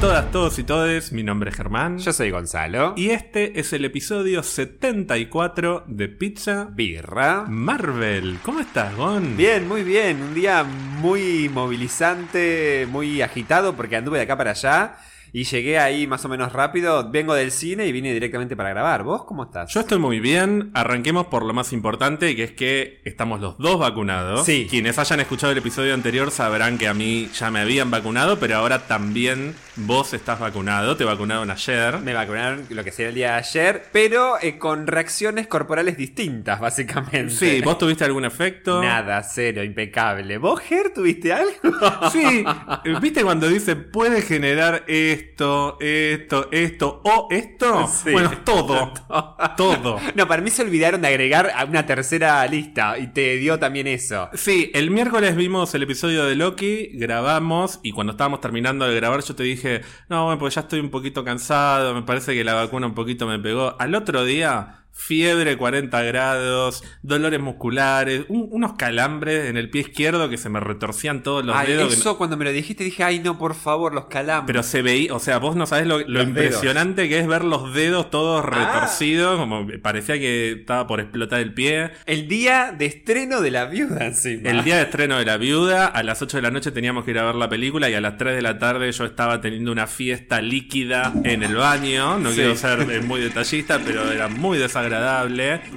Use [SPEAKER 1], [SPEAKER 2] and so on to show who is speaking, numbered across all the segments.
[SPEAKER 1] todas, todos y todes. Mi nombre es Germán.
[SPEAKER 2] Yo soy Gonzalo.
[SPEAKER 1] Y este es el episodio 74 de Pizza
[SPEAKER 2] Birra.
[SPEAKER 1] Marvel. ¿Cómo estás, Gon?
[SPEAKER 2] Bien, muy bien. Un día muy movilizante, muy agitado porque anduve de acá para allá. Y llegué ahí más o menos rápido. Vengo del cine y vine directamente para grabar. ¿Vos cómo estás?
[SPEAKER 1] Yo estoy muy bien. Arranquemos por lo más importante, que es que estamos los dos vacunados.
[SPEAKER 2] Sí.
[SPEAKER 1] Quienes hayan escuchado el episodio anterior sabrán que a mí ya me habían vacunado, pero ahora también vos estás vacunado. Te vacunaron ayer.
[SPEAKER 2] Me vacunaron lo que sea el día de ayer, pero eh, con reacciones corporales distintas, básicamente.
[SPEAKER 1] Sí, ¿vos tuviste algún efecto?
[SPEAKER 2] Nada, cero, impecable. ¿Vos, Ger, tuviste algo?
[SPEAKER 1] Sí, ¿viste cuando dice puede generar esto, esto, esto o esto?
[SPEAKER 2] Sí.
[SPEAKER 1] Bueno, todo. todo.
[SPEAKER 2] No, para mí se olvidaron de agregar a una tercera lista y te dio también eso.
[SPEAKER 1] Sí, el miércoles vimos el episodio de Loki, grabamos y cuando estábamos terminando de grabar yo te dije, no, bueno, pues ya estoy un poquito cansado, me parece que la vacuna un poquito me pegó. Al otro día, fiebre 40 grados, dolores musculares, un- unos calambres en el pie izquierdo que se me retorcían todos los
[SPEAKER 2] Ay,
[SPEAKER 1] dedos. que no-
[SPEAKER 2] eso cuando me lo dijiste dije, ay no, por favor, los calambres.
[SPEAKER 1] Pero se veía, o sea, vos no sabés lo, impresionante que es ver los dedos todos
[SPEAKER 2] Ah.
[SPEAKER 1] retorcidos, como parecía que estaba por explotar el pie.
[SPEAKER 2] El día de estreno de la viuda encima.
[SPEAKER 1] El día de estreno de La Viuda, a las 8 de la noche teníamos que ir a ver la película y a las 3 de la tarde yo estaba teniendo una fiesta líquida en el baño. No
[SPEAKER 2] Sí.
[SPEAKER 1] quiero ser eh, muy detallista, pero era muy desagradable.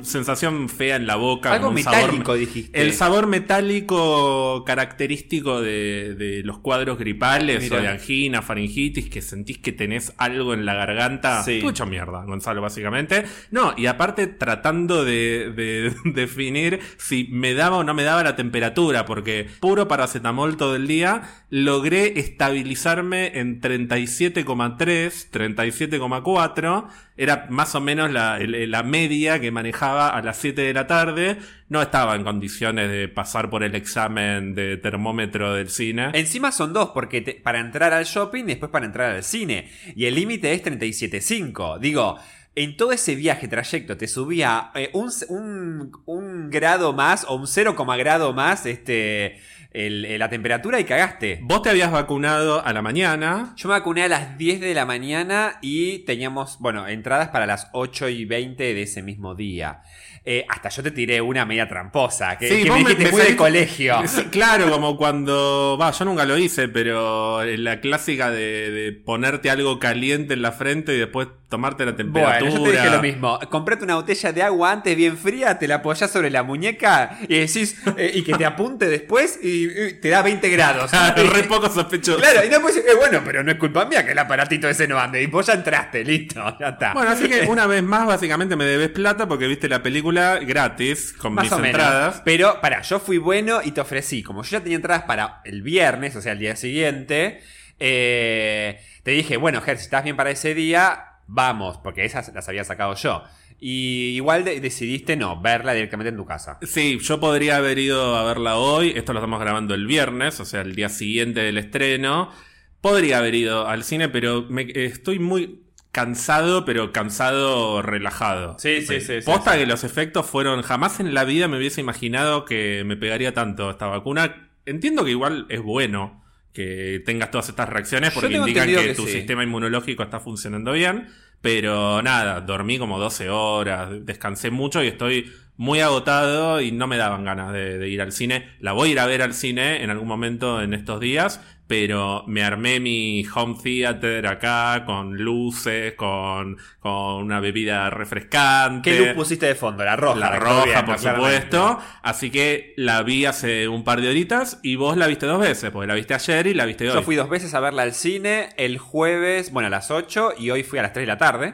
[SPEAKER 1] Sensación fea en la boca.
[SPEAKER 2] Algo
[SPEAKER 1] como un
[SPEAKER 2] metálico,
[SPEAKER 1] sabor-
[SPEAKER 2] dijiste.
[SPEAKER 1] El sabor metálico característico de, de los cuadros gripales o de angina, faringitis, que sentís que tenés algo en la garganta.
[SPEAKER 2] Sí.
[SPEAKER 1] Mucho mierda, Gonzalo, básicamente. No, y aparte tratando de, de definir si me daba o no me daba la temperatura, porque puro paracetamol todo el día, logré estabilizarme en 37,3, 37,4. Era más o menos la media que manejaba a las 7 de la tarde. No estaba en condiciones de pasar por el examen de termómetro del cine.
[SPEAKER 2] Encima son dos, porque para entrar al shopping después para entrar al cine. Y el límite es 37.5. Digo, en todo ese viaje, trayecto, te subía eh, un, un- un grado más o un 0, grado más este, el- eh, la temperatura y cagaste.
[SPEAKER 1] Vos te habías vacunado a la mañana.
[SPEAKER 2] Yo me vacuné a las 10 de la mañana y teníamos, bueno, entradas para las 8 y 20 de ese mismo día. Eh, hasta yo te tiré una media tramposa, que,
[SPEAKER 1] Sí,
[SPEAKER 2] que me dijiste
[SPEAKER 1] me
[SPEAKER 2] fue
[SPEAKER 1] saliste-
[SPEAKER 2] colegio.
[SPEAKER 1] Sí, claro, como cuando. Va, yo nunca lo hice, pero la clásica de, de ponerte algo caliente en la frente y después tomarte la temperatura.
[SPEAKER 2] Bueno, yo te dije lo mismo. Comprate una botella de agua antes bien fría, te la apoyás sobre la muñeca y decís, eh, y que te apunte después y, y te da 20 grados.
[SPEAKER 1] Re poco sospechoso.
[SPEAKER 2] Claro, y después, eh, bueno, pero no es culpa mía que el aparatito ese no ande. Y vos ya entraste, listo, ya está.
[SPEAKER 1] Bueno, así que una vez más, básicamente me debes plata porque viste la película gratis con
[SPEAKER 2] Más
[SPEAKER 1] mis
[SPEAKER 2] o menos.
[SPEAKER 1] entradas.
[SPEAKER 2] Pero, para, yo fui bueno y te ofrecí. Como yo ya tenía entradas para el viernes, o sea, el día siguiente, eh, te dije, bueno, Ger, si estás bien para ese día, vamos, porque esas las había sacado yo. Y igual de- decidiste no, verla directamente en tu casa.
[SPEAKER 1] Sí, yo podría haber ido a verla hoy. Esto lo estamos grabando el viernes, o sea, el día siguiente del estreno. Podría haber ido al cine, pero me, estoy muy cansado, pero cansado relajado.
[SPEAKER 2] Sí, sí, sí,
[SPEAKER 1] Posta
[SPEAKER 2] sí.
[SPEAKER 1] que los efectos fueron. Jamás en la vida me hubiese imaginado que me pegaría tanto esta vacuna. Entiendo que igual es bueno que tengas todas estas reacciones porque indican que, tu
[SPEAKER 2] sí.
[SPEAKER 1] sistema inmunológico está funcionando bien. Pero nada, dormí como 12 horas, descansé mucho y estoy muy agotado y no me daban ganas de, de ir al cine. La voy a ir a ver al cine en algún momento en estos días, pero me armé mi home theater acá con luces, con, con una bebida refrescante.
[SPEAKER 2] ¿Qué luz pusiste de fondo? La roja.
[SPEAKER 1] La roja, por
[SPEAKER 2] claramente.
[SPEAKER 1] supuesto. Así que la vi hace un par de horitas y vos la viste dos veces, porque la viste ayer y la viste hoy.
[SPEAKER 2] Yo fui dos veces a verla al cine, el jueves, bueno, a las 8 y hoy fui a las 3 de la tarde.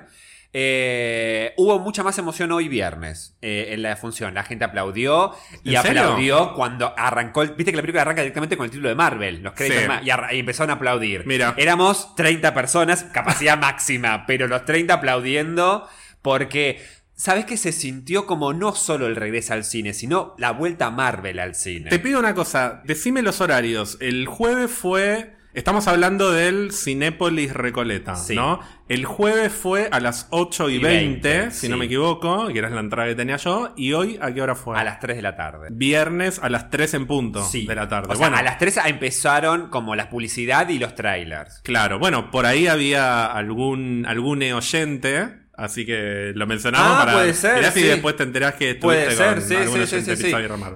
[SPEAKER 2] Eh, hubo mucha más emoción hoy viernes eh, en la función. La gente aplaudió y aplaudió cuando arrancó. el- Viste que la película arranca directamente con el título de Marvel, los créditos
[SPEAKER 1] Sí.
[SPEAKER 2] y, empezaron a aplaudir.
[SPEAKER 1] Mira.
[SPEAKER 2] Éramos 30 personas, capacidad máxima, pero los 30 aplaudiendo porque. ¿Sabes que se sintió como no solo el regreso al cine, sino la vuelta Marvel al cine?
[SPEAKER 1] Te pido una cosa, decime los horarios. El jueves fue Estamos hablando del Cinépolis Recoleta,
[SPEAKER 2] Sí.
[SPEAKER 1] ¿no? El jueves fue a las 8 y
[SPEAKER 2] Y
[SPEAKER 1] 20,
[SPEAKER 2] 20,
[SPEAKER 1] si
[SPEAKER 2] sí.
[SPEAKER 1] no me equivoco, que era la entrada que tenía yo. ¿Y hoy a qué hora fue?
[SPEAKER 2] A las 3 de la tarde.
[SPEAKER 1] Viernes a las 3 en punto
[SPEAKER 2] Sí.
[SPEAKER 1] de la tarde.
[SPEAKER 2] O sea,
[SPEAKER 1] bueno,
[SPEAKER 2] a las 3 empezaron como la publicidad y los trailers.
[SPEAKER 1] claro, bueno, por ahí había algún, algún oyente. Así que lo mencionamos
[SPEAKER 2] Ah,
[SPEAKER 1] para.
[SPEAKER 2] puede ser, sí.
[SPEAKER 1] después te enterás que estuviste
[SPEAKER 2] Puede ser,
[SPEAKER 1] con
[SPEAKER 2] sí, sí, sí.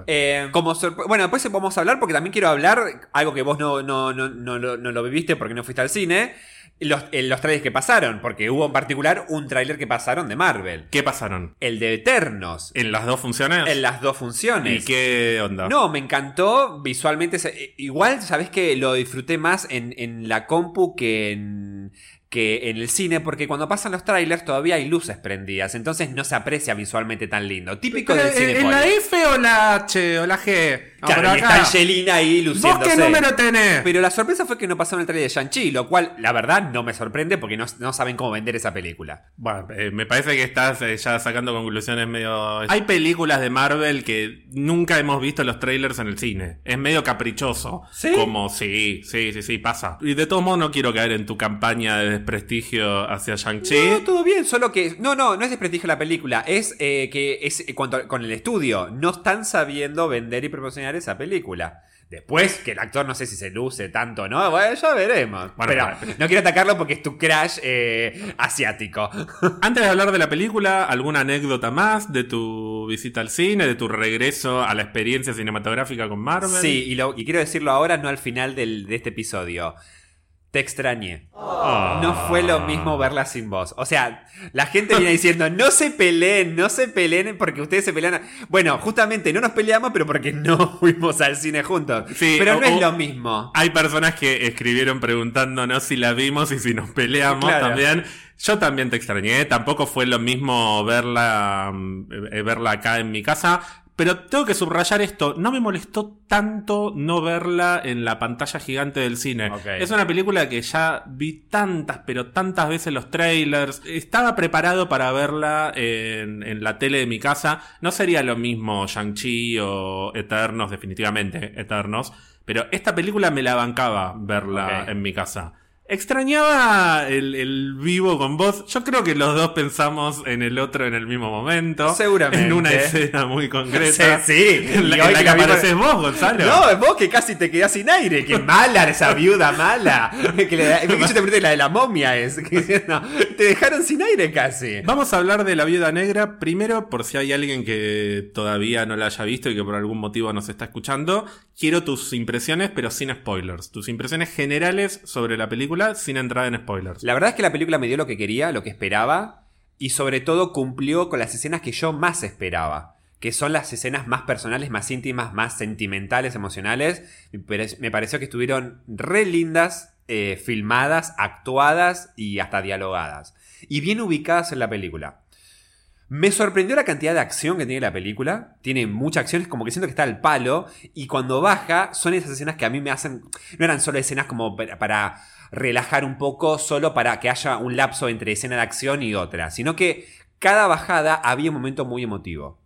[SPEAKER 2] Eh, como bueno, después vamos a hablar porque también quiero hablar algo que vos no, no, no, no, lo- no lo viviste porque no fuiste al cine. Los, eh, los trailers que pasaron, porque hubo en particular un trailer que pasaron de Marvel.
[SPEAKER 1] ¿Qué pasaron?
[SPEAKER 2] El de Eternos.
[SPEAKER 1] ¿En las dos funciones?
[SPEAKER 2] En las dos
[SPEAKER 1] ¿Y
[SPEAKER 2] funciones.
[SPEAKER 1] qué onda?
[SPEAKER 2] No, me encantó visualmente. eh, Igual, sabes que lo disfruté más en, en la compu que en, que en el cine, porque cuando pasan los trailers todavía hay luces prendidas, entonces no se aprecia visualmente tan lindo. Típico
[SPEAKER 1] Pero,
[SPEAKER 2] del cine.
[SPEAKER 1] ¿En la F o la H o la G?
[SPEAKER 2] Claro, y
[SPEAKER 1] acá-
[SPEAKER 2] está Angelina ahí
[SPEAKER 1] ¿Vos
[SPEAKER 2] luciéndose.
[SPEAKER 1] qué número tenés?
[SPEAKER 2] Pero la sorpresa fue que no pasaron el trailer de Shang-Chi, lo cual, la verdad, no me sorprende porque no, no saben cómo vender esa película.
[SPEAKER 1] Bueno, eh, me parece que estás eh, ya sacando conclusiones medio... Hay películas de Marvel que nunca hemos visto los trailers en el cine. Es medio caprichoso.
[SPEAKER 2] ¿Sí?
[SPEAKER 1] Como, sí, sí, sí, sí, pasa. Y de todos modos no quiero caer en tu campaña de desprestigio hacia Shang-Chi.
[SPEAKER 2] No, todo bien, solo que. No, no, no es desprestigio la película. Es eh, que es cuanto, con el estudio. No están sabiendo vender y promocionar esa película. Después, que el actor no sé si se luce tanto, ¿no? Bueno, ya veremos.
[SPEAKER 1] Bueno,
[SPEAKER 2] Pero no quiero atacarlo porque es tu crash eh, asiático.
[SPEAKER 1] Antes de hablar de la película, ¿alguna anécdota más de tu visita al cine, de tu regreso a la experiencia cinematográfica con Marvel?
[SPEAKER 2] Sí, y, lo- y quiero decirlo ahora, no al final del- de este episodio. Te extrañé.
[SPEAKER 1] Ah.
[SPEAKER 2] No fue lo mismo verla sin vos. O sea, la gente viene diciendo, no se peleen, no se peleen porque ustedes se pelean. Bueno, justamente no nos peleamos, pero porque no fuimos al cine juntos.
[SPEAKER 1] Sí,
[SPEAKER 2] pero
[SPEAKER 1] o-
[SPEAKER 2] no es lo mismo.
[SPEAKER 1] Hay personas que escribieron preguntándonos si la vimos y si nos peleamos
[SPEAKER 2] Claro.
[SPEAKER 1] también. Yo también te extrañé, tampoco fue lo mismo verla, mm, eh, verla acá en mi casa. Pero tengo que subrayar esto, no me molestó tanto no verla en la pantalla gigante del cine. Es una película que ya vi tantas, pero tantas veces los trailers. Estaba preparado para verla en, en la tele de mi casa. No sería lo mismo Shang-Chi o Eternos, definitivamente Eternos. Pero esta película me la bancaba verla en mi casa. Extrañaba el, el vivo con vos. Yo creo que los dos pensamos en el otro en el mismo momento.
[SPEAKER 2] Seguramente.
[SPEAKER 1] En una escena muy concreta.
[SPEAKER 2] Sí, sí.
[SPEAKER 1] En la, en
[SPEAKER 2] que
[SPEAKER 1] que apareces vos, Gonzalo.
[SPEAKER 2] No, vos que casi te quedás sin aire. Qué mala esa viuda mala. Que le yo te pregunté la de la momia es. Que, no, te dejaron sin aire casi.
[SPEAKER 1] Vamos a hablar de la viuda negra primero por si hay alguien que todavía no la haya visto y que por algún motivo nos está escuchando. Quiero tus impresiones pero sin spoilers. Tus impresiones generales sobre la película sin entrar en spoilers.
[SPEAKER 2] La verdad es que la película me dio lo que quería, lo que esperaba, y sobre todo cumplió con las escenas que yo más esperaba, que son las escenas más personales, más íntimas, más sentimentales, emocionales. Me pare- Me pareció que estuvieron re lindas, eh, filmadas, actuadas y hasta dialogadas. Y bien ubicadas en la película. Me sorprendió la cantidad de acción que tiene la película. Tiene mucha acción, es como que siento que está al palo. Y cuando baja, son esas escenas que a mí me hacen. No eran solo escenas como para relajar un poco, solo para que haya un lapso entre escena de acción y otra. Sino que cada bajada había un momento muy emotivo.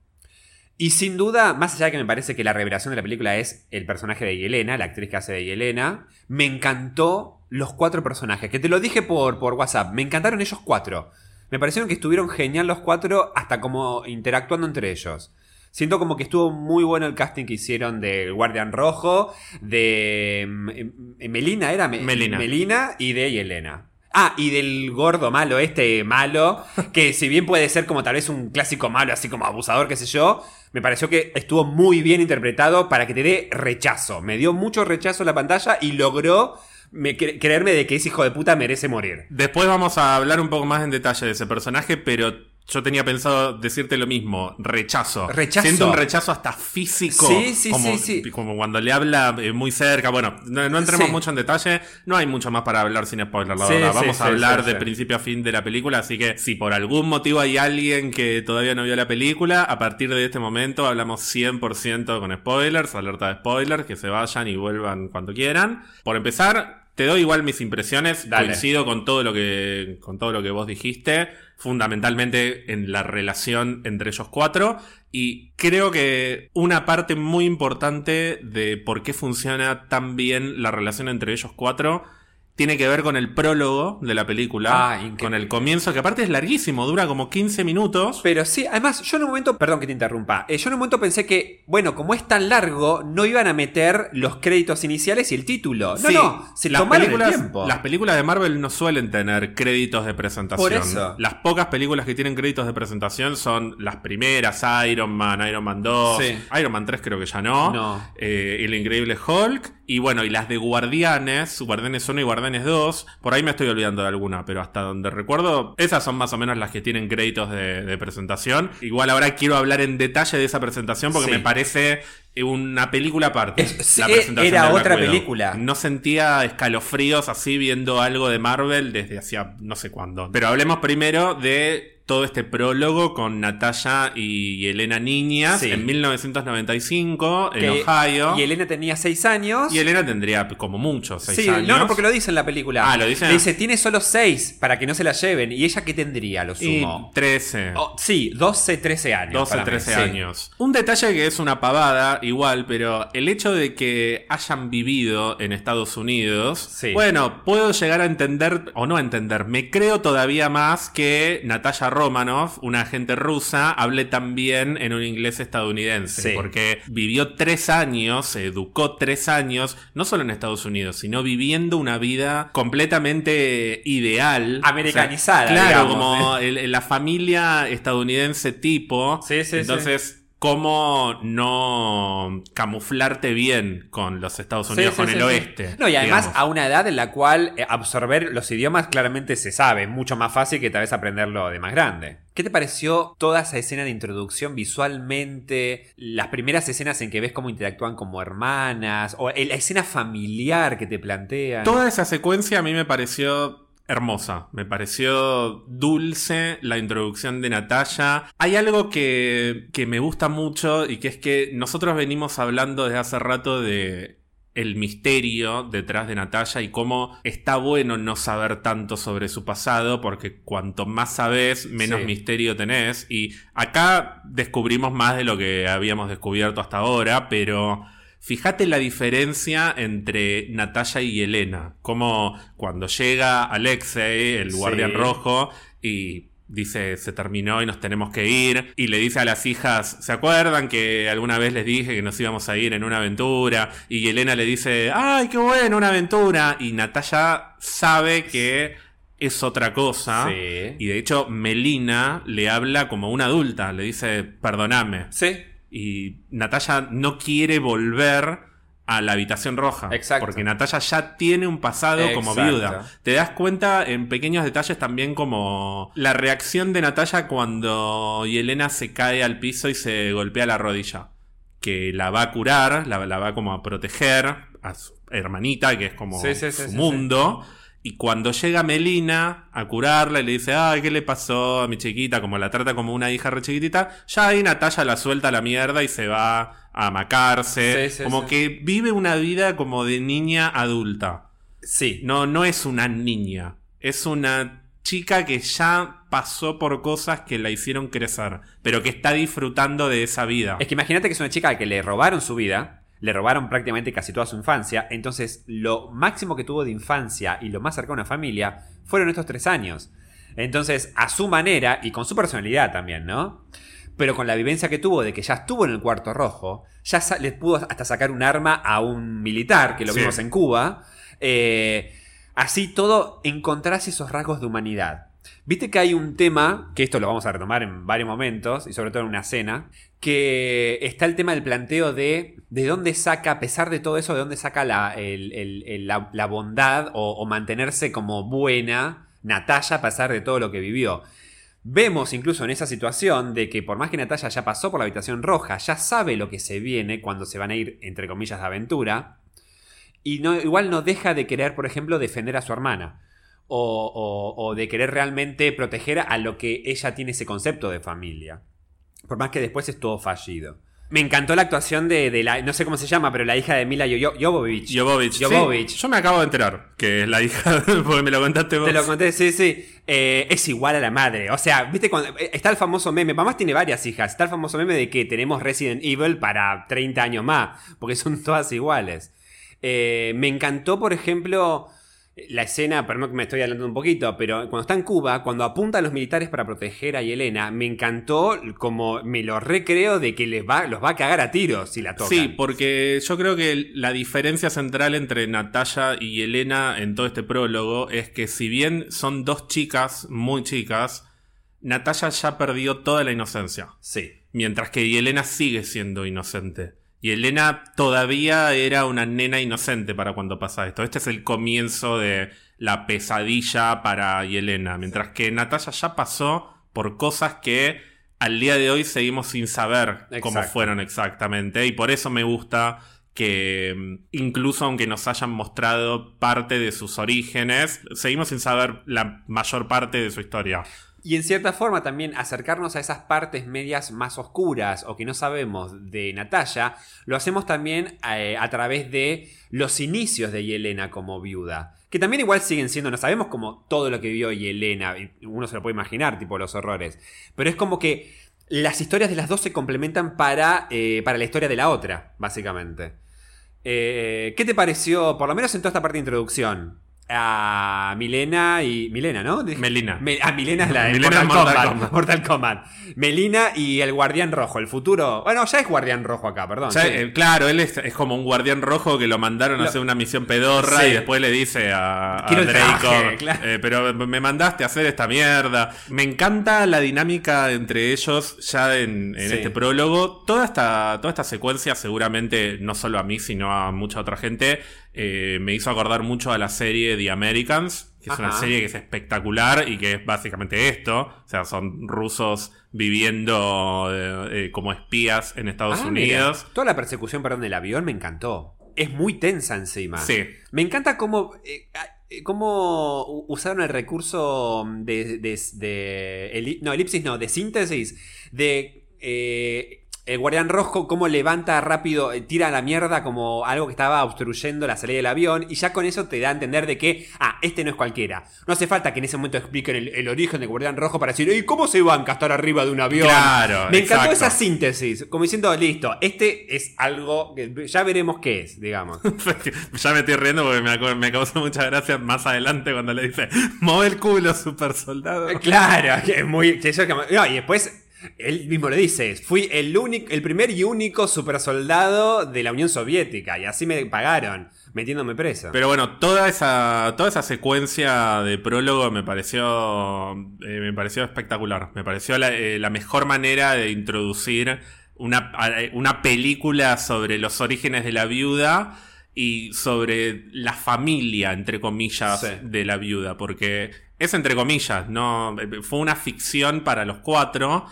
[SPEAKER 2] Y sin duda, más allá de que me parece que la revelación de la película es el personaje de Yelena, la actriz que hace de Yelena, me encantó los cuatro personajes, que te lo dije por, por WhatsApp, me encantaron ellos cuatro. Me parecieron que estuvieron genial los cuatro, hasta como interactuando entre ellos. Siento como que estuvo muy bueno el casting que hicieron del Guardián Rojo, de mm, em, Melina, ¿era? Me-
[SPEAKER 1] Melina.
[SPEAKER 2] Melina y de Yelena. Ah, y del gordo malo, este malo, que si bien puede ser como tal vez un clásico malo, así como abusador, qué sé yo, me pareció que estuvo muy bien interpretado para que te dé rechazo. Me dio mucho rechazo en la pantalla y logró me- cre- creerme de que ese hijo de puta merece morir.
[SPEAKER 1] Después vamos a hablar un poco más en detalle de ese personaje, pero yo tenía pensado decirte lo mismo, rechazo.
[SPEAKER 2] Rechazo.
[SPEAKER 1] Siento un rechazo hasta físico.
[SPEAKER 2] Sí, sí,
[SPEAKER 1] como,
[SPEAKER 2] sí, sí.
[SPEAKER 1] Como cuando le habla eh, muy cerca. Bueno, no, no entremos
[SPEAKER 2] Sí.
[SPEAKER 1] mucho en detalle. No hay mucho más para hablar sin spoiler, la
[SPEAKER 2] Sí,
[SPEAKER 1] verdad. Vamos a hablar de principio a fin de la película, así que si por algún motivo hay alguien que todavía no vio la película, a partir de este momento hablamos 100% con spoilers, alerta de spoilers, que se vayan y vuelvan cuando quieran. Por empezar, te doy igual mis impresiones.
[SPEAKER 2] Dale.
[SPEAKER 1] Coincido con todo lo que, con todo lo que vos dijiste. Fundamentalmente en la relación entre ellos cuatro. Y creo que una parte muy importante de por qué funciona tan bien la relación entre ellos cuatro tiene que ver con el prólogo de la película.
[SPEAKER 2] Ah,
[SPEAKER 1] con el comienzo, que aparte es larguísimo, dura como 15 minutos.
[SPEAKER 2] Pero sí, además, yo en un momento, perdón que te interrumpa, eh, yo en un momento pensé que, bueno, como es tan largo, no iban a meter los créditos iniciales y el título. No,
[SPEAKER 1] Sí,
[SPEAKER 2] no, se
[SPEAKER 1] las películas,
[SPEAKER 2] el
[SPEAKER 1] las películas de Marvel no suelen tener créditos de presentación.
[SPEAKER 2] Por eso.
[SPEAKER 1] Las pocas películas que tienen créditos de presentación son las primeras, Iron Man, Iron Man 2,
[SPEAKER 2] Sí.
[SPEAKER 1] Iron Man 3 creo que ya no,
[SPEAKER 2] No.
[SPEAKER 1] eh, El Increíble Hulk, y bueno, y las de Guardianes, Guardianes 1 y Guardianes 2, por ahí me estoy olvidando de alguna, pero hasta donde recuerdo, esas son más o menos las que tienen créditos de, de presentación. Igual ahora quiero hablar en detalle de esa presentación porque
[SPEAKER 2] Sí.
[SPEAKER 1] me parece una película aparte.
[SPEAKER 2] Es-
[SPEAKER 1] la presentación
[SPEAKER 2] era
[SPEAKER 1] Black
[SPEAKER 2] otra película.
[SPEAKER 1] No sentía escalofríos así viendo algo de Marvel desde hacía no sé cuándo. Pero hablemos primero de todo este prólogo con Natalia y Elena Niñas
[SPEAKER 2] Sí.
[SPEAKER 1] en 1995 en Ohio.
[SPEAKER 2] Y Elena tenía seis años.
[SPEAKER 1] Y Elena tendría como mucho, seis
[SPEAKER 2] Sí,
[SPEAKER 1] años.
[SPEAKER 2] no, no, porque lo dice en la película.
[SPEAKER 1] Ah, lo dice.
[SPEAKER 2] Le dice, tiene solo seis para que no se la lleven. ¿Y ella qué tendría, lo
[SPEAKER 1] Y
[SPEAKER 2] sumo?
[SPEAKER 1] 13.
[SPEAKER 2] Oh, sí, 12, 13 años.
[SPEAKER 1] 12,
[SPEAKER 2] para mí,
[SPEAKER 1] 13
[SPEAKER 2] sí.
[SPEAKER 1] años. Un detalle que es una pavada, igual, pero el hecho de que hayan vivido en Estados Unidos,
[SPEAKER 2] Sí.
[SPEAKER 1] bueno, puedo llegar a entender, o no a entender, me creo todavía más que Natalia Romanoff, una agente rusa, hable también en un inglés estadounidense,
[SPEAKER 2] Sí.
[SPEAKER 1] porque vivió tres años, se educó tres años, no solo en Estados Unidos, sino viviendo una vida completamente ideal.
[SPEAKER 2] Americanizada,
[SPEAKER 1] O sea, claro,
[SPEAKER 2] digamos,
[SPEAKER 1] como el- la familia estadounidense tipo.
[SPEAKER 2] Sí, sí, sí.
[SPEAKER 1] ¿Cómo no camuflarte bien con los Estados Unidos,
[SPEAKER 2] Sí,
[SPEAKER 1] con
[SPEAKER 2] sí,
[SPEAKER 1] el
[SPEAKER 2] sí, sí.
[SPEAKER 1] oeste?
[SPEAKER 2] No, y además
[SPEAKER 1] digamos?
[SPEAKER 2] a una edad en la cual eh, absorber los idiomas claramente se sabe, mucho más fácil que tal vez aprenderlo de más grande. ¿Qué te pareció toda esa escena de introducción visualmente? Las primeras escenas en que ves cómo interactúan como hermanas, o la escena familiar que te plantean.
[SPEAKER 1] Toda esa secuencia a mí me pareció hermosa. Me pareció dulce la introducción de Natalia. Hay algo que, que me gusta mucho y que es que nosotros venimos hablando desde hace rato de el misterio detrás de Natalia y cómo está bueno no saber tanto sobre su pasado porque cuanto más sabes menos
[SPEAKER 2] Sí.
[SPEAKER 1] misterio tenés y acá descubrimos más de lo que habíamos descubierto hasta ahora pero Fíjate la diferencia entre Natalia y Elena. Como cuando llega Alexei, el
[SPEAKER 2] Sí.
[SPEAKER 1] guardián rojo, y dice, se terminó y nos tenemos que ir. Y le dice a las hijas, ¿se acuerdan que alguna vez les dije que nos íbamos a ir en una aventura? Y Elena le dice, ¡ay, qué bueno, una aventura! Y Natalia sabe que es otra cosa.
[SPEAKER 2] Sí.
[SPEAKER 1] Y de hecho, Melina le habla como una adulta, le dice, perdoname.
[SPEAKER 2] Sí.
[SPEAKER 1] Y Natalia no quiere volver a la habitación roja.
[SPEAKER 2] Exacto.
[SPEAKER 1] Porque Natalia ya tiene un pasado como viuda. Te das cuenta en pequeños detalles también como la reacción de Natalia cuando Yelena se cae al piso y se golpea la rodilla. Que la va a curar, la, la va como a proteger a su hermanita, que es como
[SPEAKER 2] sí, sí,
[SPEAKER 1] su
[SPEAKER 2] sí,
[SPEAKER 1] mundo. Y cuando llega Melina a curarla y le dice, ay, ¿qué le pasó a mi chiquita? Como la trata como una hija re chiquitita, ya ahí Natalia la suelta a la mierda y se va a macarse.
[SPEAKER 2] Sí, sí,
[SPEAKER 1] como
[SPEAKER 2] sí.
[SPEAKER 1] que vive una vida como de niña adulta.
[SPEAKER 2] Sí.
[SPEAKER 1] No, no es una niña. Es una chica que ya pasó por cosas que la hicieron crecer, pero que está disfrutando de esa vida.
[SPEAKER 2] Es que imagínate que es una chica a la que le robaron su vida, le robaron prácticamente casi toda su infancia, entonces lo máximo que tuvo de infancia y lo más cercano a una familia fueron estos tres años. Entonces, a su manera y con su personalidad también, ¿no? Pero con la vivencia que tuvo de que ya estuvo en el cuarto rojo, ya le pudo hasta sacar un arma a un militar, que lo
[SPEAKER 1] Sí.
[SPEAKER 2] vimos en Cuba. eh, así todo, encontrás esos rasgos de humanidad. Viste que hay un tema, que esto lo vamos a retomar en varios momentos, y sobre todo en una cena, que está el tema del planteo de de dónde saca, a pesar de todo eso, de dónde saca la, la- bondad o, o mantenerse como buena Natalia a pesar de todo lo que vivió. Vemos incluso en esa situación de que por más que Natalia ya pasó por la habitación roja, ya sabe lo que se viene cuando se van a ir, entre comillas, de aventura, y no, igual no deja de querer, por ejemplo, defender a su hermana. O, o- o de querer realmente proteger a lo que ella tiene ese concepto de familia. Por más que después es todo fallido. Me encantó la actuación de, de la, no sé cómo se llama, pero la hija de Mila Jovovich.
[SPEAKER 1] Jovovich.
[SPEAKER 2] Jovovich.
[SPEAKER 1] Sí, yo me acabo de enterar que es la hija, porque me lo contaste vos.
[SPEAKER 2] Te lo conté, sí, sí. Eh, es igual a la madre. O sea, viste, cuando eh, está el famoso meme. Mamás tiene varias hijas. Está el famoso meme de que tenemos Resident Evil para 30 años más. Porque son todas iguales. Eh, me encantó, por ejemplo, la escena, perdón que me estoy adelantando un poquito, pero cuando está en Cuba, cuando apuntan los militares para proteger a Yelena, me encantó como me lo recreo de que les va, los va a cagar a tiros si la tocan.
[SPEAKER 1] Sí, porque yo creo que la diferencia central entre Natalia y Elena en todo este prólogo es que si bien son dos chicas muy chicas, Natalia ya perdió toda la inocencia.
[SPEAKER 2] Sí.
[SPEAKER 1] Mientras que Yelena sigue siendo inocente. Y Elena todavía era una nena inocente para cuando pasa esto. Este es el comienzo de la pesadilla para Yelena. Mientras que Natalia ya pasó por cosas que al día de hoy seguimos sin saber cómo fueron exactamente. Y por eso me gusta que mm, incluso aunque nos hayan mostrado parte de sus orígenes, seguimos sin saber la mayor parte de su historia.
[SPEAKER 2] Y en cierta forma también acercarnos a esas partes medias más oscuras o que no sabemos de Natalia, lo hacemos también eh, a través de los inicios de Yelena como viuda. Que también igual siguen siendo, no sabemos como todo lo que vivió Yelena, uno se lo puede imaginar, tipo los horrores. Pero es como que las historias de las dos se complementan para, eh, para la historia de la otra, básicamente. Eh, ¿Qué te pareció, por lo menos en toda esta parte de introducción? A Milena y. Milena, ¿no?
[SPEAKER 1] Melina.
[SPEAKER 2] Me- a Milena es la de
[SPEAKER 1] Milena
[SPEAKER 2] Mortal, Kombat,
[SPEAKER 1] Kombat.
[SPEAKER 2] Mortal Kombat. Melina y el Guardián Rojo, el futuro. Bueno, ya es Guardián Rojo acá, perdón. Sí.
[SPEAKER 1] eh, claro, él es, es como un guardián rojo que lo mandaron a hacer una misión pedorra
[SPEAKER 2] Sí.
[SPEAKER 1] y después le dice a, a Draco,
[SPEAKER 2] traje, claro.
[SPEAKER 1] eh, pero me mandaste a hacer esta mierda. Me encanta la dinámica entre ellos ya en, en
[SPEAKER 2] Sí.
[SPEAKER 1] este prólogo. Toda esta, toda esta secuencia seguramente, no solo a mí, sino a mucha otra gente, eh, me hizo acordar mucho a la serie The Americans. Que es una serie que es espectacular y que es básicamente esto. O sea, son rusos viviendo eh, eh, como espías en Estados
[SPEAKER 2] Ah, mira.
[SPEAKER 1] Unidos.
[SPEAKER 2] Toda la persecución, perdón, del avión me encantó. Es muy tensa encima.
[SPEAKER 1] Sí.
[SPEAKER 2] Me encanta cómo, eh, eh, cómo usaron el recurso de, de- de- eli- no, elipsis no, de síntesis, de eh, el guardián rojo, cómo levanta rápido, eh, tira a la mierda como algo que estaba obstruyendo la salida del avión, y ya con eso te da a entender de que, ah, este no es cualquiera. No hace falta que en ese momento expliquen el, el origen del guardián rojo para decir, ¿y cómo se banca estar arriba de un avión?
[SPEAKER 1] Claro,
[SPEAKER 2] Me encantó esa síntesis, como diciendo, listo, este es algo que ya veremos qué es, digamos.
[SPEAKER 1] ya me estoy riendo porque me, me causó mucha gracia más adelante cuando le dice, mueve el culo, super soldado.
[SPEAKER 2] Claro, que es muy. que eso que- no, y después él mismo le dice: Fui el, único, el primer y único super soldado de la Unión Soviética. Y así me pagaron, metiéndome preso.
[SPEAKER 1] Pero bueno, toda esa, toda esa secuencia de prólogo me pareció, eh, me pareció espectacular. Me pareció la, eh, la mejor manera de introducir una, una película sobre los orígenes de la viuda y sobre la familia, entre comillas,
[SPEAKER 2] Sí.
[SPEAKER 1] de la viuda. Porque es entre comillas, no fue una ficción para los cuatro.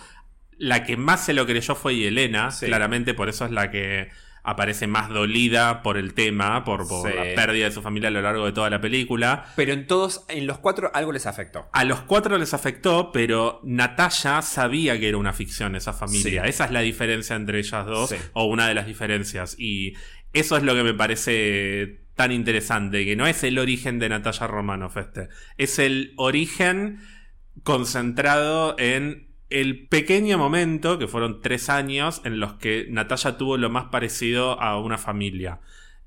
[SPEAKER 1] La que más se lo creyó fue Yelena,
[SPEAKER 2] Sí.
[SPEAKER 1] claramente, por eso es la que aparece más dolida por el tema, por, por
[SPEAKER 2] Sí.
[SPEAKER 1] la pérdida de su familia a lo largo de toda la película.
[SPEAKER 2] Pero en todos, en los cuatro, algo les afectó.
[SPEAKER 1] A los cuatro les afectó, pero Natalia sabía que era una ficción esa familia.
[SPEAKER 2] Sí.
[SPEAKER 1] Esa es la diferencia entre ellas dos,
[SPEAKER 2] Sí.
[SPEAKER 1] o una de las diferencias. Y eso es lo que me parece tan interesante, que no es el origen de Natalia Romanoff este, es el origen concentrado en el pequeño momento, que fueron tres años, en los que Natalia tuvo lo más parecido a una familia.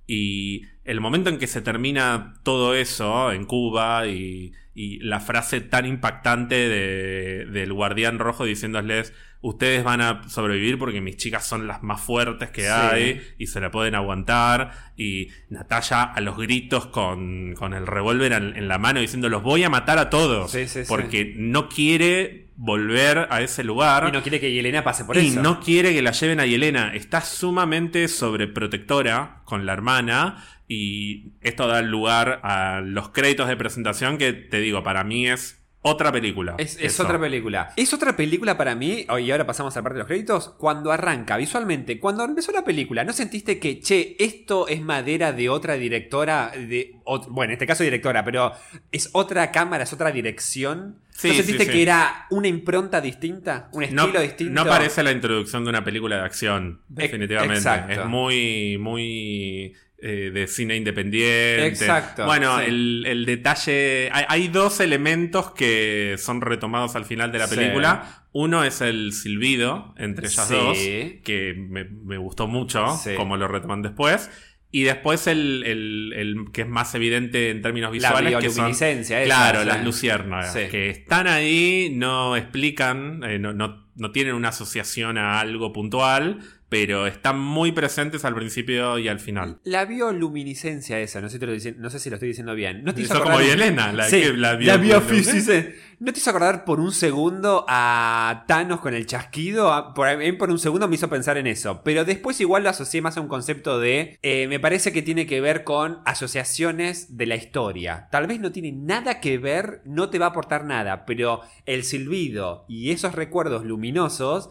[SPEAKER 1] Y el momento en que se termina todo eso en Cuba y, y la frase tan impactante de- del guardián rojo diciéndoles, ustedes van a sobrevivir porque mis chicas son las más fuertes que
[SPEAKER 2] Sí.
[SPEAKER 1] hay y se la pueden aguantar. Y Natalia a los gritos con, con el revólver en, en la mano diciendo, los voy a matar a todos.
[SPEAKER 2] Sí, sí, sí.
[SPEAKER 1] porque no quiere volver a ese lugar.
[SPEAKER 2] Y no quiere que Yelena pase por
[SPEAKER 1] Y
[SPEAKER 2] eso.
[SPEAKER 1] no quiere que la lleven a Yelena. Está sumamente sobreprotectora con la hermana. Y esto da lugar a los créditos de presentación que te digo, para mí es otra película.
[SPEAKER 2] Es, otra película. Es otra película para mí, oh, y ahora pasamos a la parte de los créditos, cuando arranca visualmente, cuando empezó la película, ¿no sentiste que, che, esto es madera de otra directora, de, bueno, en este caso directora, pero es otra cámara, es otra dirección?
[SPEAKER 1] Sí,
[SPEAKER 2] ¿No
[SPEAKER 1] sí,
[SPEAKER 2] sentiste
[SPEAKER 1] sí.
[SPEAKER 2] que era una impronta distinta? ¿Un estilo
[SPEAKER 1] no,
[SPEAKER 2] distinto?
[SPEAKER 1] no parece la introducción de una película de acción, definitivamente.
[SPEAKER 2] exacto.
[SPEAKER 1] Es muy, muy eh, de cine independiente.
[SPEAKER 2] Exacto,
[SPEAKER 1] Bueno,
[SPEAKER 2] sí.
[SPEAKER 1] el, el detalle. Hay, hay dos elementos que son retomados al final de la
[SPEAKER 2] Sí.
[SPEAKER 1] película. Uno es el silbido entre ellas
[SPEAKER 2] Sí.
[SPEAKER 1] dos, que me, me gustó mucho, como lo retoman después. Y después el, el- el que es más evidente en términos visuales, que son
[SPEAKER 2] esa,
[SPEAKER 1] Claro,
[SPEAKER 2] sí.
[SPEAKER 1] las luciérnagas.
[SPEAKER 2] Sí.
[SPEAKER 1] Que están ahí, no explican, eh, no, no- no tienen una asociación a algo puntual, pero están muy presentes al principio y al final.
[SPEAKER 2] La bioluminiscencia esa, no sé, si te lo no sé si lo estoy diciendo bien. ¿No te hizo
[SPEAKER 1] Eso como Yelena, la,
[SPEAKER 2] Sí,
[SPEAKER 1] que- la,
[SPEAKER 2] la
[SPEAKER 1] bio-
[SPEAKER 2] biofísica. ¿No te hizo acordar por un segundo a Thanos con el chasquido? A- Por, a mí por un segundo me hizo pensar en eso. Pero después igual lo asocié más a un concepto de... eh, me parece que tiene que ver con asociaciones de la historia. Tal vez no tiene nada que ver, no te va a aportar nada. Pero el silbido y esos recuerdos luminosos...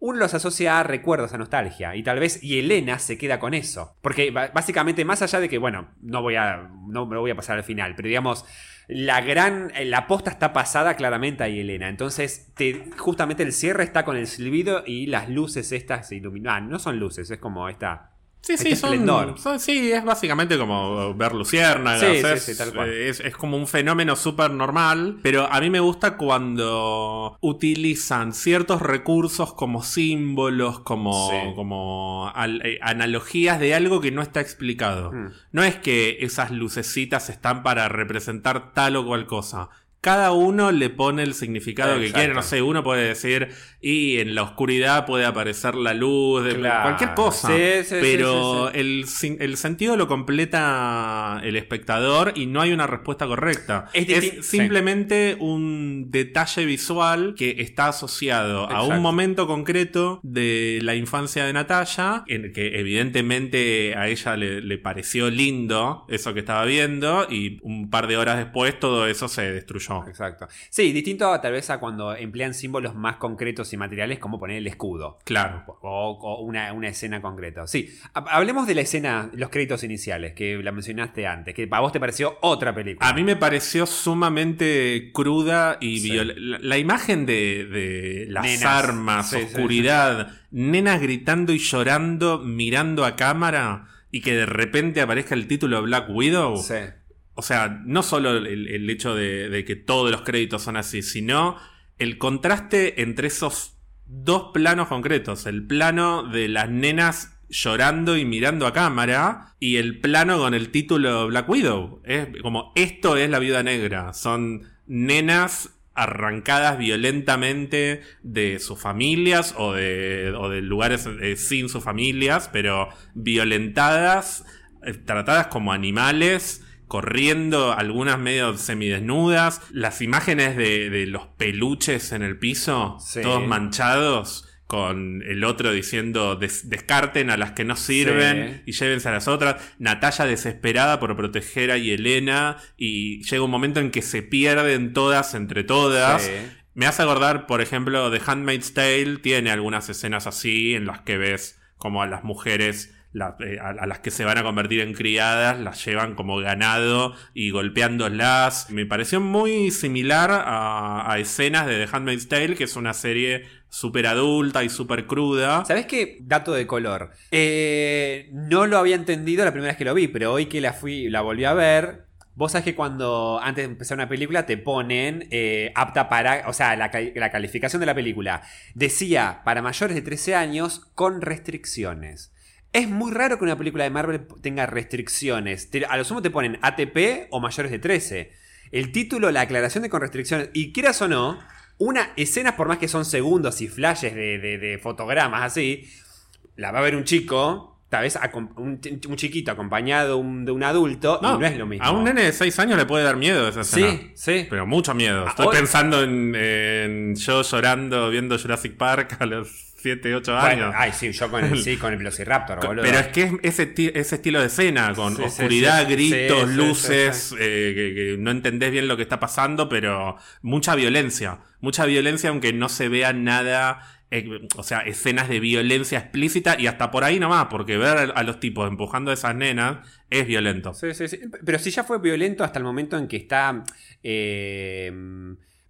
[SPEAKER 2] Uno los asocia a recuerdos, a nostalgia. Y tal vez, y Elena se queda con eso. Porque básicamente, más allá de que, bueno, no voy a. no me lo voy a pasar al final. Pero digamos, la gran. La posta está pasada claramente ahí, Elena. Entonces, te, justamente el cierre está con el silbido y las luces estas se iluminan. Ah, no son luces, es como esta.
[SPEAKER 1] Sí, sí,
[SPEAKER 2] Este
[SPEAKER 1] son,
[SPEAKER 2] esplendor.
[SPEAKER 1] son- sí, es básicamente como ver luciérnagas.
[SPEAKER 2] Sí, sí,
[SPEAKER 1] es,
[SPEAKER 2] sí, tal cual.
[SPEAKER 1] es- es como un fenómeno súper normal, pero a mí me gusta cuando utilizan ciertos recursos como símbolos, como,
[SPEAKER 2] Sí.
[SPEAKER 1] como al- eh, analogías de algo que no está explicado.
[SPEAKER 2] Mm.
[SPEAKER 1] No es que esas lucecitas están para representar tal o cual cosa. Cada uno le pone el significado que quiere. No sé, uno puede decir, y en la oscuridad puede aparecer la luz, de
[SPEAKER 2] Claro.
[SPEAKER 1] cualquier cosa.
[SPEAKER 2] Sí, sí, sí,
[SPEAKER 1] pero
[SPEAKER 2] sí.
[SPEAKER 1] El, el sentido lo completa el espectador y no hay una respuesta correcta.
[SPEAKER 2] Es
[SPEAKER 1] simplemente un detalle visual que está asociado a un momento concreto de la infancia de Natalia, en que evidentemente a ella le, le pareció lindo eso que estaba viendo y un par de horas después todo eso se destruyó.
[SPEAKER 2] Exacto. Sí, distinto a, tal vez a cuando emplean símbolos más concretos y materiales, como poner el escudo.
[SPEAKER 1] Claro.
[SPEAKER 2] O, o una, una escena concreta. Sí, ha- hablemos de la escena, los créditos iniciales, que la mencionaste antes, que para vos te pareció otra película.
[SPEAKER 1] A mí me pareció sumamente cruda y
[SPEAKER 2] Sí.
[SPEAKER 1] viol- la, la imagen de, de las
[SPEAKER 2] Nenas.
[SPEAKER 1] armas,
[SPEAKER 2] Sí, sí,
[SPEAKER 1] oscuridad, nenas gritando y llorando, mirando a cámara y que de repente aparezca el título Black Widow.
[SPEAKER 2] Sí.
[SPEAKER 1] O sea, no solo el, hecho de, de que todos los créditos son así, sino el contraste entre esos dos planos concretos. El plano de las nenas llorando y mirando a cámara y el plano con el título Black Widow. Es como, esto es la viuda negra. Son nenas arrancadas violentamente de sus familias o de, o de lugares eh, sin sus familias, pero violentadas, eh, tratadas como animales, corriendo, algunas medio semidesnudas, las imágenes de, de los peluches en el piso,
[SPEAKER 2] Sí.
[SPEAKER 1] todos manchados. Con el otro diciendo "Des- descarten a las que no sirven
[SPEAKER 2] Sí.
[SPEAKER 1] y llévense a las otras. Natalia desesperada por proteger a Yelena. Y llega un momento en que se pierden todas entre todas.
[SPEAKER 2] Sí.
[SPEAKER 1] Me hace acordar, por ejemplo, The Handmaid's Tale tiene algunas escenas así en las que ves como a las mujeres, eh, a, las que se van a convertir en criadas, las llevan como ganado y golpeándolas. Me pareció muy similar a, escenas de The Handmaid's Tale, que es una serie súper adulta y súper cruda.
[SPEAKER 2] ¿Sabés qué? Dato de color. Eh, no lo había entendido la primera vez que lo vi, pero hoy que la fui, la volví a ver. Vos sabés que cuando antes de empezar una película te ponen eh, apta para. O sea, la, la calificación de la película decía para mayores de 13 años con restricciones. Es muy raro que una película de Marvel tenga restricciones. Te- a lo sumo te ponen ATP o mayores de 13. El título, la aclaración de con restricciones. Y quieras o no, una escena, por más que son segundos y flashes de, de- de fotogramas así, la va a ver un chico, tal vez un, chiquito acompañado de un, de un adulto, y no es lo mismo.
[SPEAKER 1] A un nene de 6 años le puede dar miedo esa escena.
[SPEAKER 2] Sí, sí.
[SPEAKER 1] Pero mucho miedo.
[SPEAKER 2] Ah,
[SPEAKER 1] Estoy pensando en, en yo llorando viendo Jurassic Park a los 7, 8
[SPEAKER 2] Bueno,
[SPEAKER 1] años.
[SPEAKER 2] ay, sí, yo con el, sí, con el Velociraptor, boludo.
[SPEAKER 1] Pero es que es ese, ese estilo de escena, con
[SPEAKER 2] Sí,
[SPEAKER 1] oscuridad,
[SPEAKER 2] sí.
[SPEAKER 1] gritos, luces, eh, que, que no entendés bien lo que está pasando, pero mucha violencia. Mucha violencia, aunque no se vea nada, eh, o sea, escenas de violencia explícita y hasta por ahí nomás, porque ver a, a los tipos empujando a esas nenas es violento.
[SPEAKER 2] Sí, sí, sí. Pero si ya fue violento hasta el momento en que está. eh,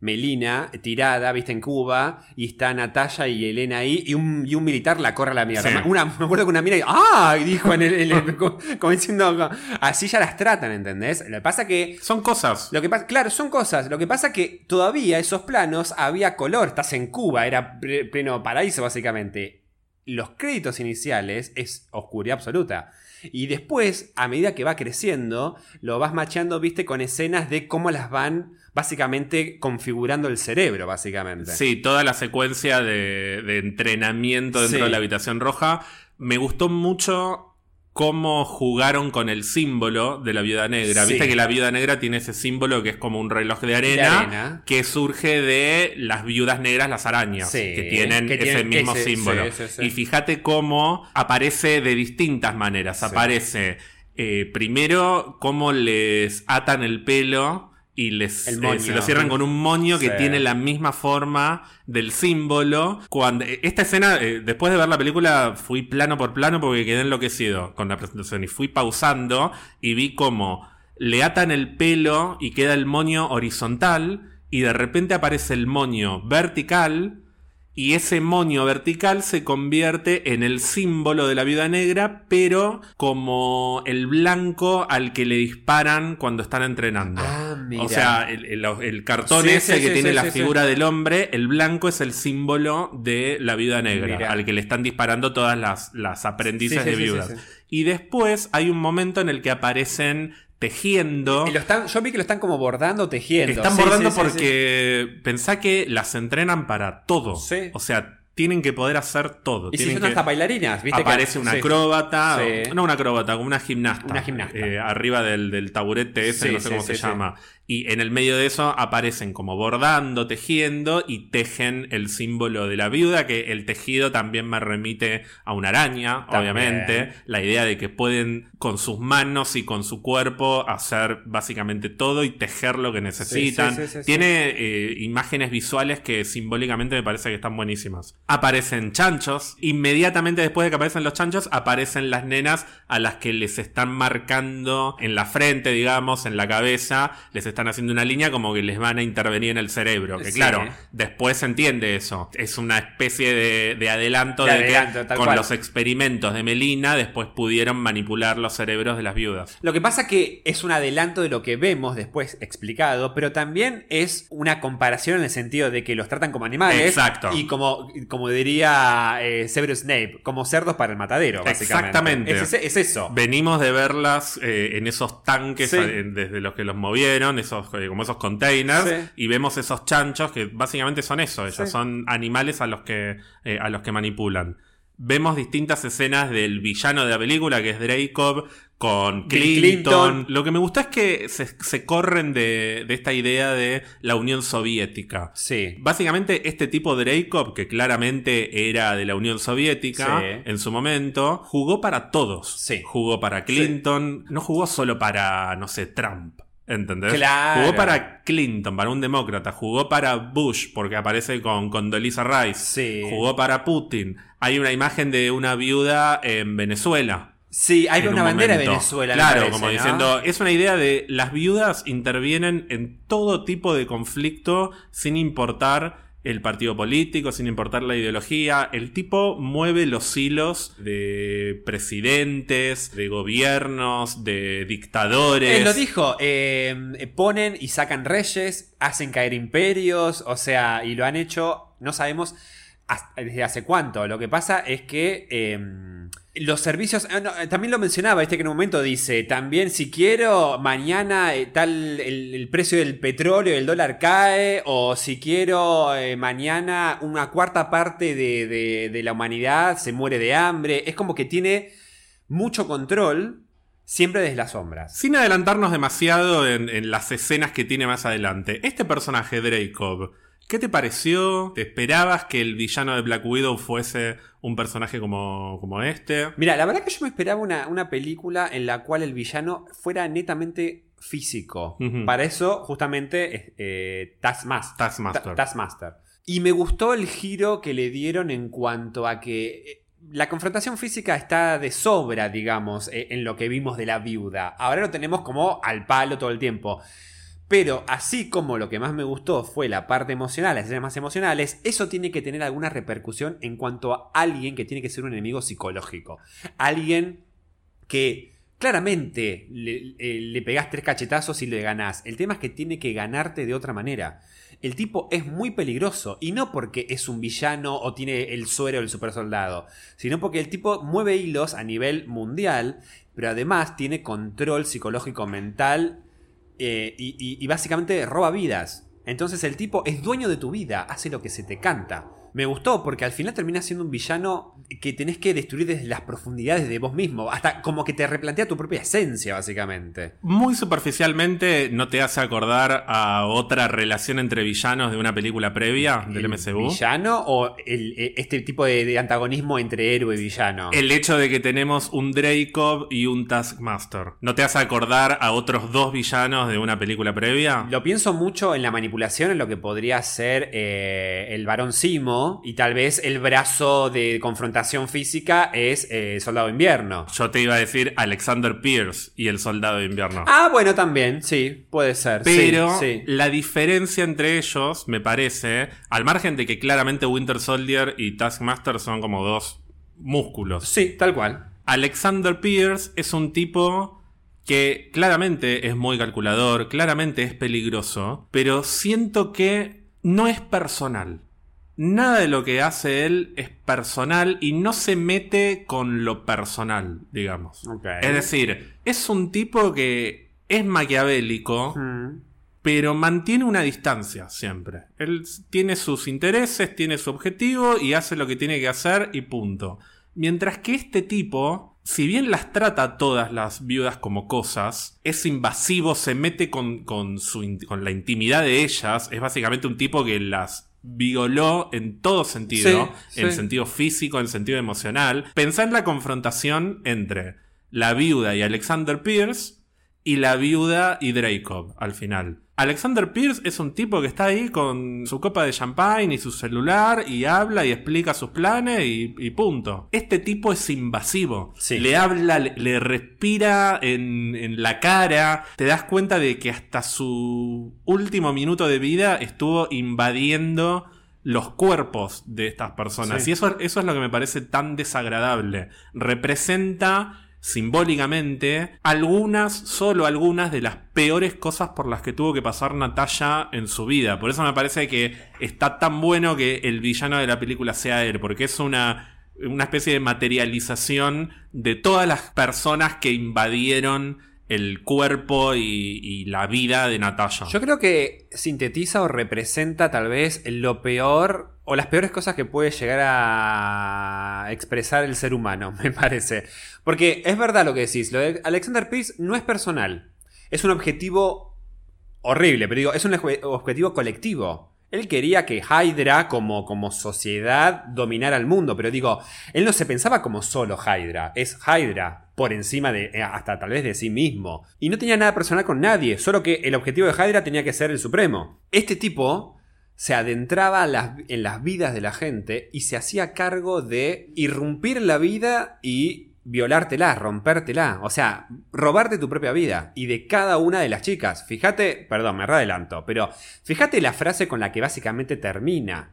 [SPEAKER 2] Melina tirada, viste, en Cuba, y está Natalia y Elena ahí, y un, y un militar la corre a la mierda.
[SPEAKER 1] Sí.
[SPEAKER 2] Una, me acuerdo que una mina, ¡ah! y dijo en el, en el- como, como diciendo, así ya las tratan, ¿entendés? Lo que pasa que
[SPEAKER 1] Son cosas.
[SPEAKER 2] lo que pasa, claro, son cosas. Lo que pasa que todavía esos planos había color. Estás en Cuba, era pleno paraíso, básicamente. Los créditos iniciales es oscuridad absoluta. Y después, a medida que va creciendo, lo vas macheando, viste, con escenas de cómo las van básicamente configurando el cerebro, básicamente.
[SPEAKER 1] Sí, toda la secuencia de, de entrenamiento dentro
[SPEAKER 2] Sí.
[SPEAKER 1] de la habitación roja. Me gustó mucho cómo jugaron con el símbolo de la viuda negra.
[SPEAKER 2] Sí.
[SPEAKER 1] Viste que la viuda negra tiene ese símbolo que es como un reloj de
[SPEAKER 2] De
[SPEAKER 1] arena, que surge de las viudas negras, las arañas,
[SPEAKER 2] Sí,
[SPEAKER 1] que tienen
[SPEAKER 2] que
[SPEAKER 1] ese mismo
[SPEAKER 2] ese-
[SPEAKER 1] símbolo.
[SPEAKER 2] sí, sí, sí.
[SPEAKER 1] Y fíjate cómo aparece de distintas maneras. Aparece eh, primero cómo les atan el pelo y les eh, se lo cierran con un moño que
[SPEAKER 2] Sí.
[SPEAKER 1] tiene la misma forma del símbolo. Cuando eh, esta escena, eh, después de ver la película, fui plano por plano porque quedé enloquecido con la presentación y fui pausando y vi cómo le atan el pelo y queda el moño horizontal y de repente aparece el moño vertical y ese moño vertical se convierte en el símbolo de la viuda negra, pero como el blanco al que le disparan cuando están entrenando.
[SPEAKER 2] Ah, mira.
[SPEAKER 1] O sea, el, el- el cartón
[SPEAKER 2] Sí,
[SPEAKER 1] ese
[SPEAKER 2] sí,
[SPEAKER 1] que
[SPEAKER 2] sí,
[SPEAKER 1] tiene la figura del hombre, el blanco es el símbolo de la viuda negra,
[SPEAKER 2] Mira.
[SPEAKER 1] al que le están disparando todas las, las aprendices de viudas. Y después hay un momento en el que aparecen tejiendo.
[SPEAKER 2] Y lo están- yo vi que lo están como bordando, tejiendo.
[SPEAKER 1] Están
[SPEAKER 2] Sí,
[SPEAKER 1] bordando
[SPEAKER 2] sí, sí, sí.
[SPEAKER 1] porque pensá que las entrenan para todo.
[SPEAKER 2] Sí.
[SPEAKER 1] O sea, tienen que poder hacer todo.
[SPEAKER 2] Y si son
[SPEAKER 1] que-
[SPEAKER 2] hasta bailarinas, ¿viste? que-
[SPEAKER 1] Aparece una acróbata, no una acróbata, como una gimnasta.
[SPEAKER 2] Una gimnasta.
[SPEAKER 1] eh, arriba del, del taburete ese, no sé cómo se
[SPEAKER 2] sí.
[SPEAKER 1] llama. Y en el medio de eso aparecen como bordando, tejiendo y tejen el símbolo de la viuda, que el tejido también me remite a una araña,
[SPEAKER 2] También.
[SPEAKER 1] obviamente. La idea de que pueden con sus manos y con su cuerpo hacer básicamente todo y tejer lo que necesitan.
[SPEAKER 2] sí, sí, sí,
[SPEAKER 1] Tiene eh, imágenes visuales que simbólicamente me parece que están buenísimas. Aparecen chanchos. Inmediatamente después de que aparecen los chanchos, aparecen las nenas a las que les están marcando en la frente, digamos, en la cabeza. Les están haciendo una línea como que les van a intervenir en el cerebro. Que
[SPEAKER 2] Sí.
[SPEAKER 1] claro, después se entiende eso. Es una especie de, de adelanto
[SPEAKER 2] De
[SPEAKER 1] de,
[SPEAKER 2] adelanto,
[SPEAKER 1] que con
[SPEAKER 2] cual.
[SPEAKER 1] los experimentos de Melina después pudieron manipular los cerebros de las viudas.
[SPEAKER 2] Lo que pasa que es un adelanto de lo que vemos después explicado, pero también es una comparación en el sentido de que los tratan como animales.
[SPEAKER 1] Exacto.
[SPEAKER 2] Y como, como diría eh, Severus Snape, como cerdos para el matadero, básicamente.
[SPEAKER 1] Exactamente.
[SPEAKER 2] Es, es- es eso.
[SPEAKER 1] Venimos de verlas eh, en esos tanques
[SPEAKER 2] Sí.
[SPEAKER 1] desde los que los movieron, esos, eh, como esos containers,
[SPEAKER 2] Sí.
[SPEAKER 1] y vemos esos chanchos que básicamente son eso, ellos
[SPEAKER 2] Sí.
[SPEAKER 1] son animales a los que, eh, a los que manipulan. Vemos distintas escenas del villano de la película, que es Dracov, con Clinton.
[SPEAKER 2] Clinton.
[SPEAKER 1] Lo que me gusta es que se, se corren de, de esta idea de la Unión Soviética.
[SPEAKER 2] Sí.
[SPEAKER 1] Básicamente, este tipo Dreykov, que claramente era de la Unión Soviética
[SPEAKER 2] Sí.
[SPEAKER 1] en su momento, jugó para todos.
[SPEAKER 2] Sí.
[SPEAKER 1] Jugó para Clinton, no jugó solo para, no sé, Trump. ¿Entendés?
[SPEAKER 2] Claro.
[SPEAKER 1] Jugó para Clinton, para un demócrata. Jugó para Bush, porque aparece con Condoleezza Rice.
[SPEAKER 2] Sí.
[SPEAKER 1] Jugó para Putin. Hay una imagen de una viuda en Venezuela.
[SPEAKER 2] Sí, hay una
[SPEAKER 1] un
[SPEAKER 2] bandera de. Venezuela.
[SPEAKER 1] Claro,
[SPEAKER 2] parece,
[SPEAKER 1] como
[SPEAKER 2] ¿no?
[SPEAKER 1] diciendo, es una idea de las viudas intervienen en todo tipo de conflicto sin importar el partido político, sin importar la ideología. El tipo mueve los hilos de presidentes, de gobiernos, de dictadores.
[SPEAKER 2] Él lo dijo, eh, ponen y sacan reyes, hacen caer imperios, o sea, y lo han hecho, no sabemos desde hace cuánto. Lo que pasa es que eh, los servicios, ah, también lo mencionaba, este que en un momento dice, también si quiero, mañana eh, tal el, precio del petróleo, el dólar cae, o si quiero, eh, mañana una cuarta parte de, la humanidad se muere de hambre. Es como que tiene mucho control. Siempre desde las sombras.
[SPEAKER 1] Sin adelantarnos demasiado en, las escenas que tiene más adelante, este personaje Dracov, ¿qué te pareció? ¿Te esperabas que el villano de Black Widow fuese un personaje como, como este?
[SPEAKER 2] Mira, la verdad que yo me esperaba una, una película en la cual el villano fuera netamente físico. Para eso, justamente, eh, Taskmaster.
[SPEAKER 1] Taskmaster.
[SPEAKER 2] Ta- Taskmaster. Y me gustó el giro que le dieron en cuanto a que eh, la confrontación física está de sobra, digamos, eh, en lo que vimos de la viuda. Ahora lo tenemos como al palo todo el tiempo. Pero así como lo que más me gustó fue la parte emocional, las escenas más emocionales, eso tiene que tener alguna repercusión en cuanto a alguien que tiene que ser un enemigo psicológico. Alguien que claramente le, eh, le pegás tres cachetazos y le ganás. El tema es que tiene que ganarte de otra manera. El tipo es muy peligroso y no porque es un villano o tiene el suero del super soldado, sino porque el tipo mueve hilos a nivel mundial, pero además tiene control psicológico mental eh, y, básicamente roba vidas. Entonces el tipo es dueño de tu vida, hace lo que se te canta. Me gustó porque al final termina siendo un villano que tenés que destruir desde las profundidades de vos mismo, hasta como que te replantea tu propia esencia, básicamente.
[SPEAKER 1] Muy superficialmente, ¿no te hace acordar a otra relación entre villanos de una película previa del
[SPEAKER 2] ¿El
[SPEAKER 1] MCU?
[SPEAKER 2] ¿Villano o el- eh, este tipo de, de antagonismo entre héroe y villano?
[SPEAKER 1] El hecho de que tenemos un Dracov y un Taskmaster. ¿No te hace acordar a otros dos villanos de una película previa?
[SPEAKER 2] Lo pienso mucho en la manipulación, en lo que podría ser eh, el varón Simo, y tal vez el brazo de confrontación física es eh, Soldado Invierno.
[SPEAKER 1] Yo te iba a decir Alexander Pierce y el Soldado de Invierno.
[SPEAKER 2] Ah, bueno, también, sí, puede ser. sí,
[SPEAKER 1] Pero
[SPEAKER 2] sí.
[SPEAKER 1] la diferencia entre ellos, me parece, al margen de que claramente Winter Soldier y Taskmaster son como dos músculos.
[SPEAKER 2] Sí, tal cual.
[SPEAKER 1] Alexander Pierce es un tipo que claramente es muy calculador, claramente es peligroso, pero siento que no es personal. Nada de lo que hace él es personal y no se mete con lo personal, digamos. Es decir, es un tipo que es maquiavélico,
[SPEAKER 2] Mm.
[SPEAKER 1] pero mantiene una distancia siempre. Él tiene sus intereses, tiene su objetivo y hace lo que tiene que hacer y punto. Mientras que este tipo, si bien las trata a todas las viudas como cosas, es invasivo, se mete con, con su, con la intimidad de ellas, es básicamente un tipo que las violó en todo sentido,
[SPEAKER 2] Sí,
[SPEAKER 1] en
[SPEAKER 2] sí.
[SPEAKER 1] sentido físico, en sentido emocional. Pensá en la confrontación entre la viuda y Alexander Pierce y la viuda y Dracov al final. Alexander Pierce es un tipo que está ahí con su copa de champagne y su celular y habla y explica sus planes y, y punto. Este tipo es invasivo.
[SPEAKER 2] Sí.
[SPEAKER 1] Le habla, le, le respira en, en la cara. Te das cuenta de que hasta su último minuto de vida estuvo invadiendo los cuerpos de estas personas.
[SPEAKER 2] Sí.
[SPEAKER 1] Y eso, eso es lo que me parece tan desagradable. Representa simbólicamente algunas, solo algunas de las peores cosas por las que tuvo que pasar Natalia en su vida. Por eso me parece que está tan bueno que el villano de la película sea él, porque es una, una especie de materialización de todas las personas que invadieron el cuerpo y, la vida de Natalia.
[SPEAKER 2] Yo creo que sintetiza o representa tal vez lo peor o las peores cosas que puede llegar a expresar el ser humano, me parece. Porque es verdad lo que decís, lo de Alexander Pierce no es personal, es un objetivo horrible, pero digo, es un obje- objetivo colectivo. Él quería que Hydra como, como sociedad dominara el mundo, pero digo, él no se pensaba como solo Hydra, es Hydra por encima de, eh, hasta tal vez de sí mismo. Y no tenía nada personal con nadie, solo que el objetivo de Hydra tenía que ser el supremo. Este tipo se adentraba las- en las vidas de la gente y se hacía cargo de irrumpir la vida y violártela, rompértela. O sea, robarte tu propia vida y de cada una de las chicas. Fíjate, perdón, me adelanto, pero fíjate la frase con la que básicamente termina.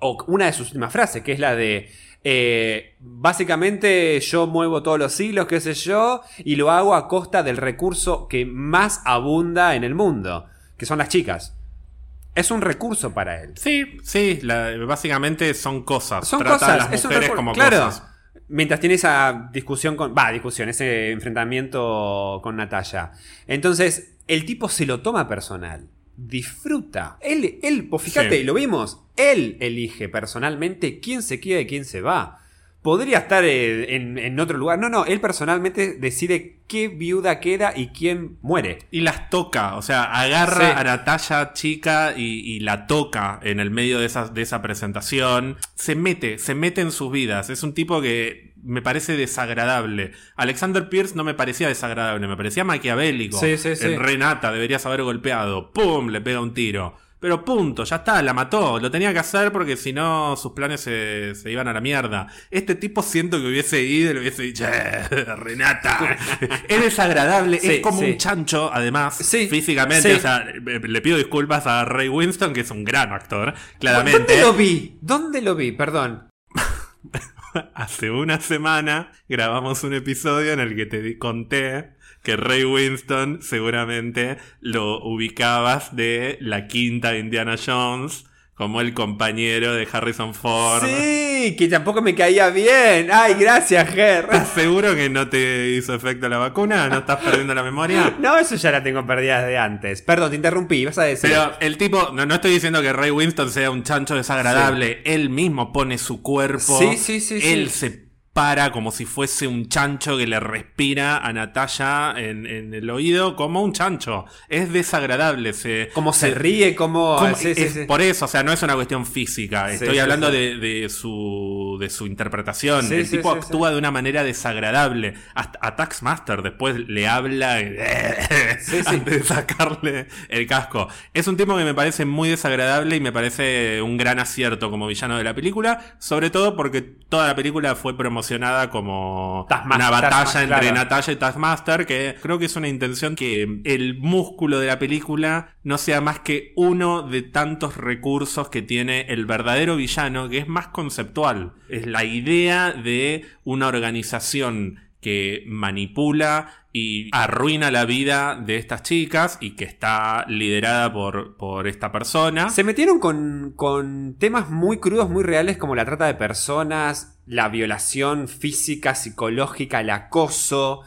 [SPEAKER 2] O una de sus últimas frases, que es la de. eh, básicamente yo muevo todos los hilos, qué sé yo, y lo hago a costa del recurso que más abunda en el mundo, que son las chicas. Es un recurso para él.
[SPEAKER 1] Sí, sí, la- básicamente son cosas.
[SPEAKER 2] Son
[SPEAKER 1] Trata
[SPEAKER 2] cosas,
[SPEAKER 1] a las mujeres como
[SPEAKER 2] claro.
[SPEAKER 1] cosas.
[SPEAKER 2] Mientras tiene esa discusión con. Va, discusión, ese enfrentamiento con Natalia. Entonces, el tipo se lo toma personal. Disfruta. Él, él, pues fíjate,
[SPEAKER 1] Sí.
[SPEAKER 2] lo vimos. Él elige personalmente quién se queda y quién se va. Podría estar eh, en, en otro lugar. No, no, él personalmente decide qué viuda queda y quién muere.
[SPEAKER 1] Y las toca, o sea, agarra
[SPEAKER 2] Sí.
[SPEAKER 1] a Natalia chica y, y la toca en el medio de esa, de esa presentación. Se mete, se mete en sus vidas. Es un tipo que me parece desagradable. Alexander Pierce no me parecía desagradable, me parecía maquiavélico.
[SPEAKER 2] Sí, sí, sí.
[SPEAKER 1] El Renata deberías haber golpeado. ¡Pum! Le pega un tiro. Pero punto, ya está, la mató. Lo tenía que hacer porque si no sus planes se, se iban a la mierda. Este tipo siento que hubiese ido y le hubiese dicho, "Eh, Renata, es desagradable,
[SPEAKER 2] Sí,
[SPEAKER 1] es como
[SPEAKER 2] sí.
[SPEAKER 1] un chancho, además,
[SPEAKER 2] Sí,
[SPEAKER 1] físicamente. O sea, le pido disculpas a Ray Winston, que es un gran actor, claramente.
[SPEAKER 2] ¿Dónde lo vi? ¿Dónde lo vi? Perdón.
[SPEAKER 1] Hace una semana grabamos un episodio en el que te conté que Ray Winston seguramente lo ubicabas de la quinta de Indiana Jones como el compañero de Harrison Ford.
[SPEAKER 2] Sí, que tampoco me caía bien. Ay, gracias, Ger.
[SPEAKER 1] ¿Estás seguro que no te hizo efecto la vacuna? ¿No estás perdiendo la memoria?
[SPEAKER 2] No, eso ya la tengo perdida desde antes. Perdón, te interrumpí, vas a decir.
[SPEAKER 1] Pero el tipo, no, no estoy diciendo que Ray Winston sea un chancho desagradable. Él mismo pone su cuerpo.
[SPEAKER 2] Sí, sí, sí, sí.
[SPEAKER 1] Él se para como si fuese un chancho que le respira a Natalia en, en el oído como un chancho. Es desagradable. Se,
[SPEAKER 2] Cómo se ríe. ¿Cómo? sí, sí,
[SPEAKER 1] Es
[SPEAKER 2] sí.
[SPEAKER 1] Por eso, o sea, no es una cuestión física.
[SPEAKER 2] Sí,
[SPEAKER 1] Estoy hablando. De, de su, de su interpretación. El tipo actúa de una manera desagradable. Hasta a Taxmaster después le habla antes de sacarle el casco. Es un tipo que me parece muy desagradable y me parece un gran acierto como villano de la película. Sobre todo porque toda la película fue promocionada como
[SPEAKER 2] Taskmaster,
[SPEAKER 1] una batalla
[SPEAKER 2] Taskmaster,
[SPEAKER 1] entre
[SPEAKER 2] claro.
[SPEAKER 1] Natalia y Taskmaster, que creo que es una intención que el músculo de la película no sea más que uno de tantos recursos que tiene el verdadero villano, que es más conceptual. Es la idea de una organización que manipula y arruina la vida de estas chicas y que está liderada por, por esta persona.
[SPEAKER 2] Se metieron con, con temas muy crudos, muy reales, como la trata de personas, la violación física, psicológica, el acoso.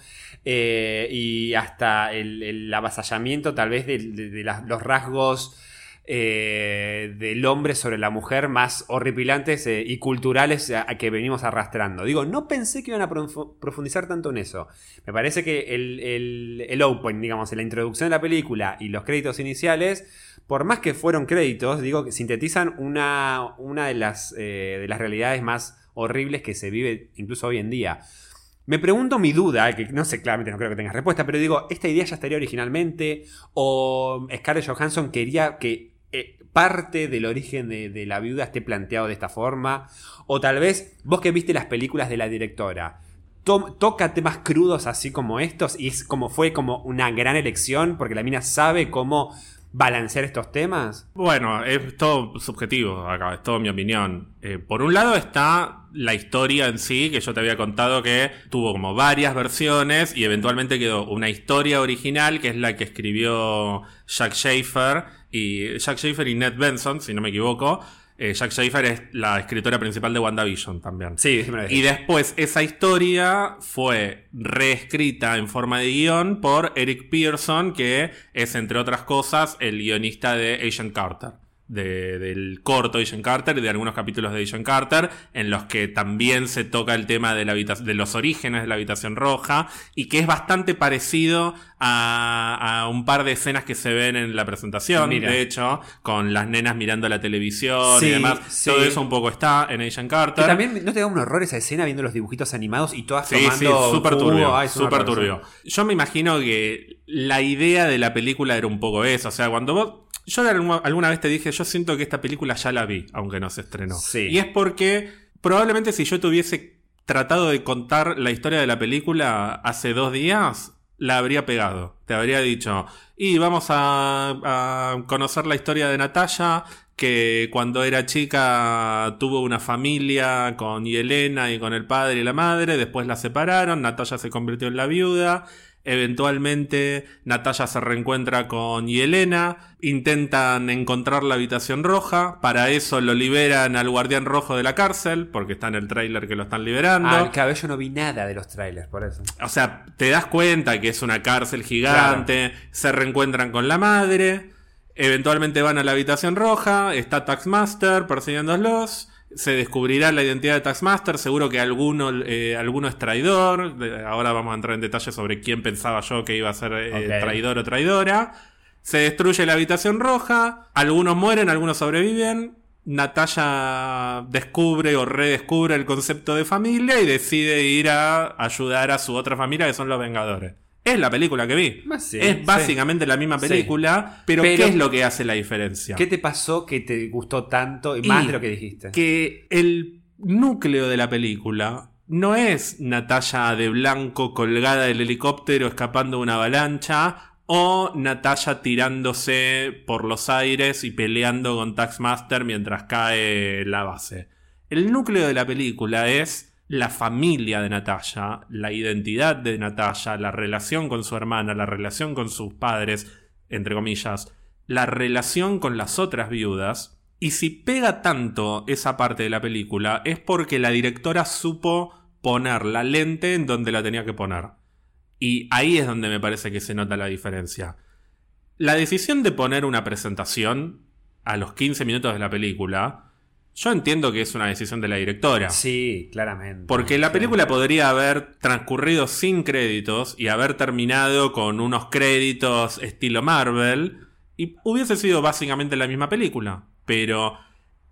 [SPEAKER 2] eh, y hasta el, avasallamiento tal vez de, los rasgos eh, del hombre sobre la mujer más horripilantes eh, y culturales a, que venimos arrastrando. Digo, no pensé que iban a profu- profundizar tanto en eso. Me parece que el, el, el open, digamos, la introducción de la película y los créditos iniciales, por más que fueron créditos, digo que sintetizan una, una de, las, de las realidades más horribles que se vive incluso hoy en día. Me pregunto mi duda, que no sé, claramente no creo que tengas respuesta, pero digo, ¿esta idea ya estaría originalmente? ¿O Scarlett Johansson quería que eh, parte del origen de, la viuda esté planteado de esta forma? O tal vez, vos que viste las películas de la directora, to- toca temas crudos así como estos y es como fue como una gran elección porque la mina sabe cómo balancear estos temas.
[SPEAKER 1] Bueno, es todo subjetivo acá, es todo mi opinión. Eh, por un lado está la historia en sí, que yo te había contado que tuvo como varias versiones y eventualmente quedó una historia original, que es la que escribió Jack Schaefer, y Jack Schaefer y Ned Benson, si no me equivoco. Eh, Jack Schaefer es la escritora principal de WandaVision también.
[SPEAKER 2] Sí,
[SPEAKER 1] Y después esa historia fue reescrita en forma de guion por Eric Pearson, que es entre otras cosas el guionista de Agent Carter. De- del corto Agent Carter y de algunos capítulos de Agent Carter, en los que también se toca el tema de, la de los orígenes de la habitación roja, y que es bastante parecido a, a un par de escenas que se ven en la presentación,
[SPEAKER 2] Mira.
[SPEAKER 1] de hecho, con las nenas mirando la televisión
[SPEAKER 2] Sí,
[SPEAKER 1] y demás.
[SPEAKER 2] sí.
[SPEAKER 1] Todo eso un poco está en Agent Carter.
[SPEAKER 2] Que también no te da un horror esa escena viendo los dibujitos animados y todas
[SPEAKER 1] Sí,
[SPEAKER 2] tomando
[SPEAKER 1] sí, súper turbio.
[SPEAKER 2] Ay, horror,
[SPEAKER 1] turbio. Yo me imagino que la idea de la película era un poco eso. O sea, cuando vos. Yo alguna, vez te dije, yo siento que esta película ya la vi, aunque no se estrenó.
[SPEAKER 2] Sí.
[SPEAKER 1] Y es porque probablemente si yo tuviese tratado de contar la historia de la película hace dos días, la habría pegado. Te habría dicho, y vamos a, a conocer la historia de Natalia, que cuando era chica tuvo una familia con Yelena y con el padre y la madre, después la separaron, Natalia se convirtió en la viuda. Eventualmente Natalia se reencuentra con Yelena, intentan encontrar la habitación roja, para eso lo liberan al guardián rojo de la cárcel, porque está en el tráiler que lo están liberando.
[SPEAKER 2] Ah, claro, yo no vi nada de los trailers, por eso.
[SPEAKER 1] O sea, te das cuenta que es una cárcel gigante, se reencuentran con la madre, eventualmente van a la habitación roja, está Taxmaster persiguiéndolos, se descubrirá la identidad de Taxmaster, seguro que alguno, eh, alguno es traidor, ahora vamos a entrar en detalle sobre quién pensaba yo que iba a ser eh, traidor o traidora. Se destruye la habitación roja, algunos mueren, algunos sobreviven. Natalia descubre o redescubre el concepto de familia y decide ir a ayudar a su otra familia, que son los Vengadores. Es la película que vi.
[SPEAKER 2] Sí,
[SPEAKER 1] es
[SPEAKER 2] sí.
[SPEAKER 1] básicamente la misma
[SPEAKER 2] Sí.
[SPEAKER 1] película, pero,
[SPEAKER 2] Pero-
[SPEAKER 1] ¿qué es lo que hace la diferencia?
[SPEAKER 2] ¿Qué te pasó que te gustó tanto y
[SPEAKER 1] Y
[SPEAKER 2] más de lo que dijiste?
[SPEAKER 1] que el núcleo de la película no es Natalia de blanco colgada del helicóptero escapando de una avalancha o Natalia tirándose por los aires y peleando con Taxmaster mientras cae la base. El núcleo de la película es la familia de Natalia, la identidad de Natalia, la relación con su hermana, la relación con sus padres, entre comillas, la relación con las otras viudas. Y si pega tanto esa parte de la película es porque la directora supo poner la lente en donde la tenía que poner. Y ahí es donde me parece que se nota la diferencia. La decisión de poner una presentación a los 15 minutos de la película, yo entiendo que es una decisión de la directora.
[SPEAKER 2] Sí, claramente.
[SPEAKER 1] Porque la película podría haber transcurrido sin créditos y haber terminado con unos créditos estilo Marvel y hubiese sido básicamente la misma película. Pero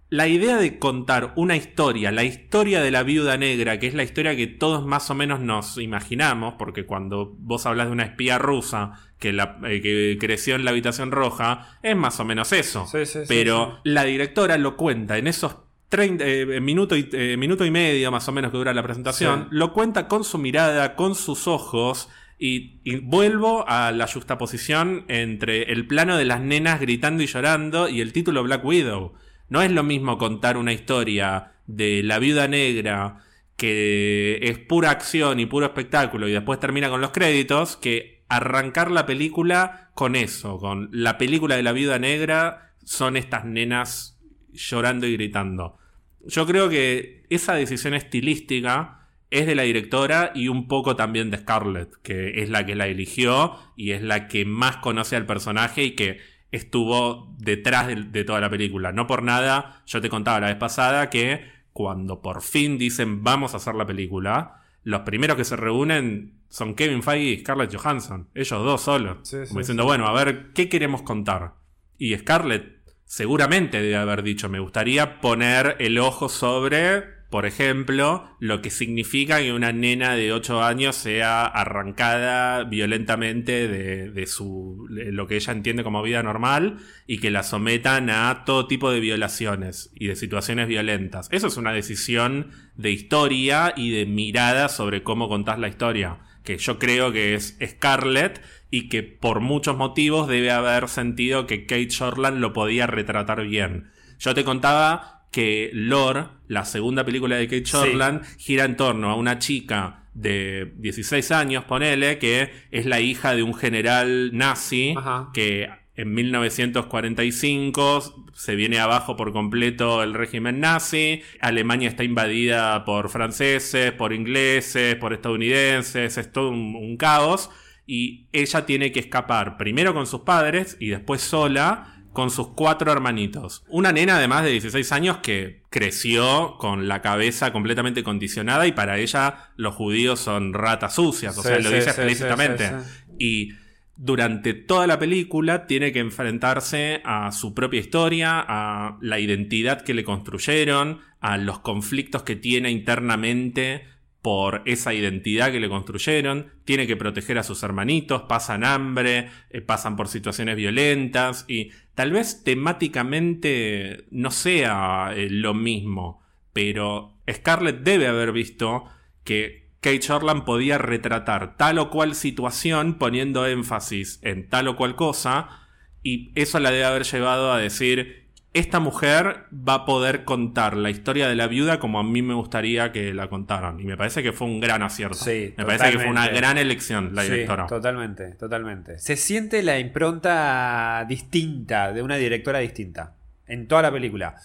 [SPEAKER 1] la idea de contar una historia, la historia de la viuda negra, que es la historia que todos más o menos nos imaginamos, porque cuando vos hablas de una espía rusa que, la- eh, que creció en la habitación roja, es más o menos eso.
[SPEAKER 2] Sí, sí, sí,
[SPEAKER 1] Pero la directora lo cuenta en esos 30, eh, minuto, y, eh, minuto y medio más o menos que dura la presentación, lo cuenta con su mirada, con sus ojos. Y, y vuelvo a la justaposición entre el plano de las nenas gritando y llorando y el título Black Widow. No es lo mismo contar una historia de la viuda negra que es pura acción y puro espectáculo y después termina con los créditos que arrancar la película con eso, con la película de la viuda negra son estas nenas llorando y gritando. Yo creo que esa decisión estilística es de la directora y un poco también de Scarlett, que es la que la eligió y es la que más conoce al personaje y que estuvo detrás de, de toda la película. No por nada, yo te contaba la vez pasada que cuando por fin dicen vamos a hacer la película, los primeros que se reúnen son Kevin Feige y Scarlett Johansson, ellos dos solos,
[SPEAKER 2] Sí, sí,
[SPEAKER 1] como diciendo, bueno, a ver, ¿qué queremos contar? Y Scarlett seguramente debe haber dicho, me gustaría poner el ojo sobre, por ejemplo, lo que significa que una nena de 8 años sea arrancada violentamente de, su lo que ella entiende como vida normal y que la sometan a todo tipo de violaciones y de situaciones violentas. Eso es una decisión de historia y de mirada sobre cómo contás la historia, que yo creo que es Scarlett y que por muchos motivos debe haber sentido que Kate Shortland lo podía retratar bien. Yo te contaba que Lore, la segunda película de Kate Shortland, gira en torno a una chica de 16 años, ponele, que es la hija de un general nazi
[SPEAKER 2] Ajá.
[SPEAKER 1] que en 1945 se viene abajo por completo el régimen nazi, Alemania está invadida por franceses, por ingleses, por estadounidenses, es todo un, un caos. Y ella tiene que escapar primero con sus padres y después sola con sus cuatro hermanitos. Una nena de más de 16 años que creció con la cabeza completamente condicionada y para ella los judíos son ratas sucias, o
[SPEAKER 2] Sí,
[SPEAKER 1] sea, lo dice
[SPEAKER 2] sí,
[SPEAKER 1] explícitamente. Y durante toda la película tiene que enfrentarse a su propia historia, a la identidad que le construyeron, a los conflictos que tiene internamente por esa identidad que le construyeron, tiene que proteger a sus hermanitos, pasan hambre, eh, pasan por situaciones violentas y tal vez temáticamente no sea eh, lo mismo, pero Scarlett debe haber visto que Kate Shortland podía retratar tal o cual situación poniendo énfasis en tal o cual cosa y eso la debe haber llevado a decir esta mujer va a poder contar la historia de la viuda como a mí me gustaría que la contaran. Y me parece que fue un gran acierto.
[SPEAKER 2] Sí,
[SPEAKER 1] me parece que fue una gran elección la
[SPEAKER 2] Sí,
[SPEAKER 1] directora.
[SPEAKER 2] totalmente, totalmente. Se siente la impronta distinta de una directora distinta en toda la película.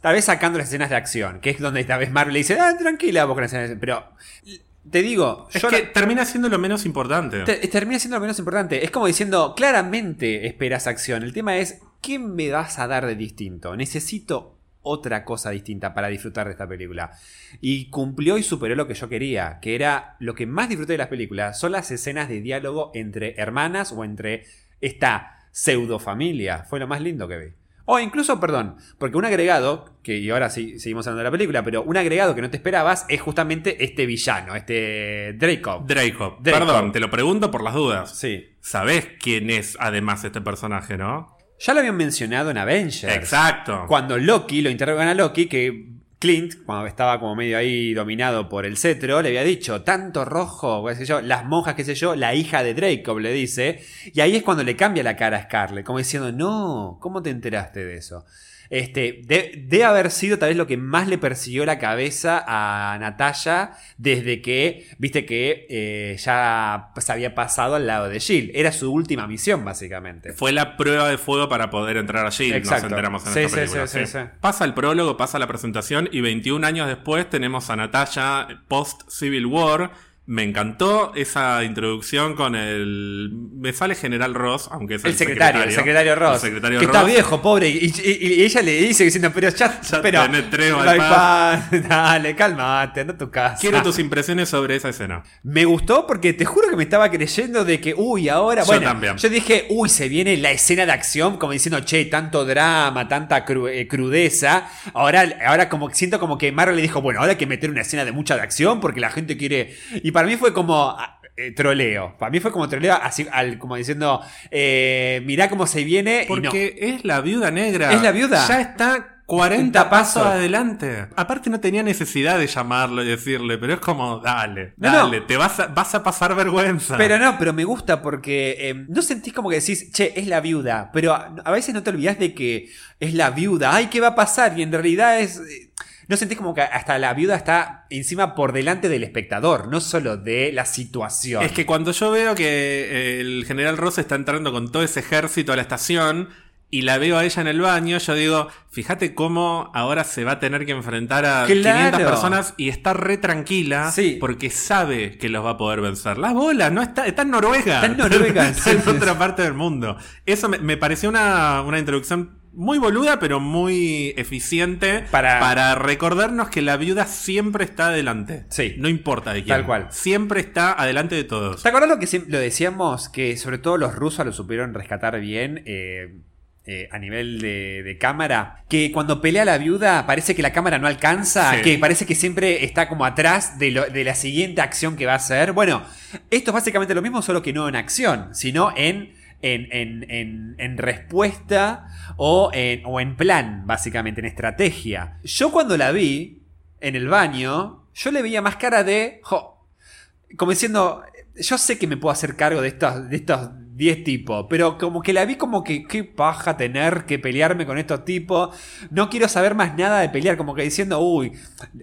[SPEAKER 2] Tal vez sacando las escenas de acción, que es donde tal vez Marvel le dice, ah, tranquila vos con las escenas de acción. Pero te digo,
[SPEAKER 1] es
[SPEAKER 2] yo
[SPEAKER 1] que
[SPEAKER 2] la-
[SPEAKER 1] termina siendo lo menos importante.
[SPEAKER 2] te- termina siendo lo menos importante. Es como diciendo, claramente esperas acción. El tema es, ¿qué me vas a dar de distinto? Necesito otra cosa distinta para disfrutar de esta película. Y cumplió y superó lo que yo quería, que era lo que más disfruté de las películas, son las escenas de diálogo entre hermanas o entre esta pseudo familia. Fue lo más lindo que vi. O incluso, perdón, porque un agregado, que y ahora sí seguimos hablando de la película, pero un agregado que no te esperabas es justamente este villano, este Draco.
[SPEAKER 1] Draco.
[SPEAKER 2] Draco.
[SPEAKER 1] Perdón, te lo pregunto por las dudas.
[SPEAKER 2] Sí.
[SPEAKER 1] ¿Sabés quién es además este personaje, no?
[SPEAKER 2] Ya lo habían mencionado en Avengers.
[SPEAKER 1] Exacto.
[SPEAKER 2] Cuando Loki, lo interrogan a Loki, que Clint, cuando estaba como medio ahí dominado por el cetro, le había dicho, tanto rojo, qué sé yo, las monjas, qué sé yo, la hija de Draco, le dice, y ahí es cuando le cambia la cara a Scarlett, como diciendo, no, ¿cómo te enteraste de eso? Este, de, de haber sido tal vez lo que más le persiguió la cabeza a Natalia desde que, viste que eh, ya se había pasado al lado de Jill. Era su última misión, básicamente.
[SPEAKER 1] Fue la prueba de fuego para poder entrar allí.
[SPEAKER 2] Exacto.
[SPEAKER 1] Nos enteramos en
[SPEAKER 2] Sí,
[SPEAKER 1] esta
[SPEAKER 2] sí,
[SPEAKER 1] película.
[SPEAKER 2] sí, sí,
[SPEAKER 1] sí.
[SPEAKER 2] sí.
[SPEAKER 1] Pasa el prólogo, pasa la presentación y 21 años después tenemos a Natalia post Civil War. Me encantó esa introducción con el. Me sale General Ross, aunque es el,
[SPEAKER 2] El secretario, el secretario Ross.
[SPEAKER 1] El secretario
[SPEAKER 2] que
[SPEAKER 1] Ross.
[SPEAKER 2] está viejo, pobre. Y, y- y ella le dice diciendo, pero ya,
[SPEAKER 1] Ya
[SPEAKER 2] pero,
[SPEAKER 1] tenés
[SPEAKER 2] no. Dale, cálmate, anda a tu casa.
[SPEAKER 1] Quiero tus impresiones sobre esa escena.
[SPEAKER 2] Me gustó porque te juro que me estaba creyendo de que, uy, ahora.
[SPEAKER 1] Yo
[SPEAKER 2] bueno,
[SPEAKER 1] también.
[SPEAKER 2] yo dije, uy, se viene la escena de acción, como diciendo, che, tanto drama, tanta cru- eh, crudeza. Ahora, ahora como siento como que Marvel le dijo, bueno, ahora hay que meter una escena de mucha de acción porque la gente quiere. Y para mí fue como. ah, eh, troleo. Para mí fue como troleo, así, al- como diciendo, eh, mirá cómo se viene. y no.
[SPEAKER 1] Porque es la viuda negra.
[SPEAKER 2] Es la viuda.
[SPEAKER 1] Ya está 40
[SPEAKER 2] 40
[SPEAKER 1] pasos adelante. Aparte no tenía necesidad de llamarlo y decirle, pero es como, dale,
[SPEAKER 2] No,
[SPEAKER 1] dale,
[SPEAKER 2] no.
[SPEAKER 1] te vas a, vas a pasar vergüenza.
[SPEAKER 2] Pero no, pero me gusta porque eh, no sentís como que decís, che, es la viuda, pero a, a veces no te olvidás de que es la viuda, ay, ¿qué va a pasar? Y en realidad es... No sentís como que hasta la viuda está encima por delante del espectador, no solo de la situación.
[SPEAKER 1] Es que cuando yo veo que eh, el general Ross está entrando con todo ese ejército a la estación y la veo a ella en el baño, yo digo, fíjate cómo ahora se va a tener que enfrentar a
[SPEAKER 2] Claro.
[SPEAKER 1] 500 personas y está re tranquila
[SPEAKER 2] Sí.
[SPEAKER 1] porque sabe que los va a poder vencer. Las bolas, no está, está en Noruega.
[SPEAKER 2] Está en Noruega,
[SPEAKER 1] está
[SPEAKER 2] sí,
[SPEAKER 1] en
[SPEAKER 2] sí,
[SPEAKER 1] otra parte del mundo. Eso me, me pareció una, una introducción muy boluda, pero muy eficiente
[SPEAKER 2] Para-
[SPEAKER 1] recordarnos que la viuda siempre está adelante.
[SPEAKER 2] Sí.
[SPEAKER 1] No importa de quién.
[SPEAKER 2] Tal cual.
[SPEAKER 1] Siempre está adelante de todos.
[SPEAKER 2] ¿Te acuerdas lo que lo decíamos? Que sobre todo los rusos lo supieron rescatar bien. eh, eh, a nivel de, de cámara, que cuando pelea la viuda parece que la cámara no alcanza,
[SPEAKER 1] Sí.
[SPEAKER 2] que parece que siempre está como atrás de, lo- de la siguiente acción que va a hacer. Bueno, esto es básicamente lo mismo, solo que no en acción, sino en, en, en- en- en respuesta o en, o en plan, básicamente, en estrategia. Yo cuando la vi en el baño, yo le veía más cara de... "Jo", como diciendo, yo sé que me puedo hacer cargo de estos, de estos 10 tipos, pero como que la vi como que qué paja tener que pelearme con estos tipos, no quiero saber más nada de pelear, como que diciendo, uy,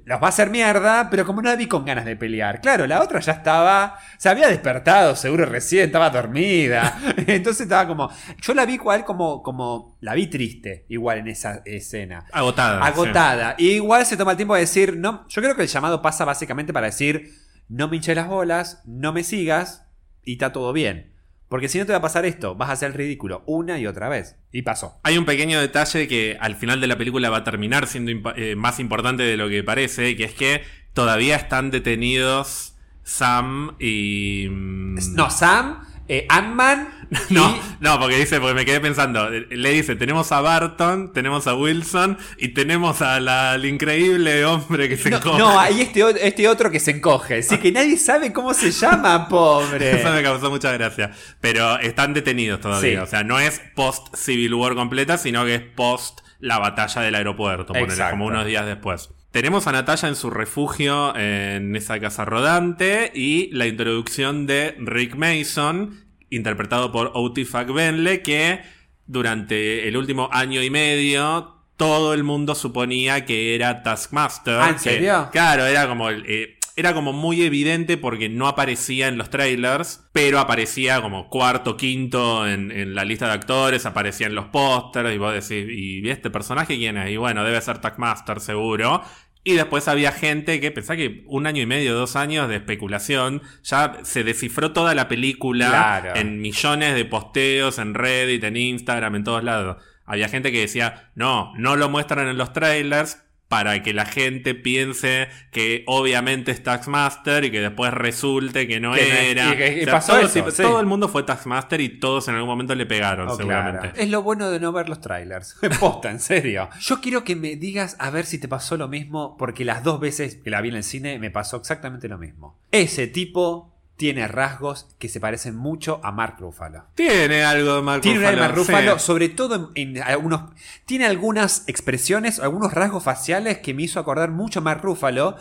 [SPEAKER 2] los va a hacer mierda, pero como no la vi con ganas de pelear. Claro, la otra ya estaba, se había despertado, seguro recién, estaba dormida, entonces estaba como, yo la vi igual como, como, la vi triste, igual en esa escena
[SPEAKER 1] Agotada.
[SPEAKER 2] agotada. Y igual se toma el tiempo de decir, no, yo creo que el llamado pasa básicamente para decir, no me hinches las bolas, no me sigas y está todo bien. Porque si no te va a pasar esto, vas a hacer el ridículo una y otra vez. Y pasó.
[SPEAKER 1] Hay un pequeño detalle que al final de la película va a terminar siendo eh, más importante de lo que parece, que es que todavía están detenidos Sam y... mm,
[SPEAKER 2] No, Sam, eh, Ant-Man
[SPEAKER 1] No,
[SPEAKER 2] y-
[SPEAKER 1] no, porque dice, porque me quedé pensando, eh, le dice, tenemos a Barton, tenemos a Wilson y tenemos a la- al increíble hombre que se
[SPEAKER 2] No,
[SPEAKER 1] encoge.
[SPEAKER 2] no, hay este, este otro que se encoge. Así que nadie sabe cómo se llama, pobre.
[SPEAKER 1] Eso me causó mucha gracia. Pero están detenidos todavía.
[SPEAKER 2] Sí.
[SPEAKER 1] O sea, no es post Civil War completa, sino que es post la batalla del aeropuerto, ponele, como unos días después. Tenemos a Natalia en su refugio en esa casa rodante y la introducción de Rick Mason, interpretado por Oti Benle, que durante el último año y medio todo el mundo suponía que era Taskmaster.
[SPEAKER 2] Ah, ¿en
[SPEAKER 1] que-
[SPEAKER 2] serio?
[SPEAKER 1] claro, era como eh, era como muy evidente porque no aparecía en los trailers, pero aparecía como cuarto, quinto en, en la lista de actores, aparecía en los pósters y vos decís, ¿y este personaje quién es? Y bueno, debe ser Taskmaster seguro. Y después había gente que pensaba que un año y medio, dos años de especulación, ya se descifró toda la película
[SPEAKER 2] Claro.
[SPEAKER 1] en millones de posteos, en Reddit, en Instagram, en todos lados. Había gente que decía, no, no lo muestran en los trailers, para que la gente piense que obviamente es Taxmaster y que después resulte que no
[SPEAKER 2] Que
[SPEAKER 1] era.
[SPEAKER 2] y que- y
[SPEAKER 1] O sea,
[SPEAKER 2] pasó
[SPEAKER 1] todo,
[SPEAKER 2] eso,
[SPEAKER 1] tipo-
[SPEAKER 2] sí.
[SPEAKER 1] todo el mundo fue Taxmaster y todos en algún momento le pegaron,
[SPEAKER 2] Oh,
[SPEAKER 1] seguramente.
[SPEAKER 2] claro. Es lo bueno de no ver los trailers. Posta, en serio. Yo quiero que me digas a ver si te pasó lo mismo, porque las dos veces que la vi en el cine me pasó exactamente lo mismo. Ese tipo tiene rasgos que se parecen mucho a Mark Ruffalo.
[SPEAKER 1] Tiene algo de Mark
[SPEAKER 2] Tiene
[SPEAKER 1] Ruffalo,
[SPEAKER 2] Mark Ruffalo,
[SPEAKER 1] sí.
[SPEAKER 2] sobre todo en, en algunos. Tiene algunas expresiones, algunos rasgos faciales que me hizo acordar mucho a Mark Ruffalo.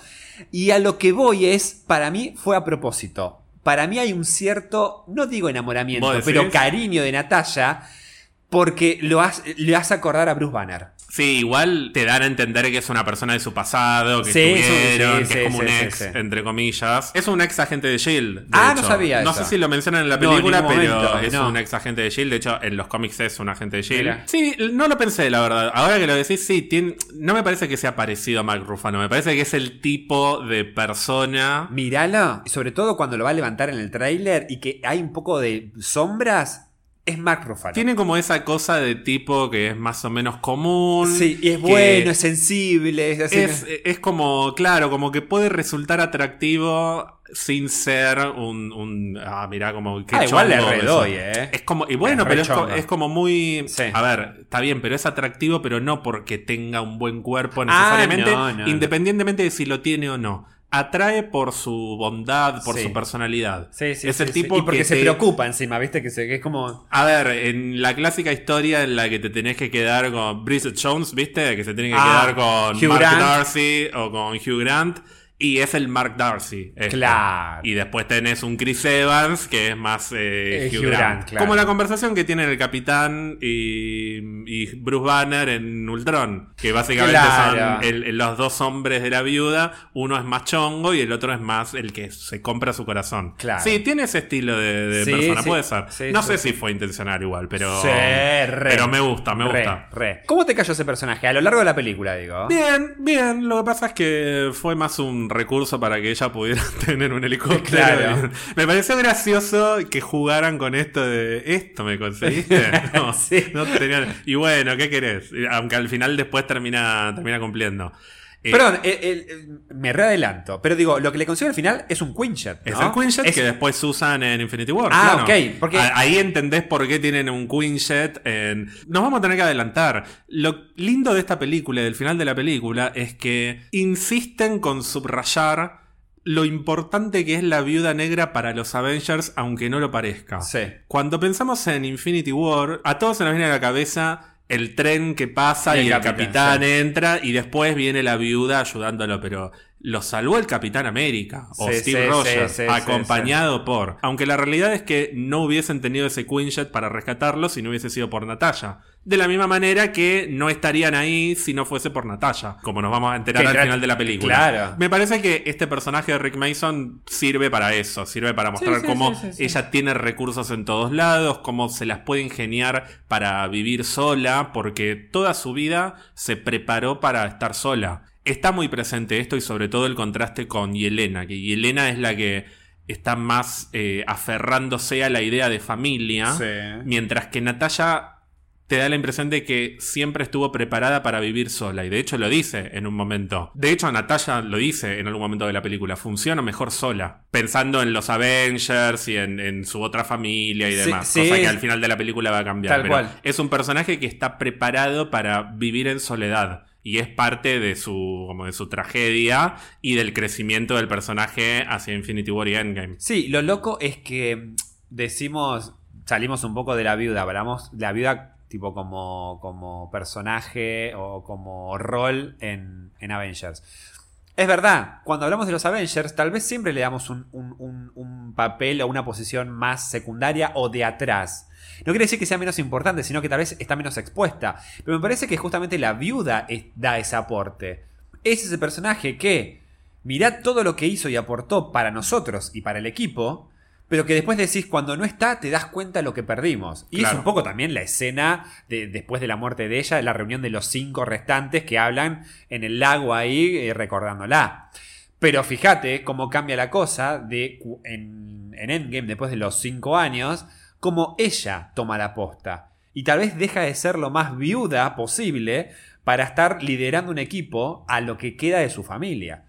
[SPEAKER 2] Y a lo que voy es, para mí fue a propósito. Para mí hay un cierto, no digo enamoramiento, pero cariño de Natalia. Porque lo hace, le hace acordar a Bruce Banner.
[SPEAKER 1] Sí, igual te dan a entender que es una persona de su pasado, que
[SPEAKER 2] Sí,
[SPEAKER 1] estuvieron,
[SPEAKER 2] sí,
[SPEAKER 1] que es como un ex, entre comillas. Es un ex agente de S.H.I.E.L.D. de
[SPEAKER 2] Ah, no sabía
[SPEAKER 1] No
[SPEAKER 2] eso.
[SPEAKER 1] sé si lo mencionan en la
[SPEAKER 2] No, en
[SPEAKER 1] película, pero
[SPEAKER 2] momento,
[SPEAKER 1] es
[SPEAKER 2] no.
[SPEAKER 1] un ex agente de S.H.I.E.L.D. De hecho, en los cómics es un agente de S.H.I.E.L.D.
[SPEAKER 2] Mira.
[SPEAKER 1] Sí, no lo pensé, la verdad. Ahora que lo decís, sí, tiene- no me parece que sea parecido a Mark Ruffalo. Me parece que es el tipo de persona...
[SPEAKER 2] Míralo, sobre todo cuando lo va a levantar en el tráiler y que hay un poco de sombras, es Mark Ruffalo.
[SPEAKER 1] Tiene como esa cosa de tipo que es más o menos común.
[SPEAKER 2] Sí, y es bueno, es sensible, es así.
[SPEAKER 1] Es, es como, claro, como que puede resultar atractivo sin ser un. un ah, mirá, como. qué
[SPEAKER 2] Ah, igual le redoy, eh.
[SPEAKER 1] Es como. Y bueno,
[SPEAKER 2] Es
[SPEAKER 1] pero es, co-
[SPEAKER 2] chongo.
[SPEAKER 1] es como muy.
[SPEAKER 2] Sí.
[SPEAKER 1] A ver, está bien, pero es atractivo, pero no porque tenga un buen cuerpo
[SPEAKER 2] Ah,
[SPEAKER 1] necesariamente.
[SPEAKER 2] no, no, no.
[SPEAKER 1] independientemente de si lo tiene o no. Atrae por su bondad, por
[SPEAKER 2] Sí.
[SPEAKER 1] su personalidad.
[SPEAKER 2] Sí, sí,
[SPEAKER 1] es
[SPEAKER 2] sí,
[SPEAKER 1] el tipo
[SPEAKER 2] Y porque
[SPEAKER 1] que
[SPEAKER 2] se
[SPEAKER 1] te-
[SPEAKER 2] preocupa encima, ¿viste? Que, se, que es como.
[SPEAKER 1] a ver, en la clásica historia en la que te tenés que quedar con Bridget Jones, ¿viste? Que se tiene que
[SPEAKER 2] Ah,
[SPEAKER 1] quedar con
[SPEAKER 2] Hugh
[SPEAKER 1] Mark
[SPEAKER 2] Grant.
[SPEAKER 1] Darcy o con Hugh Grant. Y es el Mark Darcy. este.
[SPEAKER 2] Claro.
[SPEAKER 1] Y después tenés un Chris Evans que es más eh,
[SPEAKER 2] Eh,
[SPEAKER 1] Hugh,
[SPEAKER 2] Hugh
[SPEAKER 1] Grant.
[SPEAKER 2] Grant, claro.
[SPEAKER 1] Como la conversación que tienen el Capitán y, y Bruce Banner en Ultron. Que básicamente
[SPEAKER 2] Claro.
[SPEAKER 1] son el- el- los dos hombres de la viuda. Uno es más chongo y el otro es más el que se compra su corazón.
[SPEAKER 2] Claro.
[SPEAKER 1] Sí, tiene ese estilo de, de
[SPEAKER 2] Sí,
[SPEAKER 1] persona.
[SPEAKER 2] sí.
[SPEAKER 1] Puede ser.
[SPEAKER 2] Sí,
[SPEAKER 1] no sé si fue intencional igual, pero.
[SPEAKER 2] Sí, re.
[SPEAKER 1] Pero me gusta, me
[SPEAKER 2] Re,
[SPEAKER 1] gusta.
[SPEAKER 2] re. ¿Cómo te cayó ese personaje? A lo largo de la película, digo.
[SPEAKER 1] Bien, bien. Lo que pasa es que fue más un recurso para que ella pudiera tener un helicóptero.
[SPEAKER 2] Claro.
[SPEAKER 1] Me pareció gracioso que jugaran con esto de esto me conseguiste. No,
[SPEAKER 2] Sí.
[SPEAKER 1] no tenían- Y bueno, ¿qué querés? Aunque al final después termina, termina cumpliendo. Eh,
[SPEAKER 2] Perdón, el- el- me readelanto. Pero digo, lo que le consigo al final es un Quinjet.
[SPEAKER 1] Es el Quinjet
[SPEAKER 2] Es-
[SPEAKER 1] que después usan en Infinity War.
[SPEAKER 2] Ah,
[SPEAKER 1] claro.
[SPEAKER 2] ok, porque-
[SPEAKER 1] Ahí entendés por qué tienen un Quinjet. En... Nos vamos a tener que adelantar. Lo lindo de esta película y del final de la película es que insisten con subrayar lo importante que es la viuda negra para los Avengers, aunque no lo parezca.
[SPEAKER 2] Sí.
[SPEAKER 1] Cuando pensamos en Infinity War, a todos se nos viene a la cabeza el tren que pasa
[SPEAKER 2] Y
[SPEAKER 1] y
[SPEAKER 2] el capitán,
[SPEAKER 1] entra y después viene la viuda ayudándolo, pero lo salvó el Capitán América o
[SPEAKER 2] Sí,
[SPEAKER 1] Steve
[SPEAKER 2] sí,
[SPEAKER 1] Rogers,
[SPEAKER 2] sí, sí,
[SPEAKER 1] acompañado por. Aunque la realidad es que no hubiesen tenido ese Quinjet para rescatarlo si no hubiese sido por Natalia. De la misma manera que no estarían ahí si no fuese por Natalia, como nos vamos a enterar
[SPEAKER 2] Que
[SPEAKER 1] al final de la película.
[SPEAKER 2] Claro.
[SPEAKER 1] Me parece que este personaje de Rick Mason sirve para eso, sirve para mostrar
[SPEAKER 2] sí,
[SPEAKER 1] cómo
[SPEAKER 2] sí, sí, sí.
[SPEAKER 1] ella tiene recursos en todos lados, cómo se las puede ingeniar para vivir sola, porque toda su vida se preparó para estar sola. Está muy presente esto y sobre todo el contraste con Yelena, que Yelena es la que está más eh, aferrándose a la idea de familia,
[SPEAKER 2] Sí.
[SPEAKER 1] mientras que Natalia te da la impresión de que siempre estuvo preparada para vivir sola. Y de hecho lo dice en un momento. De hecho, Natalia lo dice en algún momento de la película. Funciona mejor sola. Pensando en los Avengers y en, en su otra familia y
[SPEAKER 2] Sí,
[SPEAKER 1] demás.
[SPEAKER 2] sí.
[SPEAKER 1] cosa que al final de la película va a cambiar.
[SPEAKER 2] Tal
[SPEAKER 1] Pero
[SPEAKER 2] cual.
[SPEAKER 1] Es un personaje que está preparado para vivir en soledad. Y es parte de su, como de su tragedia y del crecimiento del personaje hacia Infinity War y Endgame.
[SPEAKER 2] Sí, lo loco es que decimos, salimos un poco de la viuda, hablamos de la viuda tipo como, como personaje o como rol en, en Avengers. Es verdad, cuando hablamos de los Avengers, tal vez siempre le damos un- un- un papel o una posición más secundaria o de atrás. No quiere decir que sea menos importante, sino que tal vez está menos expuesta. Pero me parece que justamente la viuda es- da ese aporte. Es ese personaje que, mirá todo lo que hizo y aportó para nosotros y para el equipo, pero que después decís, cuando no está, te das cuenta de lo que perdimos. Y es un poco también la escena de, después de la muerte de ella, la reunión de los cinco restantes que hablan en el lago ahí eh, recordándola. Pero fíjate cómo cambia la cosa de en, en Endgame, después de los cinco años, cómo ella toma la posta. Y tal vez deja de ser lo más viuda posible para estar liderando un equipo a lo que queda de su familia.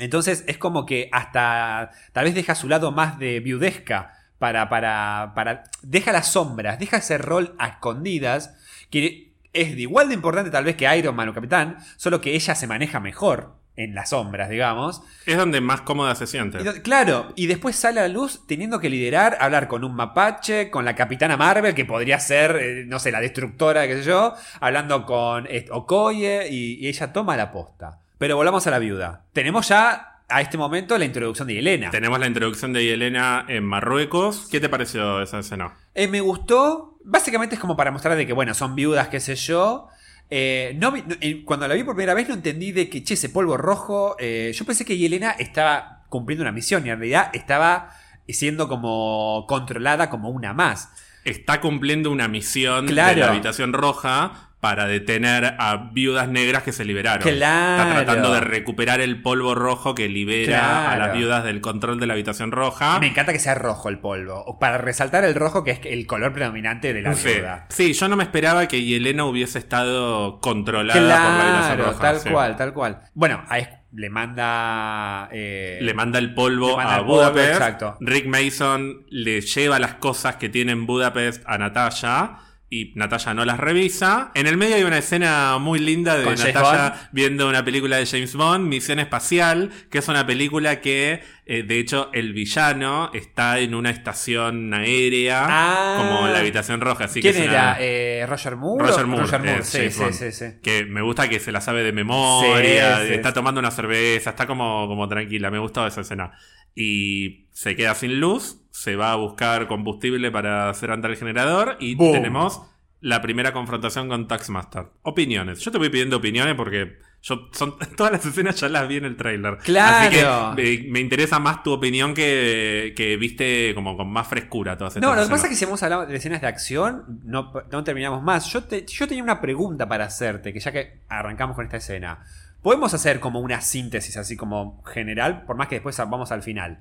[SPEAKER 2] Entonces es como que hasta tal vez deja su lado más de viudesca para, para, para... Deja las sombras, deja ese rol a escondidas que es de igual de importante tal vez que Iron Man o Capitán, solo que ella se maneja mejor en las sombras, digamos.
[SPEAKER 1] Es donde más cómoda se siente.
[SPEAKER 2] Y claro, y después sale a la luz teniendo que liderar, hablar con un mapache, con la capitana Marvel, que podría ser, eh, no sé, la destructora, qué sé yo, hablando con eh, Okoye, y, y ella toma la posta. Pero volvamos a la viuda. Tenemos ya a este momento la introducción de Elena.
[SPEAKER 1] Tenemos la introducción de Yelena en Marruecos. ¿Qué te pareció esa escena?
[SPEAKER 2] Eh, me gustó. Básicamente es como para mostrar de que, bueno, son viudas, qué sé yo. Eh, no eh, cuando la vi por primera vez no entendí de que, che, ese polvo rojo. eh, yo pensé que Yelena estaba cumpliendo una misión y en realidad estaba siendo como controlada como una más.
[SPEAKER 1] Está cumpliendo una misión
[SPEAKER 2] Claro.
[SPEAKER 1] de la habitación roja para detener a viudas negras que se liberaron.
[SPEAKER 2] Claro.
[SPEAKER 1] Está tratando de recuperar el polvo rojo que libera a las viudas del control de la habitación roja.
[SPEAKER 2] Me encanta que sea rojo el polvo. Para resaltar el rojo, que es el color predominante de la
[SPEAKER 1] Sí.
[SPEAKER 2] viuda.
[SPEAKER 1] Sí, yo no me esperaba que Yelena hubiese estado controlada por la habitación roja.
[SPEAKER 2] tal
[SPEAKER 1] sí.
[SPEAKER 2] cual, tal cual. Bueno, ahí le manda. eh,
[SPEAKER 1] Le manda el polvo
[SPEAKER 2] manda
[SPEAKER 1] a Budapest.
[SPEAKER 2] exacto.
[SPEAKER 1] Rick Mason le lleva las cosas que tiene en Budapest a Natalia. Y Natalia no las revisa. En el medio hay una escena muy linda de Natalia viendo una película de James Bond, Misión Espacial, que es una película que, eh, de hecho, el villano está en una estación aérea,
[SPEAKER 2] Ah.
[SPEAKER 1] como la habitación roja. Así
[SPEAKER 2] ¿Quién
[SPEAKER 1] que
[SPEAKER 2] era?
[SPEAKER 1] una-
[SPEAKER 2] Eh, ¿Roger Moore?
[SPEAKER 1] Roger Moore, eh,
[SPEAKER 2] sí,
[SPEAKER 1] James
[SPEAKER 2] sí,
[SPEAKER 1] Bond.
[SPEAKER 2] sí, sí.
[SPEAKER 1] Que me gusta que se la sabe de memoria,
[SPEAKER 2] Sí, sí.
[SPEAKER 1] está tomando una cerveza, está como, como tranquila, me gustó esa escena. Y se queda sin luz, se va a buscar combustible para hacer andar el generador y
[SPEAKER 2] Boom.
[SPEAKER 1] tenemos la primera confrontación con Taxmaster. Opiniones. Yo te voy pidiendo opiniones porque yo son todas las escenas ya las vi en el trailer.
[SPEAKER 2] Claro.
[SPEAKER 1] Así que me, me interesa más tu opinión que, que viste como con más frescura todas estas
[SPEAKER 2] No, lo que pasa es que si hemos hablado de escenas de acción, no, no terminamos más. Yo, te- yo tenía una pregunta para hacerte, que ya que arrancamos con esta escena, podemos hacer como una síntesis así como general, por más que después vamos al final.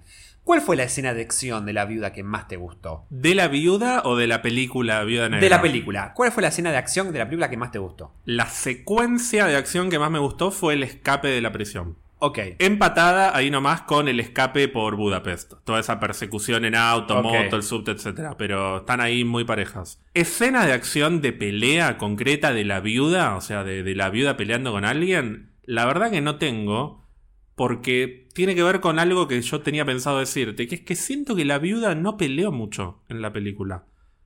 [SPEAKER 2] ¿Cuál fue la escena de acción de la viuda que más te gustó?
[SPEAKER 1] ¿De la viuda o de la película Viuda Negra?
[SPEAKER 2] De la película. ¿Cuál fue la escena de acción de la película que más te gustó?
[SPEAKER 1] La secuencia de acción que más me gustó fue el escape de la prisión.
[SPEAKER 2] Ok.
[SPEAKER 1] Empatada ahí nomás con el escape por Budapest. Toda esa persecución en auto, moto, el subte, etc. Pero están ahí muy parejas. Escena de acción de pelea concreta de la viuda, o sea, de, de la viuda peleando con alguien. La verdad que no tengo. Porque tiene que ver con algo que yo tenía pensado decirte. Que es que siento que la viuda no peleó mucho en la película.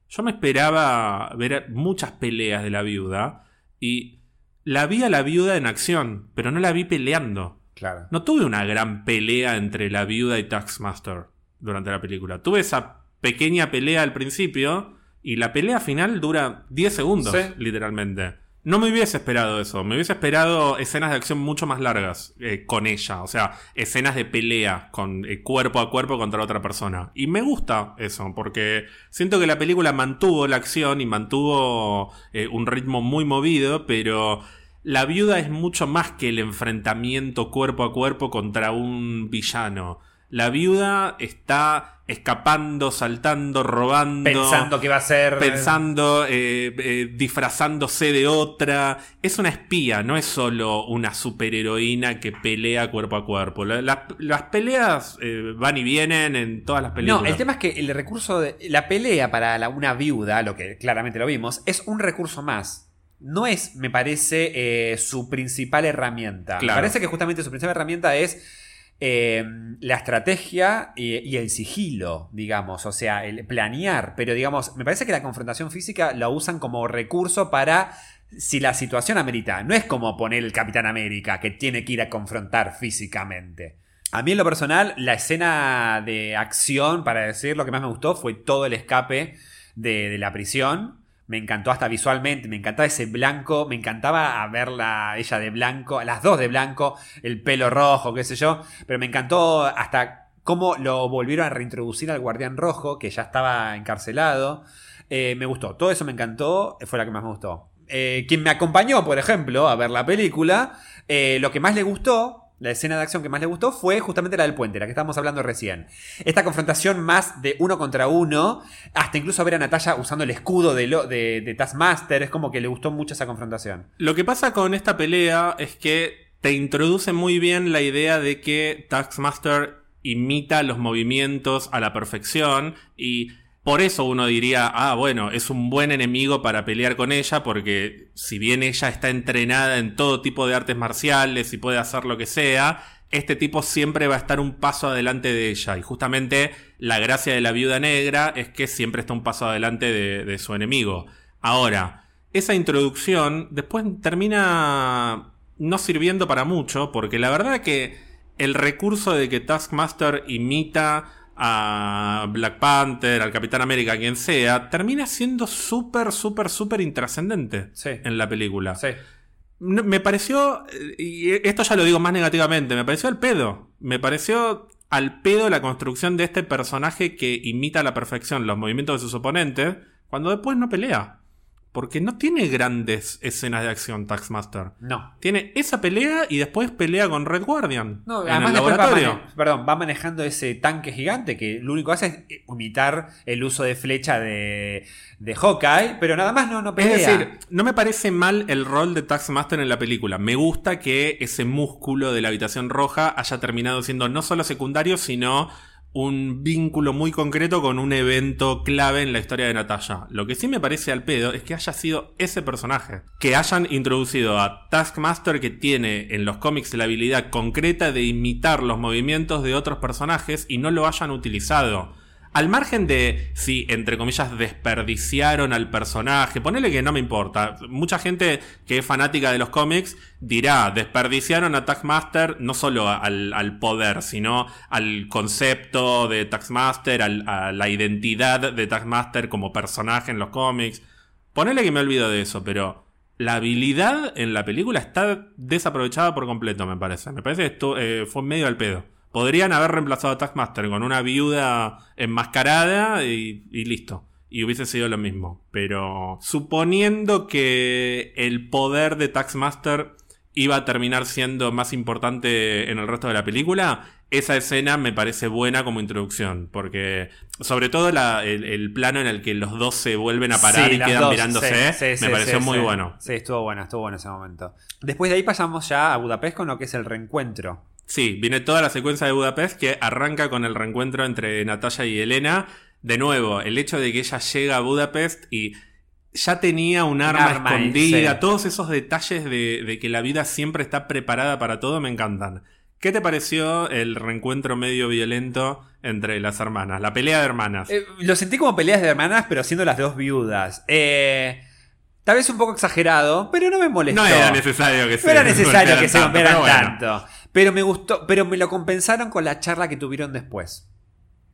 [SPEAKER 1] Yo me esperaba ver muchas peleas de la viuda. Y la vi a la viuda en acción, pero no la vi peleando.
[SPEAKER 2] Claro.
[SPEAKER 1] No tuve una gran pelea entre la viuda y Taxmaster durante la película. Tuve esa pequeña pelea al principio y la pelea final dura 10 segundos,
[SPEAKER 2] Sí.
[SPEAKER 1] literalmente. No me hubiese esperado eso. Me hubiese esperado escenas de acción mucho más largas eh, con ella. O sea, escenas de pelea con eh, cuerpo a cuerpo contra otra persona. Y me gusta eso, porque siento que la película mantuvo la acción y mantuvo eh, un ritmo muy movido, pero la viuda es mucho más que el enfrentamiento cuerpo a cuerpo contra un villano. La viuda está escapando, saltando, robando.
[SPEAKER 2] Pensando que va a ser.
[SPEAKER 1] Pensando, eh, eh, disfrazándose de otra. Es una espía, no es solo una superheroína que pelea cuerpo a cuerpo. La- la- las peleas eh, van y vienen en todas las películas.
[SPEAKER 2] No, el tema es que el recurso de. La pelea para la- una viuda, lo que claramente lo vimos, es un recurso más. No es, me parece, eh, su principal herramienta.
[SPEAKER 1] Claro.
[SPEAKER 2] Me parece que justamente su principal herramienta es eh, la estrategia y, el sigilo, digamos. O sea, el planear. Pero, digamos, me parece que la confrontación física la usan como recurso para. Si la situación amerita, no es como poner el Capitán América que tiene que ir a confrontar físicamente. A mí en lo personal, la escena de acción, para decir lo que más me gustó, fue todo el escape de la prisión. Me encantó hasta visualmente, me encantaba ese blanco, me encantaba verla ella de blanco, las dos de blanco, el pelo rojo, qué sé yo, pero me encantó hasta cómo lo volvieron a reintroducir al guardián rojo, que ya estaba encarcelado. Eh, me gustó, todo eso me encantó, fue la que más me gustó. Eh, quien me acompañó, por ejemplo, a ver la película, eh, lo que más le gustó, la escena de acción que más le gustó fue justamente la del puente, la que estábamos hablando recién. Esta confrontación más de uno contra uno, hasta incluso ver a Natalia usando el escudo de, lo, de, de Taskmaster, es como que le gustó mucho esa confrontación.
[SPEAKER 1] Lo que pasa con esta pelea es que te introduce muy bien la idea de que Taskmaster imita los movimientos a la perfección y por eso uno diría, ah, bueno, es un buen enemigo para pelear con ella, porque si bien ella está entrenada en todo tipo de artes marciales y puede hacer lo que sea, este tipo siempre va a estar un paso adelante de ella. Y justamente la gracia de la viuda negra es que siempre está un paso adelante de, su enemigo. Ahora, esa introducción después termina no sirviendo para mucho, porque la verdad que el recurso de que Taskmaster imita a Black Panther, al Capitán América, quien sea, termina siendo súper, súper, súper intrascendente
[SPEAKER 2] Sí.
[SPEAKER 1] en la película.
[SPEAKER 2] Sí.
[SPEAKER 1] Me pareció, eh, y esto ya lo digo más negativamente, me pareció al pedo. Me pareció al pedo la construcción de este personaje que imita a la perfección los movimientos de sus oponentes, cuando después no pelea. Porque no tiene grandes escenas de acción Taxmaster.
[SPEAKER 2] No.
[SPEAKER 1] Tiene esa pelea y después pelea con Red Guardian.
[SPEAKER 2] No,
[SPEAKER 1] en
[SPEAKER 2] además
[SPEAKER 1] el
[SPEAKER 2] va,
[SPEAKER 1] laboratorio.
[SPEAKER 2] mane- perdón, va manejando ese tanque gigante que lo único que hace es imitar el uso de flecha de, de Hawkeye, pero nada más no, no pelea.
[SPEAKER 1] Es decir, no me parece mal el rol de Taxmaster en la película. Me gusta que ese músculo de la habitación roja haya terminado siendo no solo secundario, sino un vínculo muy concreto con un evento clave en la historia de Natalia. Lo que sí me parece al pedo es que haya sido ese personaje. Que hayan introducido a Taskmaster que tiene en los cómics la habilidad concreta de imitar los movimientos de otros personajes y no lo hayan utilizado. Al margen de si, entre comillas, desperdiciaron al personaje, ponele que no me importa. Mucha gente que es fanática de los cómics dirá, desperdiciaron a Taskmaster no solo al, al poder, sino al concepto de Taskmaster, al- a la identidad de Taskmaster como personaje en los cómics. Ponele que me olvido de eso, pero la habilidad en la película está desaprovechada por completo, me parece. Me parece que esto eh, fue medio al pedo. Podrían haber reemplazado a Taskmaster con una viuda enmascarada y, y listo. Y hubiese sido lo mismo. Pero suponiendo que el poder de Taskmaster iba a terminar siendo más importante en el resto de la película, esa escena me parece buena como introducción. Porque, sobre todo la- el, el plano en el que los dos se vuelven a parar
[SPEAKER 2] Sí,
[SPEAKER 1] y quedan
[SPEAKER 2] dos,
[SPEAKER 1] mirándose,
[SPEAKER 2] sí, sí,
[SPEAKER 1] me pareció muy bueno.
[SPEAKER 2] Sí, estuvo bueno, estuvo bueno ese momento. Después de ahí pasamos ya a Budapest con lo que es el reencuentro.
[SPEAKER 1] Sí, viene toda la secuencia de Budapest que arranca con el reencuentro entre Natalia y Elena. De nuevo, el hecho de que ella llega a Budapest y ya tenía un arma,
[SPEAKER 2] arma,
[SPEAKER 1] escondida, todos esos detalles de, de que la vida siempre está preparada para todo me encantan. ¿Qué te pareció el reencuentro medio violento entre las hermanas? La pelea de hermanas.
[SPEAKER 2] Eh, lo sentí como peleas de hermanas, pero siendo las dos viudas. Eh, tal vez un poco exagerado, pero no me molestó.
[SPEAKER 1] no era necesario que se
[SPEAKER 2] No era necesario que se
[SPEAKER 1] tanto, pero
[SPEAKER 2] me gustó, pero me lo compensaron con la charla que tuvieron después.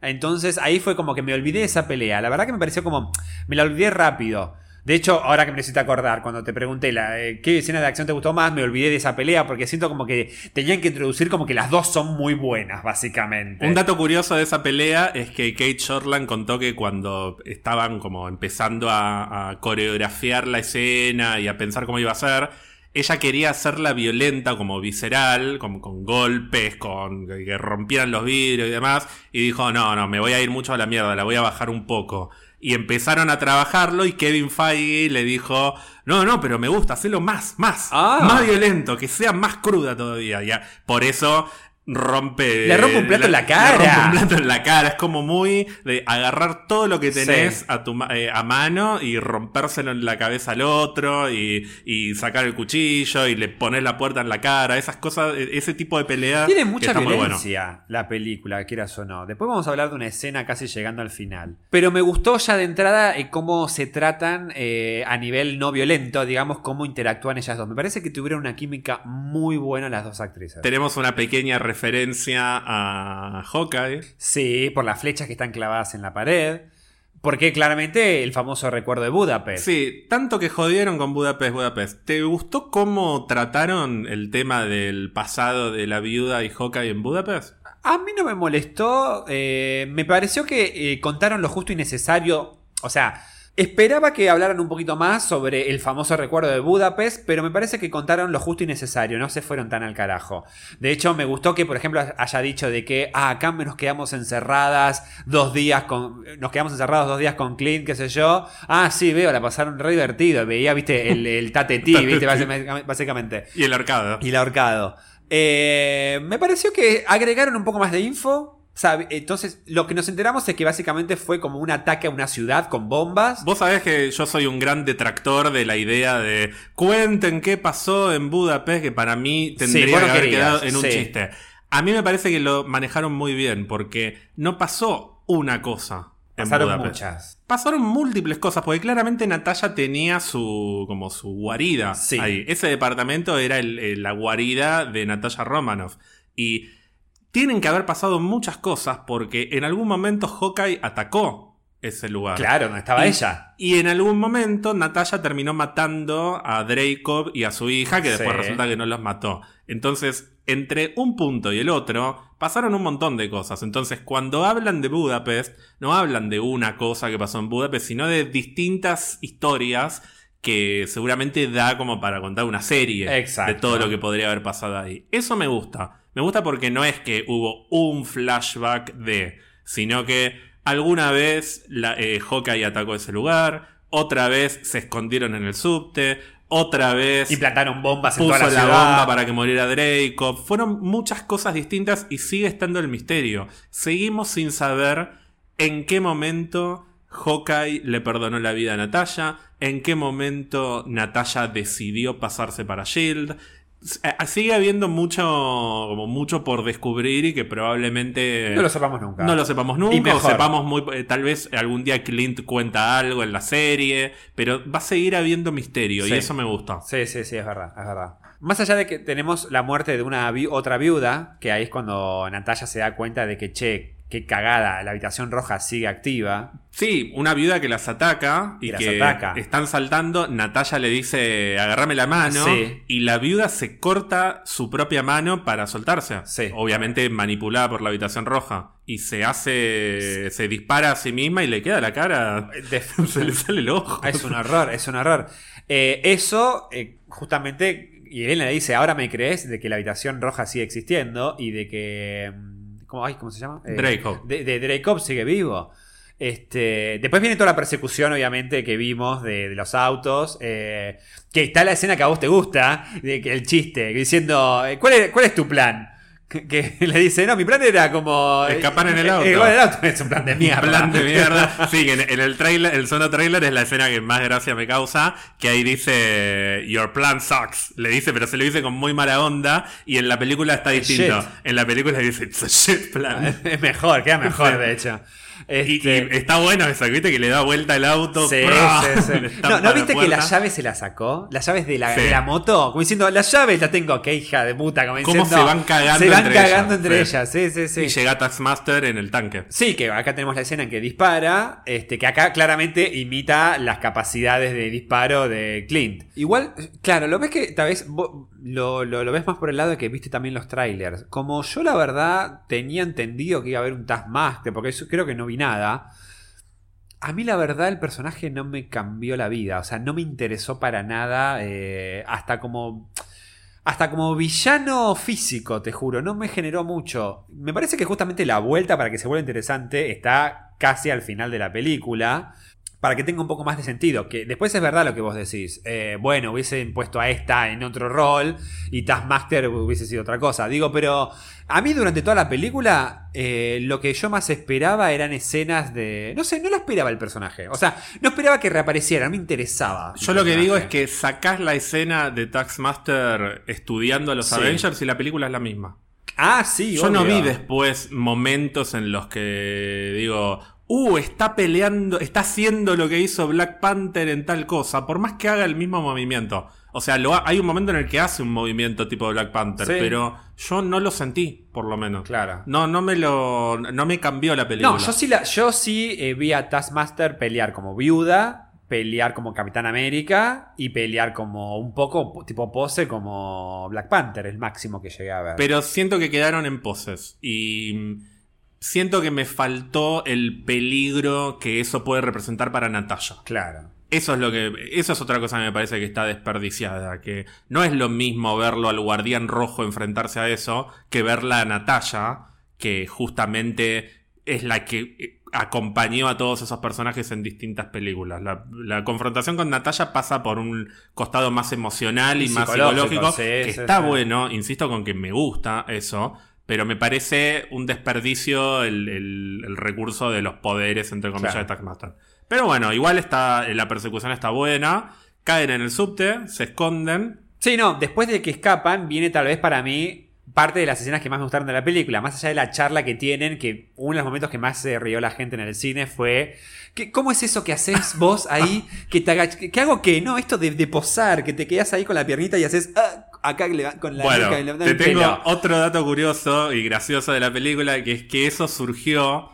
[SPEAKER 2] Entonces ahí fue como que me olvidé de esa pelea. La verdad que me pareció como. Me la olvidé rápido. De hecho, ahora que me necesito acordar, cuando te pregunté la, eh, qué escena de acción te gustó más, me olvidé de esa pelea porque siento como que tenían que introducir como que las dos son muy buenas, básicamente.
[SPEAKER 1] Un dato curioso de esa pelea es que Kate Shortland contó que cuando estaban como empezando a coreografiar la escena y a pensar cómo iba a ser, ella quería hacerla violenta, como visceral, como con golpes, con que rompieran los vidrios y demás, y dijo, no, no, me voy a ir mucho a la mierda, la voy a bajar un poco. Y empezaron a trabajarlo y Kevin Feige le dijo, no, no, pero me gusta, hacelo más, más,
[SPEAKER 2] Ah.
[SPEAKER 1] más violento, que sea más cruda todavía. Ya, por eso rompe...
[SPEAKER 2] Le rompe un plato en la cara.
[SPEAKER 1] le rompe un plato en la cara. Es como muy de agarrar todo lo que tenés
[SPEAKER 2] Sí.
[SPEAKER 1] a, tu, eh, a mano y rompérselo en la cabeza al otro y, y sacar el cuchillo y le pones la puerta en la cara. Esas cosas, e- ese tipo de pelea.
[SPEAKER 2] Tiene
[SPEAKER 1] que
[SPEAKER 2] mucha
[SPEAKER 1] está muy bueno.
[SPEAKER 2] violencia la película, quieras o no. Después vamos a hablar de una escena casi llegando al final. Pero me gustó ya de entrada eh, cómo se tratan eh, a nivel no violento, digamos, cómo interactúan ellas dos. Me parece que tuvieron una química muy buena las dos actrices.
[SPEAKER 1] Tenemos una pequeña referencia a Hawkeye.
[SPEAKER 2] Sí, por las flechas que están clavadas en la pared. Porque claramente el famoso recuerdo de Budapest.
[SPEAKER 1] Sí, tanto que jodieron con Budapest, Budapest. ¿Te gustó cómo trataron el tema del pasado de la viuda y Hawkeye en Budapest?
[SPEAKER 2] A mí no me molestó. eh, me pareció que eh, contaron lo justo y necesario. O sea, Esperaba que hablaran un poquito más sobre el famoso recuerdo de Budapest, pero me parece que contaron lo justo y necesario, no se fueron tan al carajo. De hecho, me gustó que, por ejemplo, haya dicho de que, ah, acá nos quedamos encerradas dos días con, nos quedamos encerrados dos días con Clint, qué sé yo. Ah, sí, veo, la pasaron re divertido, veía, viste, el, el tatetí, viste, básicamente.
[SPEAKER 1] Y el ahorcado.
[SPEAKER 2] Y el ahorcado. Eh, me pareció que agregaron un poco más de info, entonces, lo que nos enteramos es que básicamente fue como un ataque a una ciudad con bombas.
[SPEAKER 1] Vos sabés que yo soy un gran detractor de la idea de cuenten qué pasó en Budapest, que para mí tendría que haber quedado en un chiste. A mí me parece que lo manejaron muy bien, porque no pasó una cosa.
[SPEAKER 2] Pasaron muchas.
[SPEAKER 1] Pasaron múltiples cosas, porque claramente Natalia tenía su como su guarida ahí. Ese departamento era la guarida de Natalia Romanoff. Y tienen que haber pasado muchas cosas porque en algún momento Hawkeye atacó ese lugar.
[SPEAKER 2] Claro, no estaba ella.
[SPEAKER 1] Y en algún momento Natalia terminó matando a Dracov y a su hija, que después resulta que no los mató. Entonces, entre un punto y el otro, pasaron un montón de cosas. Entonces, cuando hablan de Budapest, no hablan de una cosa que pasó en Budapest, sino de distintas historias que seguramente da como para contar una serie de todo lo que podría haber pasado ahí. Eso me gusta. Me gusta porque no es que hubo un flashback de, sino que alguna vez la, eh, Hawkeye atacó ese lugar, otra vez se escondieron en el subte, otra vez.
[SPEAKER 2] Y plantaron bombas en
[SPEAKER 1] toda
[SPEAKER 2] la,
[SPEAKER 1] la bomba para que muriera Draco. Fueron muchas cosas distintas y sigue estando el misterio. Seguimos sin saber en qué momento Hawkeye le perdonó la vida a Natalia, en qué momento Natalia decidió pasarse para Shield, sigue habiendo mucho como mucho por descubrir y que probablemente
[SPEAKER 2] no lo sepamos nunca.
[SPEAKER 1] No lo sepamos nunca o sepamos muy eh, tal vez algún día Clint cuenta algo en la serie pero va a seguir habiendo misterio y eso me gusta
[SPEAKER 2] sí sí sí es verdad es verdad. Más allá de que tenemos la muerte de una otra viuda que ahí es cuando Natalia se da cuenta de que che qué cagada, la habitación roja sigue activa.
[SPEAKER 1] Sí, una viuda que las ataca y, que están saltando. Natalia le dice, agarrame la mano. Y la viuda se corta su propia mano para soltarse. Obviamente manipulada por la habitación roja. Y se hace, se dispara a sí misma y le queda la cara. se le sale el ojo.
[SPEAKER 2] Es un error, es un error. Eh, eso, eh, justamente, y él le dice, ahora me crees de que la habitación roja sigue existiendo y de que ¿Cómo, ¿cómo se llama?
[SPEAKER 1] Eh,
[SPEAKER 2] De, de sigue vivo. Este, después viene toda la persecución, obviamente, que vimos de, los autos. Eh, que está la escena que a vos te gusta, de que el chiste, diciendo, eh, ¿cuál es, ¿cuál es tu plan? Que, le dice, no, mi plan era como...
[SPEAKER 1] Escapar en el eh, auto.
[SPEAKER 2] el auto es un plan de mierda.
[SPEAKER 1] plan de mierda. Sí, en, el trailer, el solo trailer es la escena que más gracia me causa, que ahí dice, your plan sucks. Le dice, pero se lo dice con muy mala onda, y en la película está distinto. En la película dice, it's a shit plan.
[SPEAKER 2] Es mejor, queda mejor, de hecho.
[SPEAKER 1] Este, está bueno eso, ¿viste? Que le da vuelta el auto.
[SPEAKER 2] Sí, sí, sí. No, ¿no viste que la llave se la sacó? Las llaves de la, de la moto. Como diciendo, las llaves las tengo. Qué hija de puta. Como
[SPEAKER 1] ¿Cómo se van cagando
[SPEAKER 2] Se van entre cagando ellas? entre ellas. Sí, sí, sí.
[SPEAKER 1] Y llega Taxmaster en el tanque.
[SPEAKER 2] Sí, que acá tenemos la escena en que dispara. Este, que acá claramente imita las capacidades de disparo de Clint. Igual, claro, lo ves que tal vez lo, lo, ves más por el lado de que viste también los trailers. Como yo la verdad tenía entendido que iba a haber un Taskmaster, porque creo que no vi nada. A mí la verdad el personaje no me cambió la vida, o sea, no me interesó para nada, eh, hasta como... Hasta como villano físico, te juro, no me generó mucho. Me parece que justamente la vuelta para que se vuelva interesante está casi al final de la película para que tenga un poco más de sentido. Que después es verdad lo que vos decís. Eh, bueno, hubiesen puesto a esta en otro rol y Taskmaster hubiese sido otra cosa. Digo, pero a mí durante toda la película eh, lo que yo más esperaba eran escenas de... No sé, no lo esperaba el personaje. O sea, no esperaba que reapareciera, no me interesaba.
[SPEAKER 1] Yo lo que digo es que sacás la escena de Taskmaster estudiando a los Avengers y la película es la misma.
[SPEAKER 2] Ah, sí.
[SPEAKER 1] Yo no vi después momentos en los que digo, uh, está peleando, está haciendo lo que hizo Black Panther en tal cosa, por más que haga el mismo movimiento. O sea, hay un momento en el que hace un movimiento tipo Black Panther, pero yo no lo sentí, por lo menos.
[SPEAKER 2] Claro.
[SPEAKER 1] No, no me lo, no me cambió la película.
[SPEAKER 2] No, yo sí, la, yo sí eh, vi a Taskmaster pelear como viuda, pelear como Capitán América y pelear como un poco tipo pose como Black Panther, el máximo que llegué a ver.
[SPEAKER 1] Pero siento que quedaron en poses y siento que me faltó el peligro que eso puede representar para Natalia.
[SPEAKER 2] Claro.
[SPEAKER 1] Eso es lo que. Eso es otra cosa que me parece que está desperdiciada. Que no es lo mismo verlo al guardián rojo enfrentarse a eso que verla a Natalia, que justamente es la que acompañó a todos esos personajes en distintas películas. La, la confrontación con Natalia pasa por un costado más emocional y,
[SPEAKER 2] Y
[SPEAKER 1] más
[SPEAKER 2] psicológico,
[SPEAKER 1] psicológico,
[SPEAKER 2] sí,
[SPEAKER 1] que
[SPEAKER 2] sí,
[SPEAKER 1] está
[SPEAKER 2] sí.
[SPEAKER 1] bueno, insisto con que me gusta eso, pero me parece un desperdicio el, el- el recurso de los poderes, entre comillas,
[SPEAKER 2] Claro.
[SPEAKER 1] de Taskmaster. Pero bueno, igual está, la persecución está buena, caen en el subte, se esconden.
[SPEAKER 2] Sí, no, después de que escapan, viene tal vez para mí parte de las escenas que más me gustaron de la película. Más allá de la charla que tienen, que uno de los momentos que más se rió la gente en el cine fue. que- ¿Cómo es eso que haces vos ahí? Que te agach- que, que hago qué? No, esto de, de posar, que te quedas ahí con la piernita y haces. ah, acá con la
[SPEAKER 1] bueno,
[SPEAKER 2] y
[SPEAKER 1] te
[SPEAKER 2] el
[SPEAKER 1] tengo
[SPEAKER 2] pelo.
[SPEAKER 1] otro dato curioso y gracioso de la película, que es que eso surgió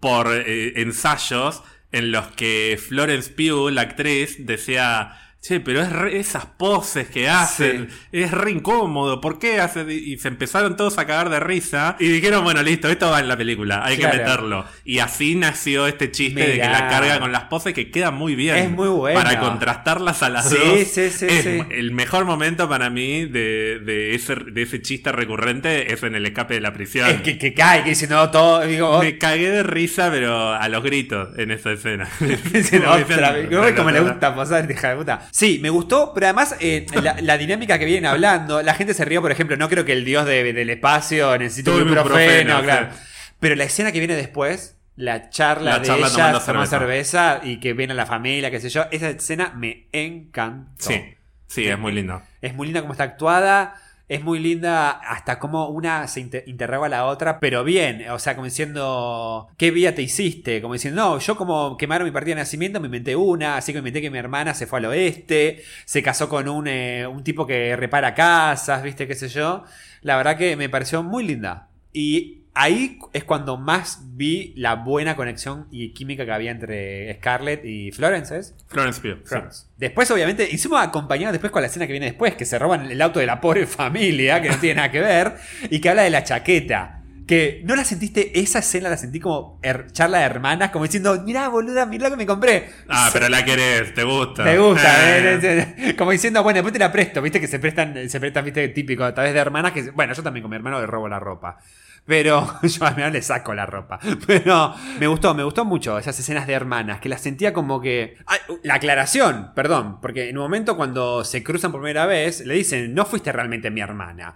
[SPEAKER 1] por eh, ensayos en los que Florence Pugh, la actriz, decía... Che, pero es re- esas poses que hacen, es re incómodo, ¿por qué hacen? Y se empezaron todos a cagar de risa y dijeron, bueno, listo, esto va en la película, hay
[SPEAKER 2] Claro.
[SPEAKER 1] que meterlo. Y así nació este chiste de que la carga con las poses que queda muy bien.
[SPEAKER 2] Es muy bueno.
[SPEAKER 1] Para contrastarlas a las
[SPEAKER 2] Sí,
[SPEAKER 1] dos.
[SPEAKER 2] sí, sí,
[SPEAKER 1] es
[SPEAKER 2] sí.
[SPEAKER 1] el mejor momento para mí de, de ese, de ese chiste recurrente es en el escape de la prisión.
[SPEAKER 2] Es que, que cae, que dice no todo. Digo,
[SPEAKER 1] Me cagué de risa, pero a los gritos en esa escena. Como
[SPEAKER 2] como le
[SPEAKER 1] "Ra, ra,
[SPEAKER 2] gusta este hija de puta. Sí, me gustó, pero además eh, la, la dinámica que vienen hablando, la gente se rió, por ejemplo, no creo que el dios de- del espacio necesite un ibuprofeno, claro.
[SPEAKER 1] sí.
[SPEAKER 2] Pero la escena que viene después, la charla
[SPEAKER 1] La
[SPEAKER 2] de
[SPEAKER 1] charla
[SPEAKER 2] ella
[SPEAKER 1] tomando
[SPEAKER 2] tomando
[SPEAKER 1] cerveza.
[SPEAKER 2] cerveza y que viene la familia, qué sé yo, esa escena me encantó.
[SPEAKER 1] Sí, sí, es muy lindo.
[SPEAKER 2] Es muy linda como está actuada. Es muy linda hasta como una se inter- interroga a la otra, pero bien. O sea, como diciendo, ¿qué vida te hiciste? Como diciendo, no, yo como quemaron mi partida de nacimiento, me inventé una, así que me inventé que mi hermana se fue al oeste, se casó con un, eh, un tipo que repara casas, ¿viste? ¿Qué sé yo? La verdad que me pareció muy linda. Y ahí es cuando más vi la buena conexión y química que había entre Scarlett y Florence, ¿es?
[SPEAKER 1] Florence Pugh. sí.
[SPEAKER 2] Friends. Después, obviamente, hicimos acompañado después con la escena que viene después, que se roban el auto de la pobre familia, que no tiene nada que ver, y que habla de la chaqueta. Que no la sentiste, esa escena la sentí como charla de hermanas, como diciendo, mirá, boluda, mirá lo que me compré.
[SPEAKER 1] Ah, pero la querés, te gusta.
[SPEAKER 2] Te gusta,
[SPEAKER 1] Eh.
[SPEAKER 2] ¿eh? Eh, Como diciendo, bueno, después te la presto, viste que se prestan, se prestan, viste, típico, a través de hermanas que. Bueno, yo también con mi hermano le robo la ropa. Pero yo a mi hermano le saco la ropa. Pero me gustó, me gustó mucho esas escenas de hermanas, que las sentía como que. Ay, la aclaración, perdón, porque en un momento cuando se cruzan por primera vez, le dicen, no fuiste realmente mi hermana.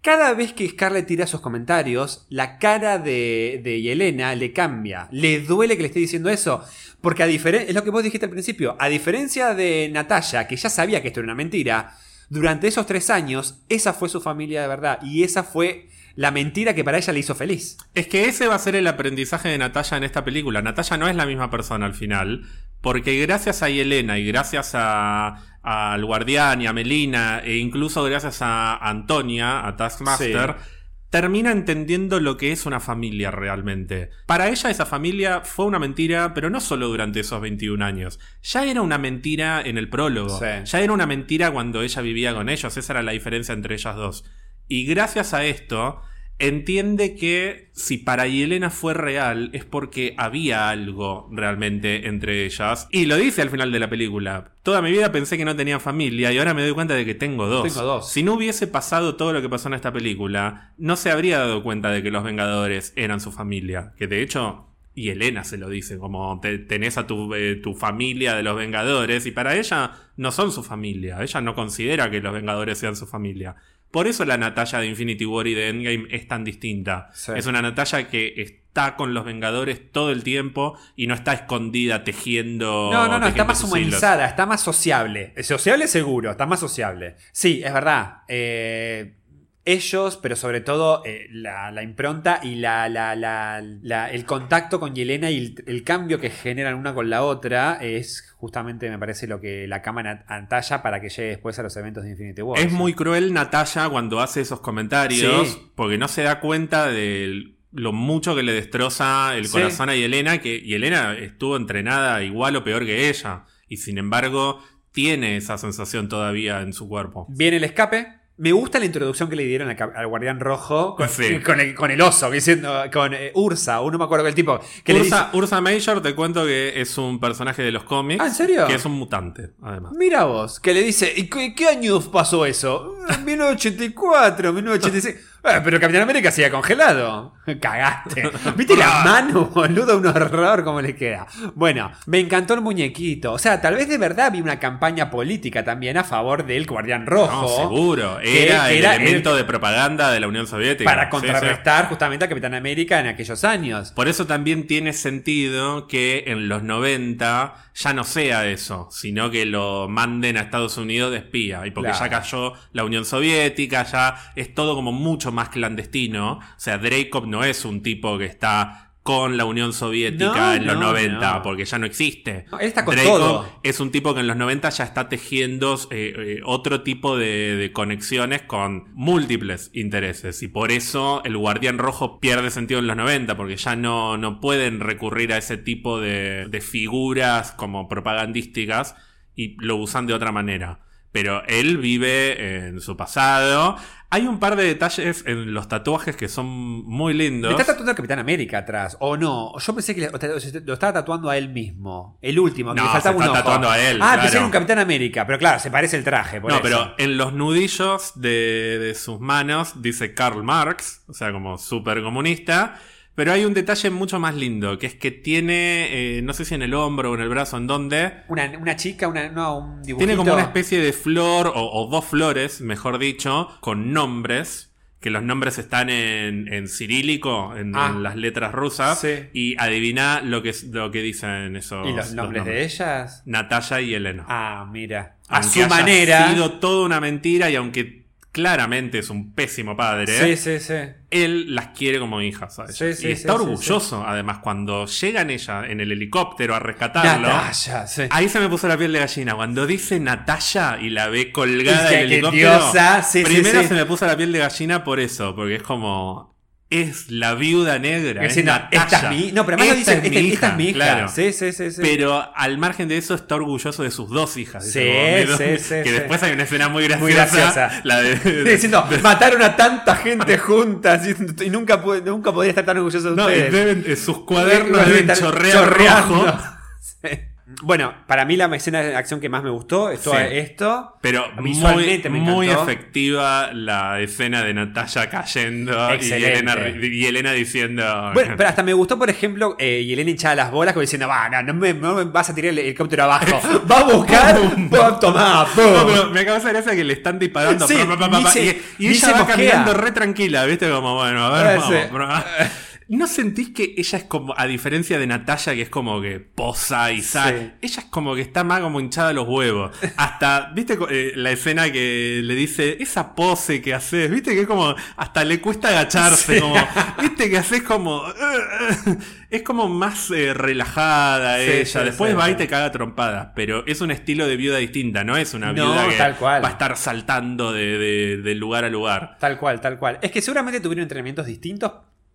[SPEAKER 2] Cada vez que Scarlett tira esos comentarios, la cara de, de Yelena le cambia. Le duele que le esté diciendo eso. Porque a diferencia, es lo que vos dijiste al principio, a diferencia de Natalia, que ya sabía que esto era una mentira, durante esos tres años, esa fue su familia de verdad. Y esa fue la mentira que para ella le hizo feliz.
[SPEAKER 1] Es que ese va a ser el aprendizaje de Natalia en esta película. Natalia no es la misma persona al final, porque gracias a Yelena y gracias a al guardián y a Melina, e incluso gracias a Antonia, a Taskmaster, termina entendiendo lo que es una familia realmente. Para ella esa familia fue una mentira, pero no solo durante esos 21 años. Ya era una mentira en el prólogo.
[SPEAKER 2] Sí.
[SPEAKER 1] Ya era una mentira cuando ella vivía con ellos. Esa era la diferencia entre ellas dos. Y gracias a esto, entiende que si para Yelena fue real es porque había algo realmente entre ellas. Y lo dice al final de la película. Toda mi vida pensé que no tenía familia y ahora me doy cuenta de que tengo dos.
[SPEAKER 2] Tengo dos.
[SPEAKER 1] Si no hubiese pasado todo lo que pasó en esta película, no se habría dado cuenta de que los Vengadores eran su familia. Que de hecho... Y Elena se lo dice, como te- tenés a tu, eh, tu familia de los Vengadores, y para ella no son su familia, ella no considera que los Vengadores sean su familia. Por eso la Natalia de Infinity War y de Endgame es tan distinta.
[SPEAKER 2] Sí.
[SPEAKER 1] Es una Natalia que está con los Vengadores todo el tiempo y no está escondida tejiendo.
[SPEAKER 2] No, no, no, está más humanizada, está más sociable. Sociable seguro, está más sociable. Sí, es verdad. Eh, ellos, pero sobre todo eh, la, la impronta y la, la- la- la- el contacto con Yelena y el, el cambio que generan una con la otra es justamente, me parece, lo que la cámara antalla para que llegue después a los eventos de Infinity War.
[SPEAKER 1] Es
[SPEAKER 2] Sí.
[SPEAKER 1] muy cruel Natalia cuando hace esos comentarios
[SPEAKER 2] Sí.
[SPEAKER 1] porque no se da cuenta de lo mucho que le destroza el
[SPEAKER 2] Sí.
[SPEAKER 1] corazón a Yelena, que Yelena estuvo entrenada igual o peor que ella y sin embargo tiene esa sensación todavía en su cuerpo.
[SPEAKER 2] Viene el escape. Me gusta la introducción que le dieron al, al Guardián Rojo con,
[SPEAKER 1] Sí.
[SPEAKER 2] con el, con el oso, diciendo, con eh, Ursa, uno me acuerdo que el tipo. Que le
[SPEAKER 1] Ursa, Ursa Major, te cuento que es un personaje de los cómics.
[SPEAKER 2] Ah, ¿en serio?
[SPEAKER 1] Que es un mutante, además.
[SPEAKER 2] Mira vos, que le dice, ¿y qué, qué años pasó eso? "Ah, 1984, 1986. Pero Capitán América se había congelado. Cagaste. ¿Viste la mano, boludo? Un horror como le queda. Bueno, me encantó el muñequito. O sea, tal vez de verdad vi una campaña política también a favor del Guardián Rojo.
[SPEAKER 1] No, seguro. Era el
[SPEAKER 2] era
[SPEAKER 1] elemento de propaganda de la Unión Soviética.
[SPEAKER 2] Para
[SPEAKER 1] Sí,
[SPEAKER 2] contrarrestar justamente a Capitán América en aquellos años.
[SPEAKER 1] Por eso también tiene sentido que en los 90 ya no sea eso, sino que lo manden a Estados Unidos de espía. Y porque
[SPEAKER 2] Claro.
[SPEAKER 1] ya cayó la Unión Soviética, ya es todo como mucho más clandestino. O sea, Dreykov no es un tipo que está con la Unión Soviética
[SPEAKER 2] No,
[SPEAKER 1] en los
[SPEAKER 2] no,
[SPEAKER 1] 90,
[SPEAKER 2] no.
[SPEAKER 1] porque ya no existe.
[SPEAKER 2] Él está con
[SPEAKER 1] Dreykov
[SPEAKER 2] todo.
[SPEAKER 1] es un tipo que en los 90 ya está tejiendo eh, eh, otro tipo de, de conexiones con múltiples intereses. Y por eso el Guardián Rojo pierde sentido en los 90, porque ya no, no pueden recurrir a ese tipo de, de figuras como propagandísticas y lo usan de otra manera. Pero él vive en su pasado. Hay un par de detalles en los tatuajes que son muy lindos.
[SPEAKER 2] Le está tatuando al Capitán América atrás, o no. Yo pensé que le- lo estaba tatuando a él mismo. El último, que
[SPEAKER 1] No,
[SPEAKER 2] le faltaba
[SPEAKER 1] se
[SPEAKER 2] un
[SPEAKER 1] está
[SPEAKER 2] ojo.
[SPEAKER 1] tatuando a él,
[SPEAKER 2] Ah, pensé que era un Capitán América, pero claro, se parece el traje. por
[SPEAKER 1] No,
[SPEAKER 2] eso.
[SPEAKER 1] pero en los nudillos de, de sus manos dice Karl Marx, o sea, como súper comunista. Pero hay un detalle mucho más lindo, que es que tiene, eh, no sé si en el hombro o en el brazo, en dónde,
[SPEAKER 2] Una, una chica, una, no, un dibujito.
[SPEAKER 1] tiene como una especie de flor, o, o dos flores, mejor dicho, con nombres, que los nombres están en, en cirílico, en,
[SPEAKER 2] Ah.
[SPEAKER 1] en las letras rusas,
[SPEAKER 2] Sí.
[SPEAKER 1] y adivina lo que, lo que dicen esos
[SPEAKER 2] ¿Y los nombres de ellas?
[SPEAKER 1] Natalia y Elena.
[SPEAKER 2] Ah, mira. A su manera.
[SPEAKER 1] sido toda una mentira y aunque claramente es un pésimo padre,
[SPEAKER 2] Sí, sí, sí.
[SPEAKER 1] él las quiere como hijas. ¿sabes?
[SPEAKER 2] Sí, sí,
[SPEAKER 1] y está
[SPEAKER 2] sí,
[SPEAKER 1] orgulloso, además, cuando llegan ella en el helicóptero a rescatarlo.
[SPEAKER 2] Natalia, sí.
[SPEAKER 1] Ahí se me puso la piel de gallina. Cuando dice Natalia y la ve colgada del helicóptero.
[SPEAKER 2] diosa, sí, sí,
[SPEAKER 1] primero se me puso la piel de gallina por eso, porque es como. Es la viuda negra. Es
[SPEAKER 2] Diciendo,
[SPEAKER 1] Natalia.
[SPEAKER 2] esta es mi. No, pero además lo
[SPEAKER 1] Esta
[SPEAKER 2] dice,
[SPEAKER 1] es mi
[SPEAKER 2] esta es mi hija.
[SPEAKER 1] claro.
[SPEAKER 2] Sí, sí, sí.
[SPEAKER 1] Pero al margen de eso está orgulloso de sus dos hijas.
[SPEAKER 2] Sí, sí,
[SPEAKER 1] "Mi-
[SPEAKER 2] sí,
[SPEAKER 1] Que después hay una escena muy graciosa.
[SPEAKER 2] Muy graciosa.
[SPEAKER 1] La de,
[SPEAKER 2] Diciendo, mataron a tanta gente juntas y, y nunca, nunca podría estar tan orgulloso de
[SPEAKER 1] no,
[SPEAKER 2] ustedes.
[SPEAKER 1] deben- eh, sus cuadernos
[SPEAKER 2] Deben
[SPEAKER 1] deben chorrear
[SPEAKER 2] chorreando.
[SPEAKER 1] rojo.
[SPEAKER 2] Bueno, para mí la escena de acción que más me gustó es todo
[SPEAKER 1] Sí.
[SPEAKER 2] esto.
[SPEAKER 1] Pero muy,
[SPEAKER 2] Visualmente me
[SPEAKER 1] muy efectiva la escena de Natalia cayendo y. Elena, y Elena diciendo.
[SPEAKER 2] Bueno, pero hasta me gustó, por ejemplo, eh, y Elena hinchaba las bolas como diciendo, va, no, no me, no me vas a tirar el helicóptero abajo. Va a buscar, tomá, pum.
[SPEAKER 1] No, pero me acaba de hacer gracia que le están disparando.
[SPEAKER 2] Sí,
[SPEAKER 1] pa, pa, pa, pa,
[SPEAKER 2] se-
[SPEAKER 1] y y ella va
[SPEAKER 2] mosquea.
[SPEAKER 1] caminando re tranquila, ¿viste? Como, bueno, a ver,
[SPEAKER 2] sí.
[SPEAKER 1] vamos. ¿No sentís que ella es como, a diferencia de Natalia, que es como que posa y sale?
[SPEAKER 2] Sí.
[SPEAKER 1] Ella es como que está más como hinchada a los huevos. Hasta, ¿viste eh, la escena que le dice, esa pose que haces? ¿Viste que es como, hasta le cuesta agacharse?
[SPEAKER 2] Sí.
[SPEAKER 1] Como, ¿viste que haces como, es como más eh, relajada
[SPEAKER 2] Sí,
[SPEAKER 1] ella? Después va y te caga trompada. Pero es un estilo de viuda distinta, no es una
[SPEAKER 2] No,
[SPEAKER 1] viuda que
[SPEAKER 2] tal cual.
[SPEAKER 1] va a estar saltando de, de- de lugar a lugar.
[SPEAKER 2] Tal cual, tal cual. Es que seguramente tuvieron entrenamientos distintos.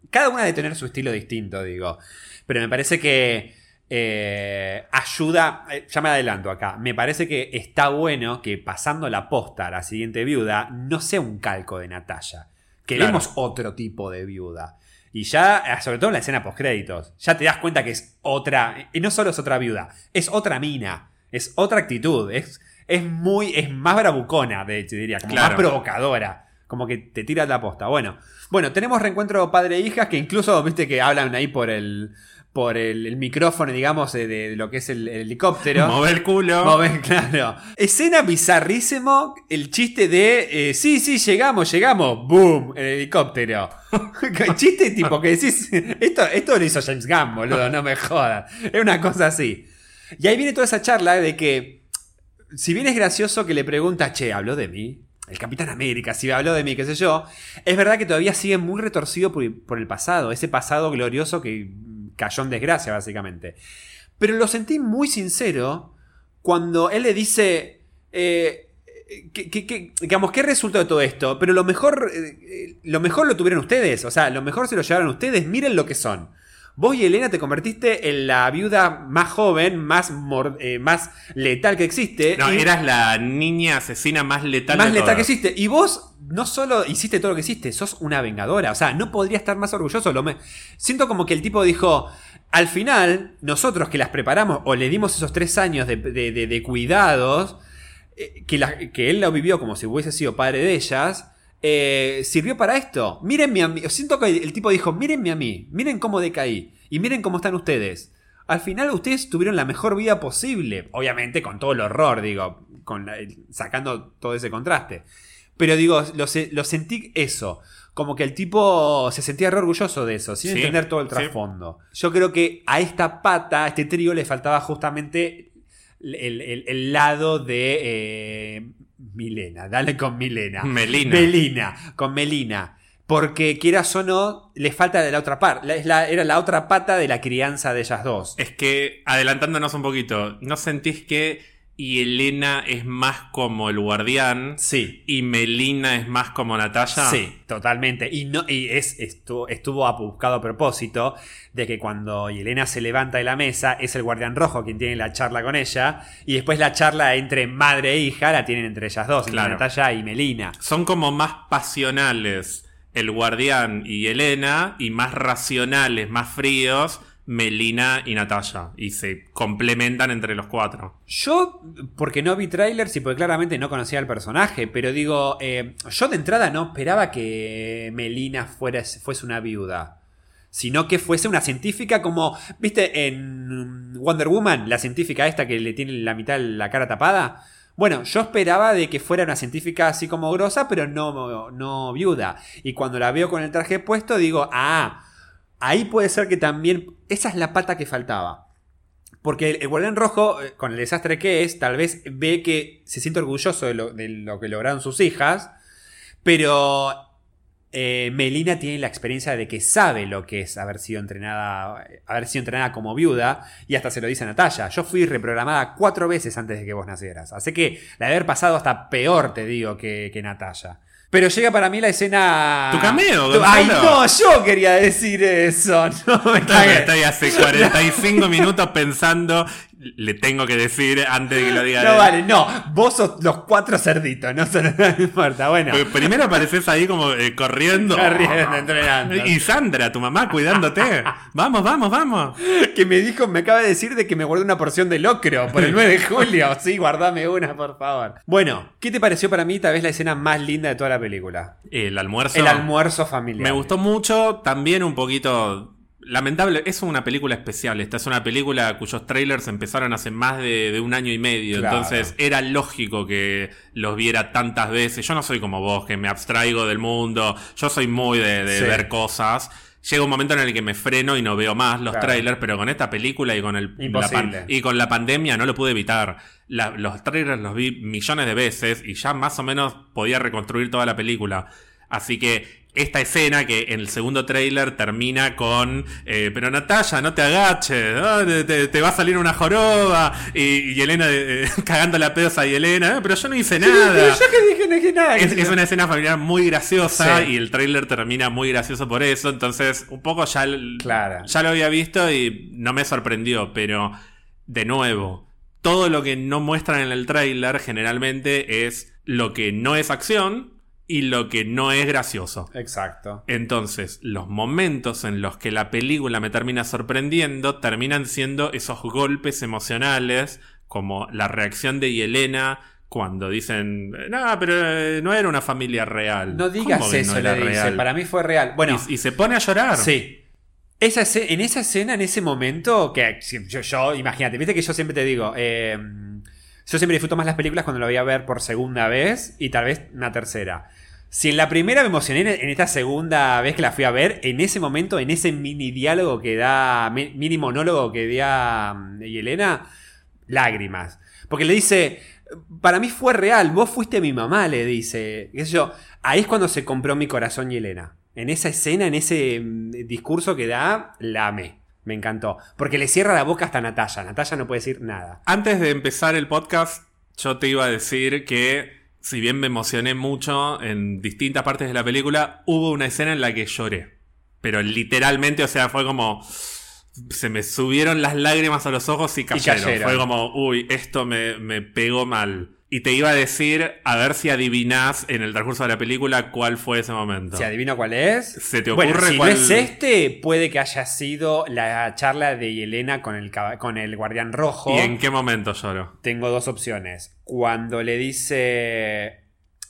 [SPEAKER 2] Cada una de tener su estilo distinto, digo. Pero me parece que eh, ayuda. eh, ya me adelanto acá. Me parece que está bueno que pasando la posta a la siguiente viuda no sea un calco de Natalia. Queremos otro tipo de viuda. Y ya, eh, sobre todo en la escena postcréditos, ya te das cuenta que es otra. Y no solo es otra viuda, es otra mina. Es otra actitud. Es, es muy. Es más bravucona, de hecho, diría. Como
[SPEAKER 1] Claro.
[SPEAKER 2] más provocadora. Como que te tiras la posta. Bueno, bueno, tenemos reencuentro padre e hijas que incluso, viste, que hablan ahí por el. Por el, el micrófono, digamos, de, de lo que es el, el helicóptero.
[SPEAKER 1] Mover el culo.
[SPEAKER 2] Mover, claro. Escena bizarrísimo. El chiste de. eh, sí, sí, llegamos, llegamos. ¡Boom! El helicóptero. El chiste tipo que decís. Esto, esto lo hizo James Gunn, boludo, no me jodas. Es una cosa así. Y ahí viene toda esa charla de que. Si bien es gracioso que le pregunta, che, ¿habló de mí? El Capitán América, si habló de mí, qué sé yo. Es verdad que todavía sigue muy retorcido por, el pasado. Ese pasado glorioso que cayó en desgracia, básicamente. Pero lo sentí muy sincero cuando él le dice. eh, que- digamos, ¿qué resultó de todo esto? Pero lo mejor, eh, eh, lo mejor lo tuvieron ustedes. O sea, lo mejor se lo llevaron ustedes. Miren lo que son. Vos y Elena te convertiste en la viuda más joven, más, eh, más letal que existe.
[SPEAKER 1] No,
[SPEAKER 2] y
[SPEAKER 1] eras la niña asesina más letal
[SPEAKER 2] más
[SPEAKER 1] de
[SPEAKER 2] letal que existe. Y vos no solo hiciste todo lo que hiciste, sos una vengadora. O sea, no podría estar más orgulloso. Lo me... Siento como que el tipo dijo. Al final, nosotros que las preparamos o le dimos esos tres años de, de- de- de cuidados, eh, que, la- que él lo vivió como si hubiese sido padre de ellas, eh, sirvió para esto. Mírenme a mí. Siento que el tipo dijo, mírenme a mí, miren cómo decaí y miren cómo están ustedes. Al final ustedes tuvieron la mejor vida posible. Obviamente con todo el horror, digo, con la- sacando todo ese contraste. Pero digo, lo, se- lo sentí eso. Como que el tipo se sentía re orgulloso de eso, sin
[SPEAKER 1] Sí,
[SPEAKER 2] entender todo el
[SPEAKER 1] sí.
[SPEAKER 2] trasfondo. Yo creo que a esta pata, a este trío, le faltaba justamente el, el- el lado de eh, Milena. Dale con Milena.
[SPEAKER 1] Melina.
[SPEAKER 2] Melina, con Melina. Porque quieras o no, le falta de la otra parte. era la otra pata de la crianza de ellas dos.
[SPEAKER 1] Es que, adelantándonos un poquito, ¿no sentís que y Elena es más como el guardián
[SPEAKER 2] Sí.
[SPEAKER 1] y Melina es más como Natalia?
[SPEAKER 2] Sí, totalmente. Y, no, y es, estuvo, estuvo a- buscado a propósito de que cuando Elena se levanta de la mesa, es el guardián rojo quien tiene la charla con ella. Y después la charla entre madre e hija la tienen entre ellas dos,
[SPEAKER 1] Claro.
[SPEAKER 2] entre Natalia y Melina.
[SPEAKER 1] Son como más pasionales el guardián y Elena y más racionales, más fríos Melina y Natalia. Y se complementan entre los cuatro.
[SPEAKER 2] Yo, porque no vi trailers y porque claramente no conocía al personaje, pero digo, eh, yo de entrada no esperaba que Melina fuera, fuese una viuda. Sino que fuese una científica como, viste, en Wonder Woman, la científica esta que le tiene la mitad la cara tapada. Bueno, yo esperaba de que fuera una científica así como grosa, pero no, no viuda. Y cuando la veo con el traje puesto, digo, ah, ahí puede ser que también... Esa es la pata que faltaba. Porque el, Guardián Rojo, eh, con el desastre que es, tal vez ve que se siente orgulloso de lo, de lo que lograron sus hijas, pero eh, Melina tiene la experiencia de que sabe lo que es haber sido entrenada, haber sido entrenada como viuda, y hasta se lo dice a Natalia. Yo fui reprogramada cuatro veces antes de que vos nacieras. Así que la de haber pasado hasta peor, te digo, que, que Natalia. Pero llega para mí la escena.
[SPEAKER 1] Tu cameo,
[SPEAKER 2] Tu- Ay, no, yo quería decir eso. No me
[SPEAKER 1] estoy hace 45 minutos pensando, le tengo que decir antes de que lo diga.
[SPEAKER 2] No vale, no. Vos sos los cuatro cerditos, no, son- no importa. Bueno,
[SPEAKER 1] Porque Primero apareces ahí como eh, corriendo.
[SPEAKER 2] corriendo, entrenando.
[SPEAKER 1] Y Sandra, tu mamá, cuidándote. Vamos, vamos, vamos.
[SPEAKER 2] Que me dijo, me acaba de decir de que me guardé una porción de locro por el 9 de julio. Sí, guardame una, por favor. Bueno, ¿qué te pareció para mí tal vez la escena más linda de toda la película?
[SPEAKER 1] El almuerzo.
[SPEAKER 2] El almuerzo familiar.
[SPEAKER 1] Me gustó mucho, también un poquito lamentable. Es una película especial. Esta es una película cuyos trailers empezaron hace más de, de un año y medio.
[SPEAKER 2] Claro.
[SPEAKER 1] Entonces era lógico que los viera tantas veces. Yo no soy como vos, que me abstraigo del mundo. Yo soy muy de, de
[SPEAKER 2] Sí.
[SPEAKER 1] ver cosas. Llega un momento en el que me freno y no veo más los
[SPEAKER 2] Claro.
[SPEAKER 1] trailers, pero con esta película y con, el, la y con la pandemia no lo pude evitar. La- los trailers los vi millones de veces y ya más o menos podía reconstruir toda la película. Así que esta escena que en el segundo trailer termina con eh, pero Natalia no te agaches te, va a salir una joroba y, y Elena eh, cagando la pedos a Elena "Ah, pero yo no hice nada
[SPEAKER 2] Pero yo que dije, no dije nada.
[SPEAKER 1] es, es una escena familiar muy graciosa
[SPEAKER 2] Sí.
[SPEAKER 1] y el tráiler termina muy gracioso por eso. Entonces, un poco ya,
[SPEAKER 2] Claro.
[SPEAKER 1] ya lo había visto y no me sorprendió. Pero, de nuevo, todo lo que no muestran en el tráiler generalmente es lo que no es acción y lo que no es gracioso.
[SPEAKER 2] Exacto.
[SPEAKER 1] Entonces, los momentos en los que la película me termina sorprendiendo terminan siendo esos golpes emocionales, como la reacción de Yelena cuando dicen, no, pero eh, no era una familia real.
[SPEAKER 2] No digas
[SPEAKER 1] ¿Cómo que
[SPEAKER 2] eso,
[SPEAKER 1] no era
[SPEAKER 2] le dice.
[SPEAKER 1] real?
[SPEAKER 2] Para mí fue real. Bueno,
[SPEAKER 1] y, y se pone a llorar.
[SPEAKER 2] Sí. Esa en esa escena, en ese momento, que yo, imagínate, viste que yo siempre te digo, eh, yo siempre disfruto más las películas cuando lo voy a ver por segunda vez y tal vez una tercera. Si en la primera me emocioné, en- esta segunda vez que la fui a ver, en ese momento, en ese mini diálogo que da, mi- mini monólogo que da mm, Yelena, lágrimas. Porque le dice, para mí fue real, vos fuiste mi mamá, le dice. Qué yo, ahí es cuando se compró mi corazón Yelena. En esa escena, en ese mm, discurso que da, la amé. Me encantó. Porque le cierra la boca hasta Natalia. Natalia no puede decir nada.
[SPEAKER 1] Antes de empezar el podcast, yo te iba a decir que, si bien me emocioné mucho en distintas partes de la película, hubo una escena en la que lloré. Pero literalmente, o sea, fue como. se me subieron las lágrimas a los ojos y cayeron.
[SPEAKER 2] cayeron.
[SPEAKER 1] Fue como, uy, esto me, me pegó mal. Y te iba a decir, a ver si adivinás en el transcurso de la película cuál fue ese momento.
[SPEAKER 2] ¿Se adivina cuál es?
[SPEAKER 1] ¿Se te
[SPEAKER 2] Bueno,
[SPEAKER 1] ocurre
[SPEAKER 2] si
[SPEAKER 1] cuál?
[SPEAKER 2] no es este, puede que haya sido la charla de Yelena con el, con el guardián rojo.
[SPEAKER 1] ¿Y en qué momento lloro?
[SPEAKER 2] Tengo dos opciones. Cuando le dice.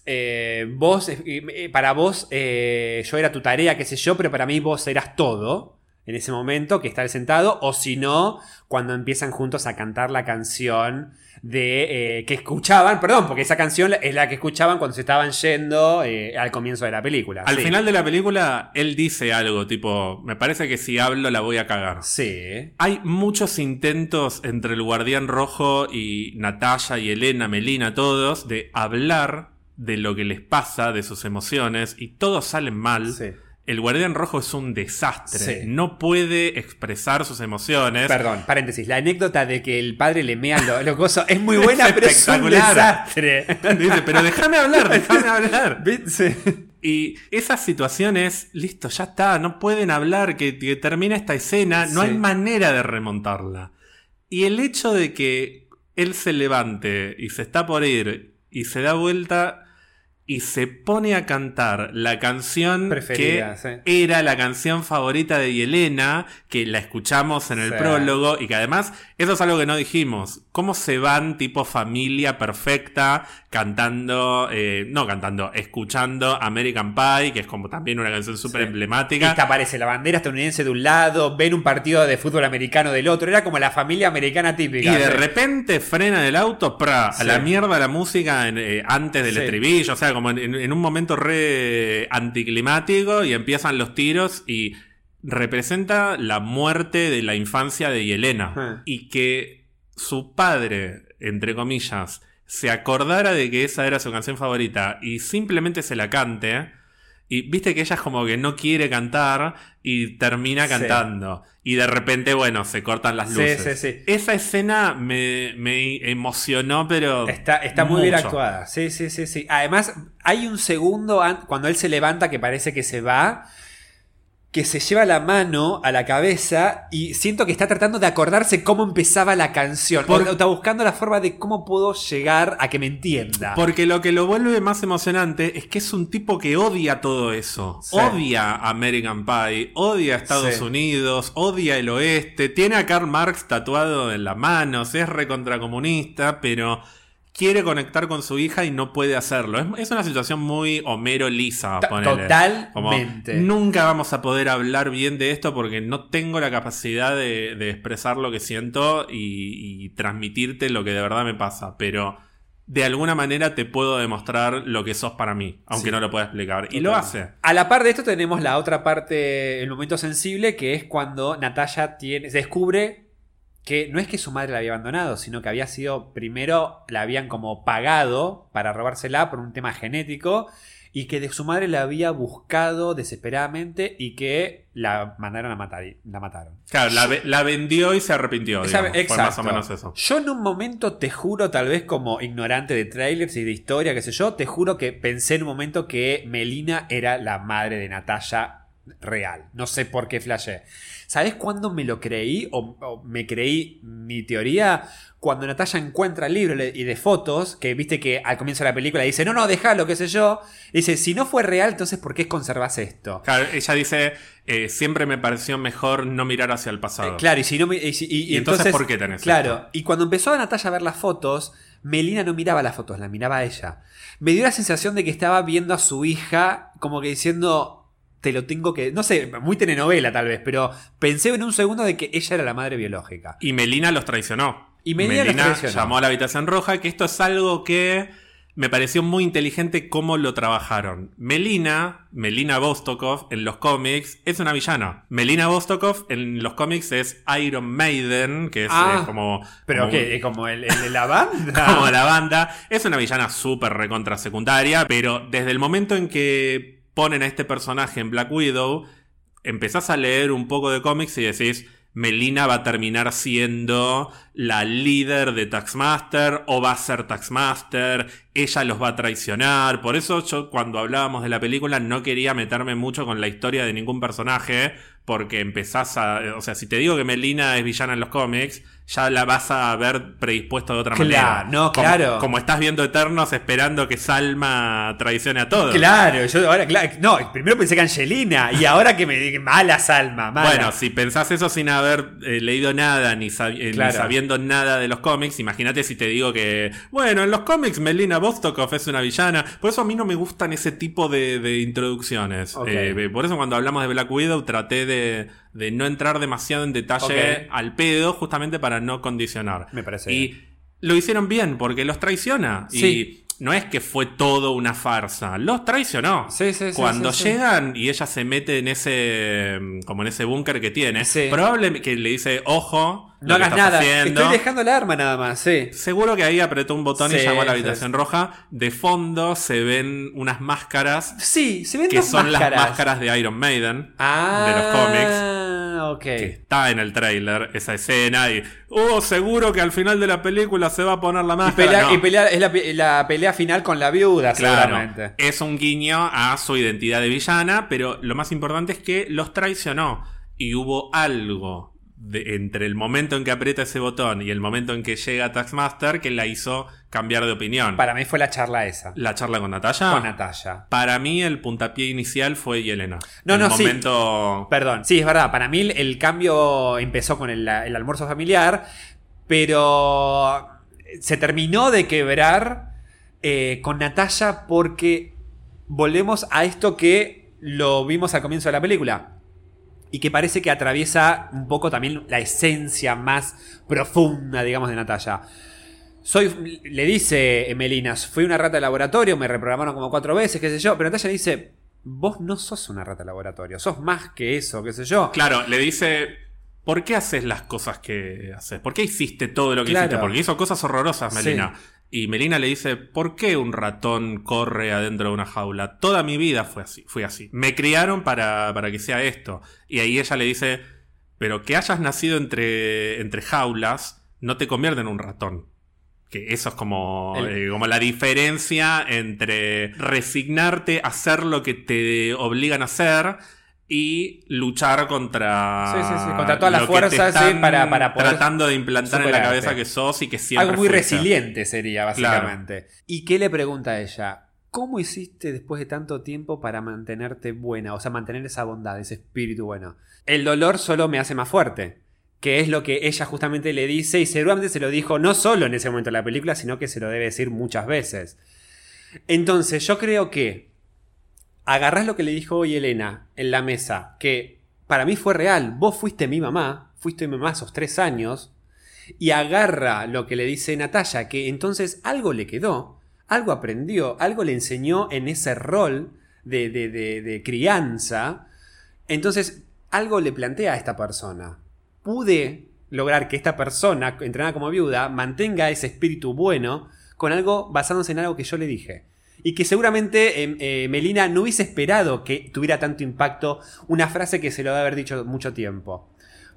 [SPEAKER 2] eh, vos, eh, eh, para vos, eh, yo era tu tarea, qué sé yo, pero para mí vos eras todo. En ese momento que está él sentado, o si no, cuando empiezan juntos a cantar la canción de eh, que escuchaban, perdón, porque esa canción es la que escuchaban cuando se estaban yendo eh, al comienzo de la película.
[SPEAKER 1] Al
[SPEAKER 2] Sí.
[SPEAKER 1] final de la película, él dice algo tipo, me parece que si hablo la voy a cagar.
[SPEAKER 2] Sí.
[SPEAKER 1] Hay muchos intentos entre el Guardián Rojo y Natalia y Elena, Melina, todos, de hablar de lo que les pasa, de sus emociones, y todos salen mal.
[SPEAKER 2] Sí.
[SPEAKER 1] El Guardián Rojo es un desastre.
[SPEAKER 2] Sí.
[SPEAKER 1] No puede expresar sus emociones.
[SPEAKER 2] Perdón, paréntesis. La anécdota de que el padre le mea lo, lo coso es muy buena,
[SPEAKER 1] Es
[SPEAKER 2] pero es un desastre.
[SPEAKER 1] Dice, pero déjame hablar, déjame hablar. Y esas situaciones, listo, ya está, no pueden hablar, que, que termina esta escena, no
[SPEAKER 2] Sí.
[SPEAKER 1] hay manera de remontarla. Y el hecho de que él se levante y se está por ir y se da vuelta y se pone a cantar la canción
[SPEAKER 2] Preferida,
[SPEAKER 1] que
[SPEAKER 2] sí.
[SPEAKER 1] era la canción favorita de Yelena, que la escuchamos en el
[SPEAKER 2] Sí.
[SPEAKER 1] prólogo y que además, eso es algo que no dijimos, cómo se van tipo familia perfecta cantando, eh, no cantando, escuchando American Pie, que es como también una canción súper
[SPEAKER 2] Sí.
[SPEAKER 1] emblemática.
[SPEAKER 2] Esta aparece la bandera estadounidense de un lado, ven un partido de fútbol americano del otro. Era como la familia americana
[SPEAKER 1] Y
[SPEAKER 2] típica.
[SPEAKER 1] de
[SPEAKER 2] ¿sí?
[SPEAKER 1] repente frena el auto, pra, a la mierda la música en, eh, antes del estribillo, o sea, como en, en un momento re anticlimático y empiezan los tiros y representa la muerte de la infancia de Yelena. Y que su padre, entre comillas, se acordara de que esa era su canción favorita y simplemente se la cante. Y viste que ella es como que no quiere cantar y termina
[SPEAKER 2] Sí.
[SPEAKER 1] cantando. Y de repente, bueno, se cortan las
[SPEAKER 2] Sí,
[SPEAKER 1] luces.
[SPEAKER 2] sí, sí.
[SPEAKER 1] Esa escena me, me emocionó, pero.
[SPEAKER 2] Está, está muy bien actuada. Sí, sí, sí, sí. Además, hay un segundo an- cuando él se levanta que parece que se va. Que se lleva la mano a la cabeza y siento que está tratando de acordarse cómo empezaba la canción.
[SPEAKER 1] Por-
[SPEAKER 2] O está buscando la forma de cómo puedo llegar a que me entienda.
[SPEAKER 1] Porque lo que lo vuelve más emocionante es que es un tipo que odia todo eso.
[SPEAKER 2] Sí.
[SPEAKER 1] Odia American Pie, odia Estados
[SPEAKER 2] Sí.
[SPEAKER 1] Unidos, odia el oeste. Tiene a Karl Marx tatuado en la mano, se es recontracomunista, pero quiere conectar con su hija y no puede hacerlo. Es, es una situación muy Homero Lisa, ponele. Como,
[SPEAKER 2] Totalmente.
[SPEAKER 1] nunca vamos a poder hablar bien de esto porque no tengo la capacidad de, de expresar lo que siento y, y transmitirte lo que de verdad me pasa. Pero de alguna manera te puedo demostrar lo que sos para mí, aunque
[SPEAKER 2] Sí.
[SPEAKER 1] no lo pueda explicar. Y lo hace.
[SPEAKER 2] A la par de esto tenemos la otra parte, el momento sensible, que es cuando Natalia tiene, descubre que no es que su madre la había abandonado, sino que había sido, primero la habían como pagado para robársela por un tema genético y que de su madre la había buscado desesperadamente y que la mandaron a matar. y La mataron.
[SPEAKER 1] Claro, la, ve- la vendió y se arrepintió. Digamos. Fue
[SPEAKER 2] exacto.
[SPEAKER 1] más o menos eso.
[SPEAKER 2] Yo en un momento te juro, tal vez como ignorante de trailers y de historia, qué sé yo, te juro que pensé en un momento que Melina era la madre de Natalia real. No sé por qué flashé. ¿Sabes cuándo me lo creí? O, o me creí mi teoría. Cuando Natalia encuentra el libro y de fotos, que viste que al comienzo de la película dice, no, no, déjalo, qué sé yo. Dice, si no fue real, entonces ¿por qué conservas esto?
[SPEAKER 1] Claro, ella dice, eh, siempre me pareció mejor no mirar hacia el pasado.
[SPEAKER 2] Eh, claro, y si no me- y, si- y- y
[SPEAKER 1] ¿Y entonces por qué tenés
[SPEAKER 2] Claro,
[SPEAKER 1] esto?
[SPEAKER 2] y cuando empezó a Natalia a ver las fotos, Melina no miraba las fotos, la miraba a ella. Me dio la sensación de que estaba viendo a su hija como que diciendo, te lo tengo que... No sé, muy telenovela tal vez, pero pensé en un segundo de que ella era la madre biológica.
[SPEAKER 1] Y Melina los traicionó.
[SPEAKER 2] Y Melina los traicionó.
[SPEAKER 1] llamó a la habitación roja, que esto es algo que me pareció muy inteligente cómo lo trabajaron. Melina, Melina Vostokov en los cómics es una villana. Melina Vostokov en los cómics es Iron Maiden, que es
[SPEAKER 2] Ah,
[SPEAKER 1] eh, como...
[SPEAKER 2] Pero
[SPEAKER 1] como
[SPEAKER 2] que como el, el de la banda.
[SPEAKER 1] como la banda. Es una villana súper recontra secundaria, pero desde el momento en que ponen a este personaje en Black Widow, empezás a leer un poco de cómics y decís, Melina va a terminar siendo la líder de Taxmaster o va a ser Taxmaster, ella los va a traicionar. Por eso yo cuando hablábamos de la película no quería meterme mucho con la historia de ningún personaje, porque empezás a. O sea, si te digo que Melina es villana en los cómics, ya la vas a ver predispuesto de otra
[SPEAKER 2] Claro,
[SPEAKER 1] manera.
[SPEAKER 2] no,
[SPEAKER 1] Como-
[SPEAKER 2] claro.
[SPEAKER 1] Como, estás viendo Eternos esperando que Salma traicione a todos.
[SPEAKER 2] Claro, yo ahora, claro, no, primero pensé que Angelina y ahora que me dije mala Salma, mala.
[SPEAKER 1] Bueno, si pensás eso sin haber eh, leído nada ni, eh, ni sabiendo nada de los cómics, imagínate si te digo que, bueno, en los cómics Melina Vostokov es una villana. Por eso a mí no me gustan ese tipo de, de introducciones. Eh, por eso cuando hablamos de Black Widow traté de, de no entrar demasiado en detalle al pedo, justamente para no condicionar.
[SPEAKER 2] Me parece
[SPEAKER 1] Y lo hicieron bien, porque los traiciona.
[SPEAKER 2] Sí.
[SPEAKER 1] Y no es que fue todo una farsa, los traicionó.
[SPEAKER 2] Sí, sí, sí,
[SPEAKER 1] Cuando llegan y ella se mete en ese mm, como en ese búnker que tiene,
[SPEAKER 2] Sí.
[SPEAKER 1] probablemente que le dice, ojo,
[SPEAKER 2] no hagas nada,
[SPEAKER 1] haciendo".
[SPEAKER 2] estoy dejando el arma nada más, sí.
[SPEAKER 1] Seguro que ahí apretó un botón y llamó a la
[SPEAKER 2] sí,
[SPEAKER 1] habitación roja. De fondo se ven unas máscaras
[SPEAKER 2] Sí, se ven
[SPEAKER 1] que
[SPEAKER 2] dos
[SPEAKER 1] son
[SPEAKER 2] máscaras.
[SPEAKER 1] las máscaras de Iron Maiden.
[SPEAKER 2] ah,
[SPEAKER 1] de los cómics.
[SPEAKER 2] Ah, ok.
[SPEAKER 1] Que está en el trailer esa escena y, oh, seguro que al final de la película se va a poner la
[SPEAKER 2] Y,
[SPEAKER 1] máscara.
[SPEAKER 2] pelea,
[SPEAKER 1] No.
[SPEAKER 2] y pelea- es la, pe- la pelea final con la viuda,
[SPEAKER 1] Claro,
[SPEAKER 2] seguramente.
[SPEAKER 1] es un guiño a su identidad de villana, pero lo más importante es que los traicionó y hubo algo de- entre el momento en que aprieta ese botón y el momento en que llega Taxmaster que la hizo cambiar de opinión.
[SPEAKER 2] Para mí fue la charla esa.
[SPEAKER 1] la charla con Natalia.
[SPEAKER 2] Con Natalia.
[SPEAKER 1] Para mí el puntapié inicial fue Yelena.
[SPEAKER 2] No,
[SPEAKER 1] el
[SPEAKER 2] no, sí.
[SPEAKER 1] momento...
[SPEAKER 2] Perdón, sí, es verdad. Para mí el, el cambio empezó con el, el almuerzo familiar, pero se terminó de quebrar eh, con Natalia porque volvemos a esto que lo vimos al comienzo de la película. Y que parece que atraviesa un poco también la esencia más profunda, digamos, de Natalia. Soy, le dice Melina, fui una rata de laboratorio, me reprogramaron como cuatro veces, qué sé yo. Pero Natalia dice, vos no sos una rata de laboratorio, sos más que eso, qué sé yo.
[SPEAKER 1] Claro, le dice, ¿por qué haces las cosas que haces? ¿Por qué hiciste todo lo que
[SPEAKER 2] Claro.
[SPEAKER 1] hiciste? Porque hizo cosas horrorosas,
[SPEAKER 2] Sí.
[SPEAKER 1] Y Melina le dice, ¿por qué un ratón corre adentro de una jaula? Toda mi vida fue así, fui así. Me criaron para, para que sea esto. Y ahí ella le dice, pero que hayas nacido entre, entre jaulas no te convierte en un ratón. Que eso es como,
[SPEAKER 2] El-
[SPEAKER 1] eh, como la diferencia entre resignarte a hacer lo que te obligan a hacer y luchar contra,
[SPEAKER 2] Sí, sí, sí, contra todas las fuerzas, sí, para- para poder
[SPEAKER 1] tratando de implantar en la
[SPEAKER 2] superarte.
[SPEAKER 1] cabeza que sos y que siempre
[SPEAKER 2] Algo muy
[SPEAKER 1] fuiste.
[SPEAKER 2] resiliente sería, básicamente. ¿Y qué le pregunta a ella? ¿Cómo hiciste después de tanto tiempo para mantenerte buena? O sea, mantener esa bondad, ese espíritu bueno. El dolor solo me hace más fuerte. Que es lo que ella justamente le dice y seguramente se lo dijo no solo en ese momento de la película, sino que se lo debe decir muchas veces. Entonces, yo creo que agarrás lo que le dijo hoy Elena en la mesa, que para mí fue real. Vos fuiste mi mamá, fuiste mi mamá esos tres años, y agarra lo que le dice Natalia, que entonces algo le quedó, algo aprendió, algo le enseñó en ese rol de, de- de- de crianza. Entonces, algo le plantea a esta persona. Pude lograr que esta persona, entrenada como viuda, mantenga ese espíritu bueno con algo basándose en algo que yo le dije. Y que seguramente eh, eh, Melina no hubiese esperado que tuviera tanto impacto una frase que se lo debe haber dicho mucho tiempo.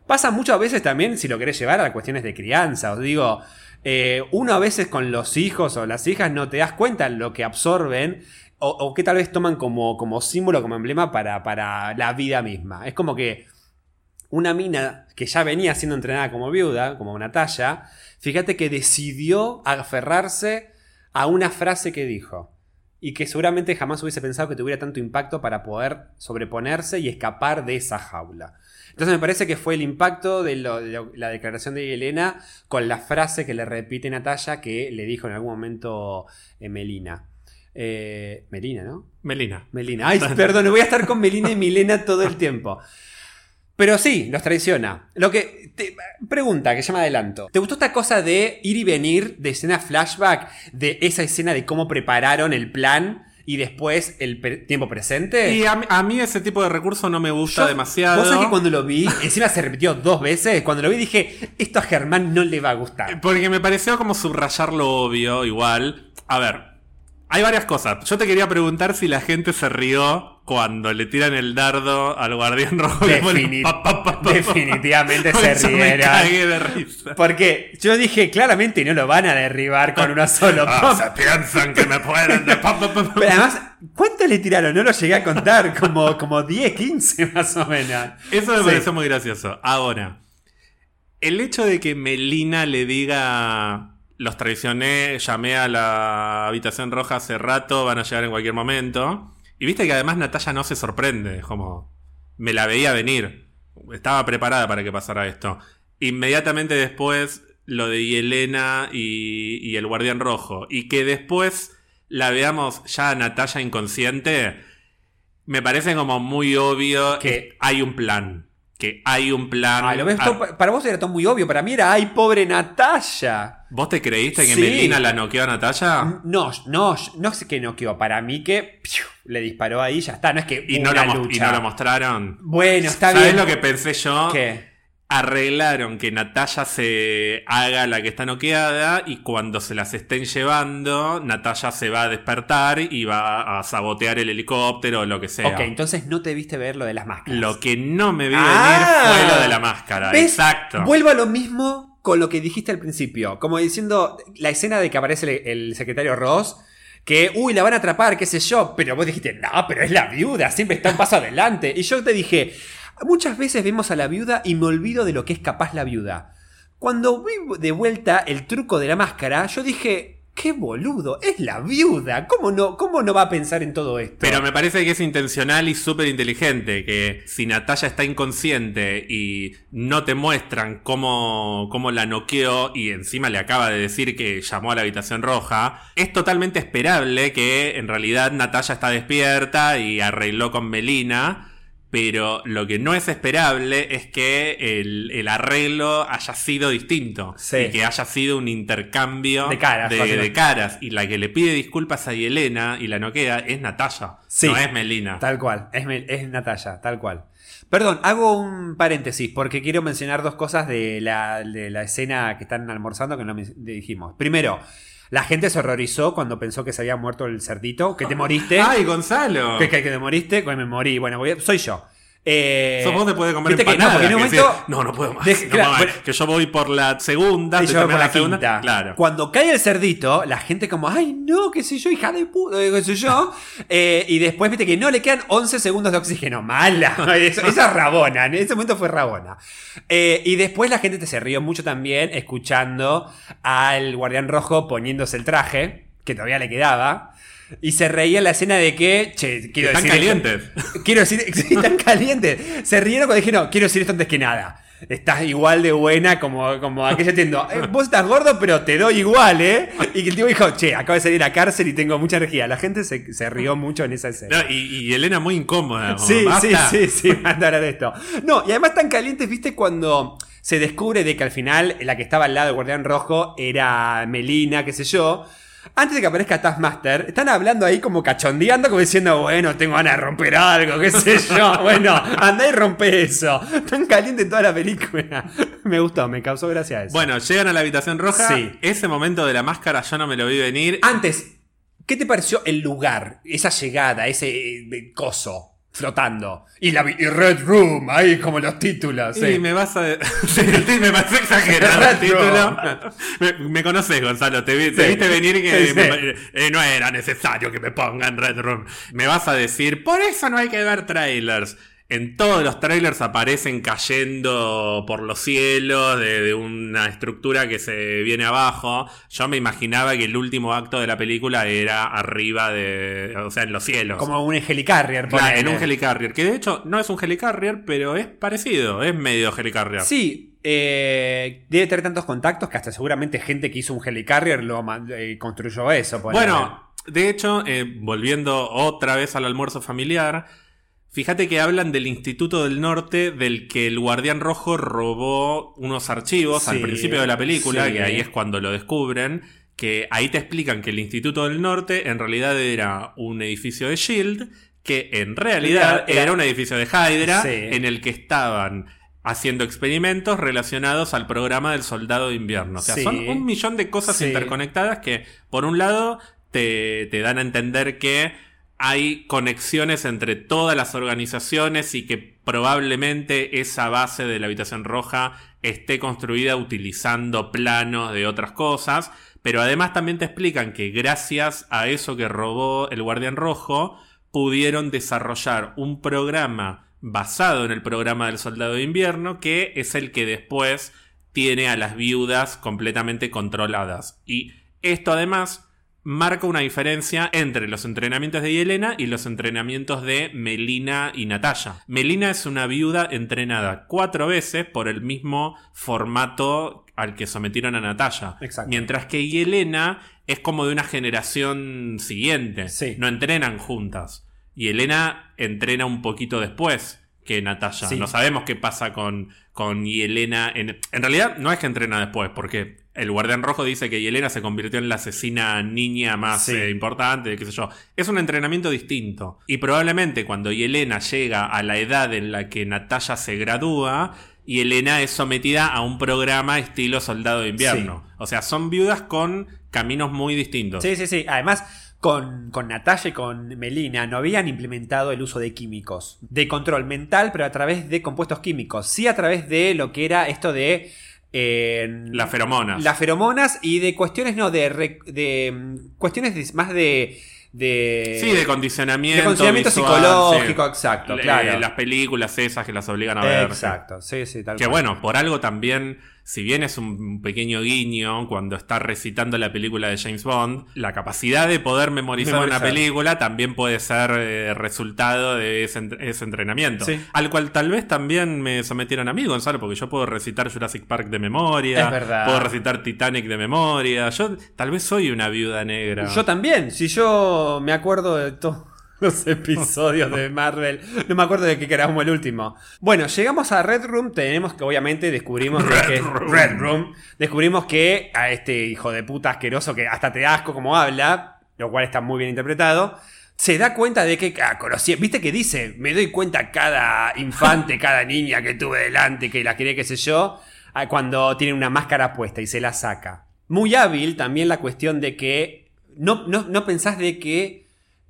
[SPEAKER 2] Pasa muchas veces también, si lo querés llevar a cuestiones de crianza. Os digo, eh, uno a veces con los hijos o las hijas no te das cuenta lo que absorben o, o que tal vez toman como, como símbolo, como emblema para, para la vida misma. Es como que una mina que ya venía siendo entrenada como viuda, como Natalia, fíjate que decidió aferrarse a una frase que dijo. Y que seguramente jamás hubiese pensado que tuviera tanto impacto para poder sobreponerse y escapar de esa jaula. Entonces me parece que fue el impacto de, lo- de lo- la declaración de Elena con la frase que le repite Natalia que le dijo en algún momento eh, Melina. Eh, Melina, ¿no?
[SPEAKER 1] Melina.
[SPEAKER 2] Melina. Ay, perdón, voy a estar con Melina y Milena todo el tiempo. Pero sí, los traiciona. Lo que. te- pregunta que llama adelanto. ¿Te gustó esta cosa de ir y venir de escena flashback? De esa escena de cómo prepararon el plan y después el pre- tiempo presente?
[SPEAKER 1] Y a, mí- a mí ese tipo de recurso no me gusta
[SPEAKER 2] Yo-
[SPEAKER 1] demasiado.
[SPEAKER 2] Vos sabés que cuando lo vi, encima se repitió dos veces. Cuando lo vi dije, esto a Germán no le va a gustar.
[SPEAKER 1] Porque me pareció como subrayar lo obvio, igual. A ver, hay varias cosas. Yo te quería preguntar si la gente se rió cuando le tiran el dardo al guardián rojo. pa,
[SPEAKER 2] definitivamente se rieron.
[SPEAKER 1] cagué de risa.
[SPEAKER 2] Porque yo dije, claramente no lo van a derribar con uno solo.
[SPEAKER 1] Ah, se piensan que me pueden. de.
[SPEAKER 2] Pero además, ¿Cuánto le tiraron? No lo llegué a contar, como, como 10, 15 más o menos.
[SPEAKER 1] Eso me
[SPEAKER 2] Sí.
[SPEAKER 1] pareció muy gracioso. Ahora, el hecho de que Melina le diga. Los traicioné, llamé a la habitación roja hace rato, van a llegar en cualquier momento. Y viste que además Natalia no se sorprende, como. Me la veía venir. Estaba preparada para que pasara esto. Inmediatamente después, lo de Yelena y, y el Guardián Rojo. Y que después la veamos ya a Natalia inconsciente. Me parece como muy obvio
[SPEAKER 2] Que-
[SPEAKER 1] que hay un plan. Que hay un plan.
[SPEAKER 2] Ay, lo ves
[SPEAKER 1] Ah,
[SPEAKER 2] para vos era todo muy obvio, para mí era, ay, pobre Natalia.
[SPEAKER 1] ¿Vos te creíste que
[SPEAKER 2] Sí.
[SPEAKER 1] Melina la noqueó a Natalia?
[SPEAKER 2] No, no, no sé qué noqueó. Para mí que piu, le disparó ahí y ya está. No es que
[SPEAKER 1] Y no, mo- y no lo mostraron.
[SPEAKER 2] Bueno, está
[SPEAKER 1] ¿Sabés
[SPEAKER 2] bien.
[SPEAKER 1] lo que pensé yo?
[SPEAKER 2] ¿Qué?
[SPEAKER 1] Arreglaron que Natalia se haga la que está noqueada y cuando se las estén llevando, Natalia se va a despertar y va a sabotear el helicóptero o lo que sea.
[SPEAKER 2] Ok, entonces no te viste ver lo de las máscaras.
[SPEAKER 1] Lo que no me vi
[SPEAKER 2] Ah.
[SPEAKER 1] venir fue lo de la máscara.
[SPEAKER 2] ¿Ves?
[SPEAKER 1] Exacto.
[SPEAKER 2] Vuelvo a lo mismo con lo que dijiste al principio. Como diciendo, la escena de que aparece el, el secretario Ross. Que, uy, la van a atrapar, qué sé yo. Pero vos dijiste, no, pero es la viuda, siempre está un paso adelante. Y yo te dije, muchas veces vemos a la viuda y me olvido de lo que es capaz la viuda. Cuando vi de vuelta el truco de la máscara, yo dije, qué boludo, es la viuda. ¿Cómo no, cómo no va a pensar en todo esto?
[SPEAKER 1] Pero me parece que es intencional y súper inteligente. Que si Natalia está inconsciente y no te muestran cómo, cómo la noqueó y encima le acaba de decir que llamó a la habitación roja, es totalmente esperable que en realidad Natalia está despierta y arregló con Melina. Pero lo que no es esperable es que el, el arreglo haya sido distinto.
[SPEAKER 2] Sí.
[SPEAKER 1] Y que haya sido un intercambio
[SPEAKER 2] De caras,
[SPEAKER 1] de, de caras. Y la que le pide disculpas a Yelena y la noquea es Natalia.
[SPEAKER 2] Sí.
[SPEAKER 1] No es Melina.
[SPEAKER 2] Tal cual, es, Mel- es Natalia, tal cual. Perdón, hago un paréntesis porque quiero mencionar dos cosas de la, de la escena que están almorzando que no me dijimos. Primero, la gente se horrorizó cuando pensó que se había muerto el cerdito, que te moriste.
[SPEAKER 1] ¡Ay, Gonzalo!
[SPEAKER 2] que, que, que te moriste, que me morí. Bueno, voy a- soy yo. Eh,
[SPEAKER 1] te puede comer
[SPEAKER 2] que no,
[SPEAKER 1] empanadas,
[SPEAKER 2] porque en un momento-
[SPEAKER 1] no, no puedo más.
[SPEAKER 2] Deje-
[SPEAKER 1] no
[SPEAKER 2] claro,
[SPEAKER 1] más,
[SPEAKER 2] bueno.
[SPEAKER 1] que yo voy por la segunda,
[SPEAKER 2] Y yo por
[SPEAKER 1] terminando
[SPEAKER 2] la
[SPEAKER 1] segunda.
[SPEAKER 2] quinta.
[SPEAKER 1] Claro.
[SPEAKER 2] Cuando cae el cerdito, la gente como, ay, no, qué sé yo, hija de puta, qué sé yo. Eh, y después, viste que no, le quedan 11 segundos de oxígeno. Mala. Eso- esa es Rabona. En ese momento fue Rabona. Eh, y después la gente te se rió mucho también escuchando al guardián rojo poniéndose el traje, que todavía le quedaba. Y se reía la escena de que, che, quiero
[SPEAKER 1] Están
[SPEAKER 2] decir... esto-
[SPEAKER 1] calientes.
[SPEAKER 2] Quiero decir, sí, están calientes. Se rieron cuando dije, no, quiero decir esto antes que nada. Estás igual de buena como, como aquella entiendo. "Eh, vos estás gordo, pero te doy igual, ¿eh? Y que el tipo dijo, che, acabo de salir de la cárcel y tengo mucha energía. La gente se, se rió mucho en esa escena.
[SPEAKER 1] No, y, y Elena muy incómoda. como,
[SPEAKER 2] Sí, sí, sí, sí, hablar de esto. No, y además tan calientes, viste, cuando se descubre de que al final la que estaba al lado del Guardián Rojo era Melina, qué sé yo. Antes de que aparezca Taskmaster, están hablando ahí como cachondeando, como diciendo, bueno, tengo ganas de romper algo, qué sé yo. Bueno, andá y rompe eso. Tan caliente toda la película. Me gustó, me causó gracia eso.
[SPEAKER 1] Bueno, llegan a la habitación roja.
[SPEAKER 2] Sí.
[SPEAKER 1] Ese momento de la máscara yo no me lo vi venir.
[SPEAKER 2] Antes, ¿qué te pareció el lugar? Esa llegada, ese eh, coso flotando. Y la y Red Room, ahí como los títulos.
[SPEAKER 1] Y
[SPEAKER 2] sí.
[SPEAKER 1] me vas a. Sí, me parece exagerado el título. Me, me conoces, Gonzalo. Te, vi- te
[SPEAKER 2] Sí.
[SPEAKER 1] viste venir que me- eh, no era necesario que me pongan Red Room. Me vas a decir, por eso no hay que ver trailers. En todos los trailers aparecen cayendo por los cielos de, de una estructura que se viene abajo. Yo me imaginaba que el último acto de la película era arriba de. O sea, en los cielos.
[SPEAKER 2] Como un helicarrier.
[SPEAKER 1] Claro, en un helicarrier. Que de hecho no es un helicarrier, pero es parecido. Es medio helicarrier.
[SPEAKER 2] Sí, eh, debe tener tantos contactos que hasta seguramente gente que hizo un helicarrier lo eh, construyó eso.
[SPEAKER 1] Bueno, de hecho, eh, volviendo otra vez al almuerzo familiar, fíjate que hablan del Instituto del Norte del que el Guardián Rojo robó unos archivos al principio de la película,
[SPEAKER 2] sí.
[SPEAKER 1] que ahí es cuando lo descubren. Que ahí te explican que el Instituto del Norte en realidad era un edificio de Shield, que en realidad
[SPEAKER 2] Era-
[SPEAKER 1] un edificio de Hydra,
[SPEAKER 2] Sí.
[SPEAKER 1] en el que estaban haciendo experimentos relacionados al programa del Soldado de Invierno. O sea, son un millón de cosas interconectadas que, por un lado, te, te dan a entender que hay conexiones entre todas las organizaciones y que probablemente esa base de la habitación roja esté construida utilizando planos de otras cosas, pero además también te explican que gracias a eso que robó el Guardián Rojo, pudieron desarrollar un programa basado en el programa del Soldado de Invierno, que es el que después tiene a las viudas completamente controladas. Y esto además marca una diferencia entre los entrenamientos de Yelena y los entrenamientos de Melina y Natalia. Melina es una viuda entrenada cuatro veces por el mismo formato al que sometieron a Natalia. Mientras que Yelena es como de una generación siguiente.
[SPEAKER 2] Sí.
[SPEAKER 1] No entrenan juntas. Y Elena entrena un poquito después que Natalia.
[SPEAKER 2] Sí.
[SPEAKER 1] No sabemos qué pasa con, con Yelena. En, en realidad no es que entrena después, porque el guardián rojo dice que Yelena se convirtió en la asesina niña más
[SPEAKER 2] Sí.
[SPEAKER 1] eh, importante, qué sé yo. Es un entrenamiento distinto. Y probablemente cuando Yelena llega a la edad en la que Natalia se gradúa, Yelena es sometida a un programa estilo soldado de invierno. O sea, son viudas con caminos muy distintos.
[SPEAKER 2] Sí, sí, sí. Además, con, con Natalia y con Melina no habían implementado el uso de químicos. De control mental, pero a través de compuestos químicos. Sí a través de lo que era esto de... eh,
[SPEAKER 1] Las feromonas.
[SPEAKER 2] Las feromonas y de cuestiones, no, de, re- de mm, cuestiones de- más de... de
[SPEAKER 1] Sí, de condicionamiento.
[SPEAKER 2] de condicionamiento
[SPEAKER 1] visual,
[SPEAKER 2] psicológico,
[SPEAKER 1] sí.
[SPEAKER 2] exacto, claro.
[SPEAKER 1] Las películas esas que las obligan a ver.
[SPEAKER 2] Exacto, sí, sí, tal
[SPEAKER 1] Que
[SPEAKER 2] cual.
[SPEAKER 1] bueno, por algo también, si bien es un pequeño guiño cuando está recitando la película de James Bond, la capacidad de poder memorizar,
[SPEAKER 2] Memorizar.
[SPEAKER 1] una película también puede ser eh, resultado de ese, ent- ese entrenamiento.
[SPEAKER 2] Sí.
[SPEAKER 1] Al cual tal vez también me sometieron a mí, Gonzalo, porque yo puedo recitar Jurassic Park de memoria,
[SPEAKER 2] Es verdad.
[SPEAKER 1] puedo recitar Titanic de memoria. Yo tal vez soy una viuda negra.
[SPEAKER 2] Yo también, si yo me acuerdo de todos los episodios de Marvel, no me acuerdo de qué era como el último. Bueno, llegamos a Red Room, tenemos que obviamente descubrimos
[SPEAKER 1] Red
[SPEAKER 2] que
[SPEAKER 1] Room.
[SPEAKER 2] Red Room, descubrimos que a este hijo de puta asqueroso que hasta te asco como habla, lo cual está muy bien interpretado. Se da cuenta de que, ah, conocí, viste que dice, me doy cuenta cada infante, cada niña que tuve delante, que la quería, qué sé yo, ah, cuando tiene una máscara puesta y se la saca. Muy hábil también la cuestión de que no, no, no pensás de que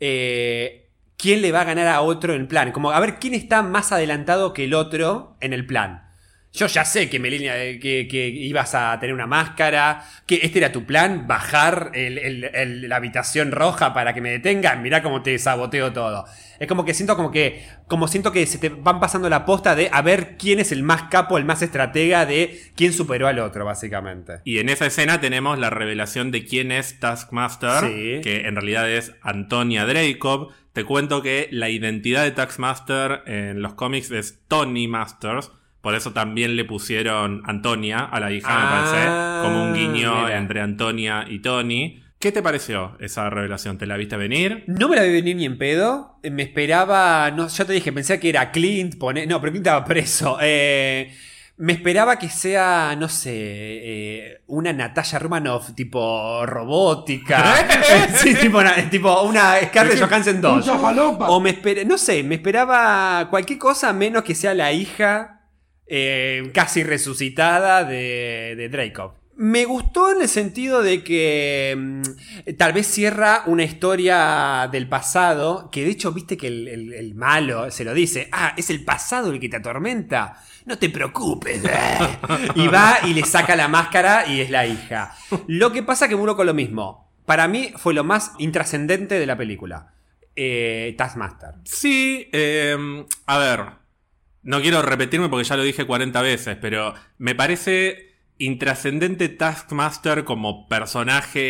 [SPEAKER 2] eh, quién le va a ganar a otro en plan. Como a ver quién está más adelantado que el otro en el plan. Yo ya sé que Melina, eh, que, que ibas a tener una máscara, que este era tu plan, bajar el- el- el- la habitación roja para que me detengan. Mirá cómo te saboteo todo. Es como que siento como que, como siento que se te van pasando la posta de a ver quién es el más capo, el más estratega de quién superó al otro, básicamente.
[SPEAKER 1] Y en esa escena tenemos la revelación de quién es Taskmaster,
[SPEAKER 2] Sí.
[SPEAKER 1] que en realidad es Antonia Dracov. Te cuento que la identidad de Taskmaster en los cómics es Tony Masters. Por eso también le pusieron Antonia a la hija,
[SPEAKER 2] Ah,
[SPEAKER 1] me parece, como un guiño
[SPEAKER 2] mira.
[SPEAKER 1] entre Antonia y Tony. ¿Qué te pareció esa revelación? ¿Te la viste venir?
[SPEAKER 2] No me la vi venir ni en pedo. Eh, Me esperaba. No, yo te dije, pensé que era Clint. pone- no, pero Clint estaba preso. Eh, me esperaba que sea, no sé, eh, una Natalia Romanoff tipo robótica. sí, tipo una, tipo una Scarlett Johansson 2. O me esperé, no sé, me esperaba cualquier cosa menos que sea la hija eh, casi resucitada de, de Dracov. Me gustó en el sentido de que mm, tal vez cierra una historia del pasado, que de hecho viste que el, el- el malo se lo dice, ah, es el pasado el que te atormenta, no te preocupes. eh". y va y le saca la máscara y es la hija. Lo que pasa que uno con lo mismo. Para mí fue lo más intrascendente de la película. Eh, Taskmaster.
[SPEAKER 1] Sí, eh, a ver, no quiero repetirme porque ya lo dije 40 veces, pero me parece intrascendente Taskmaster como personaje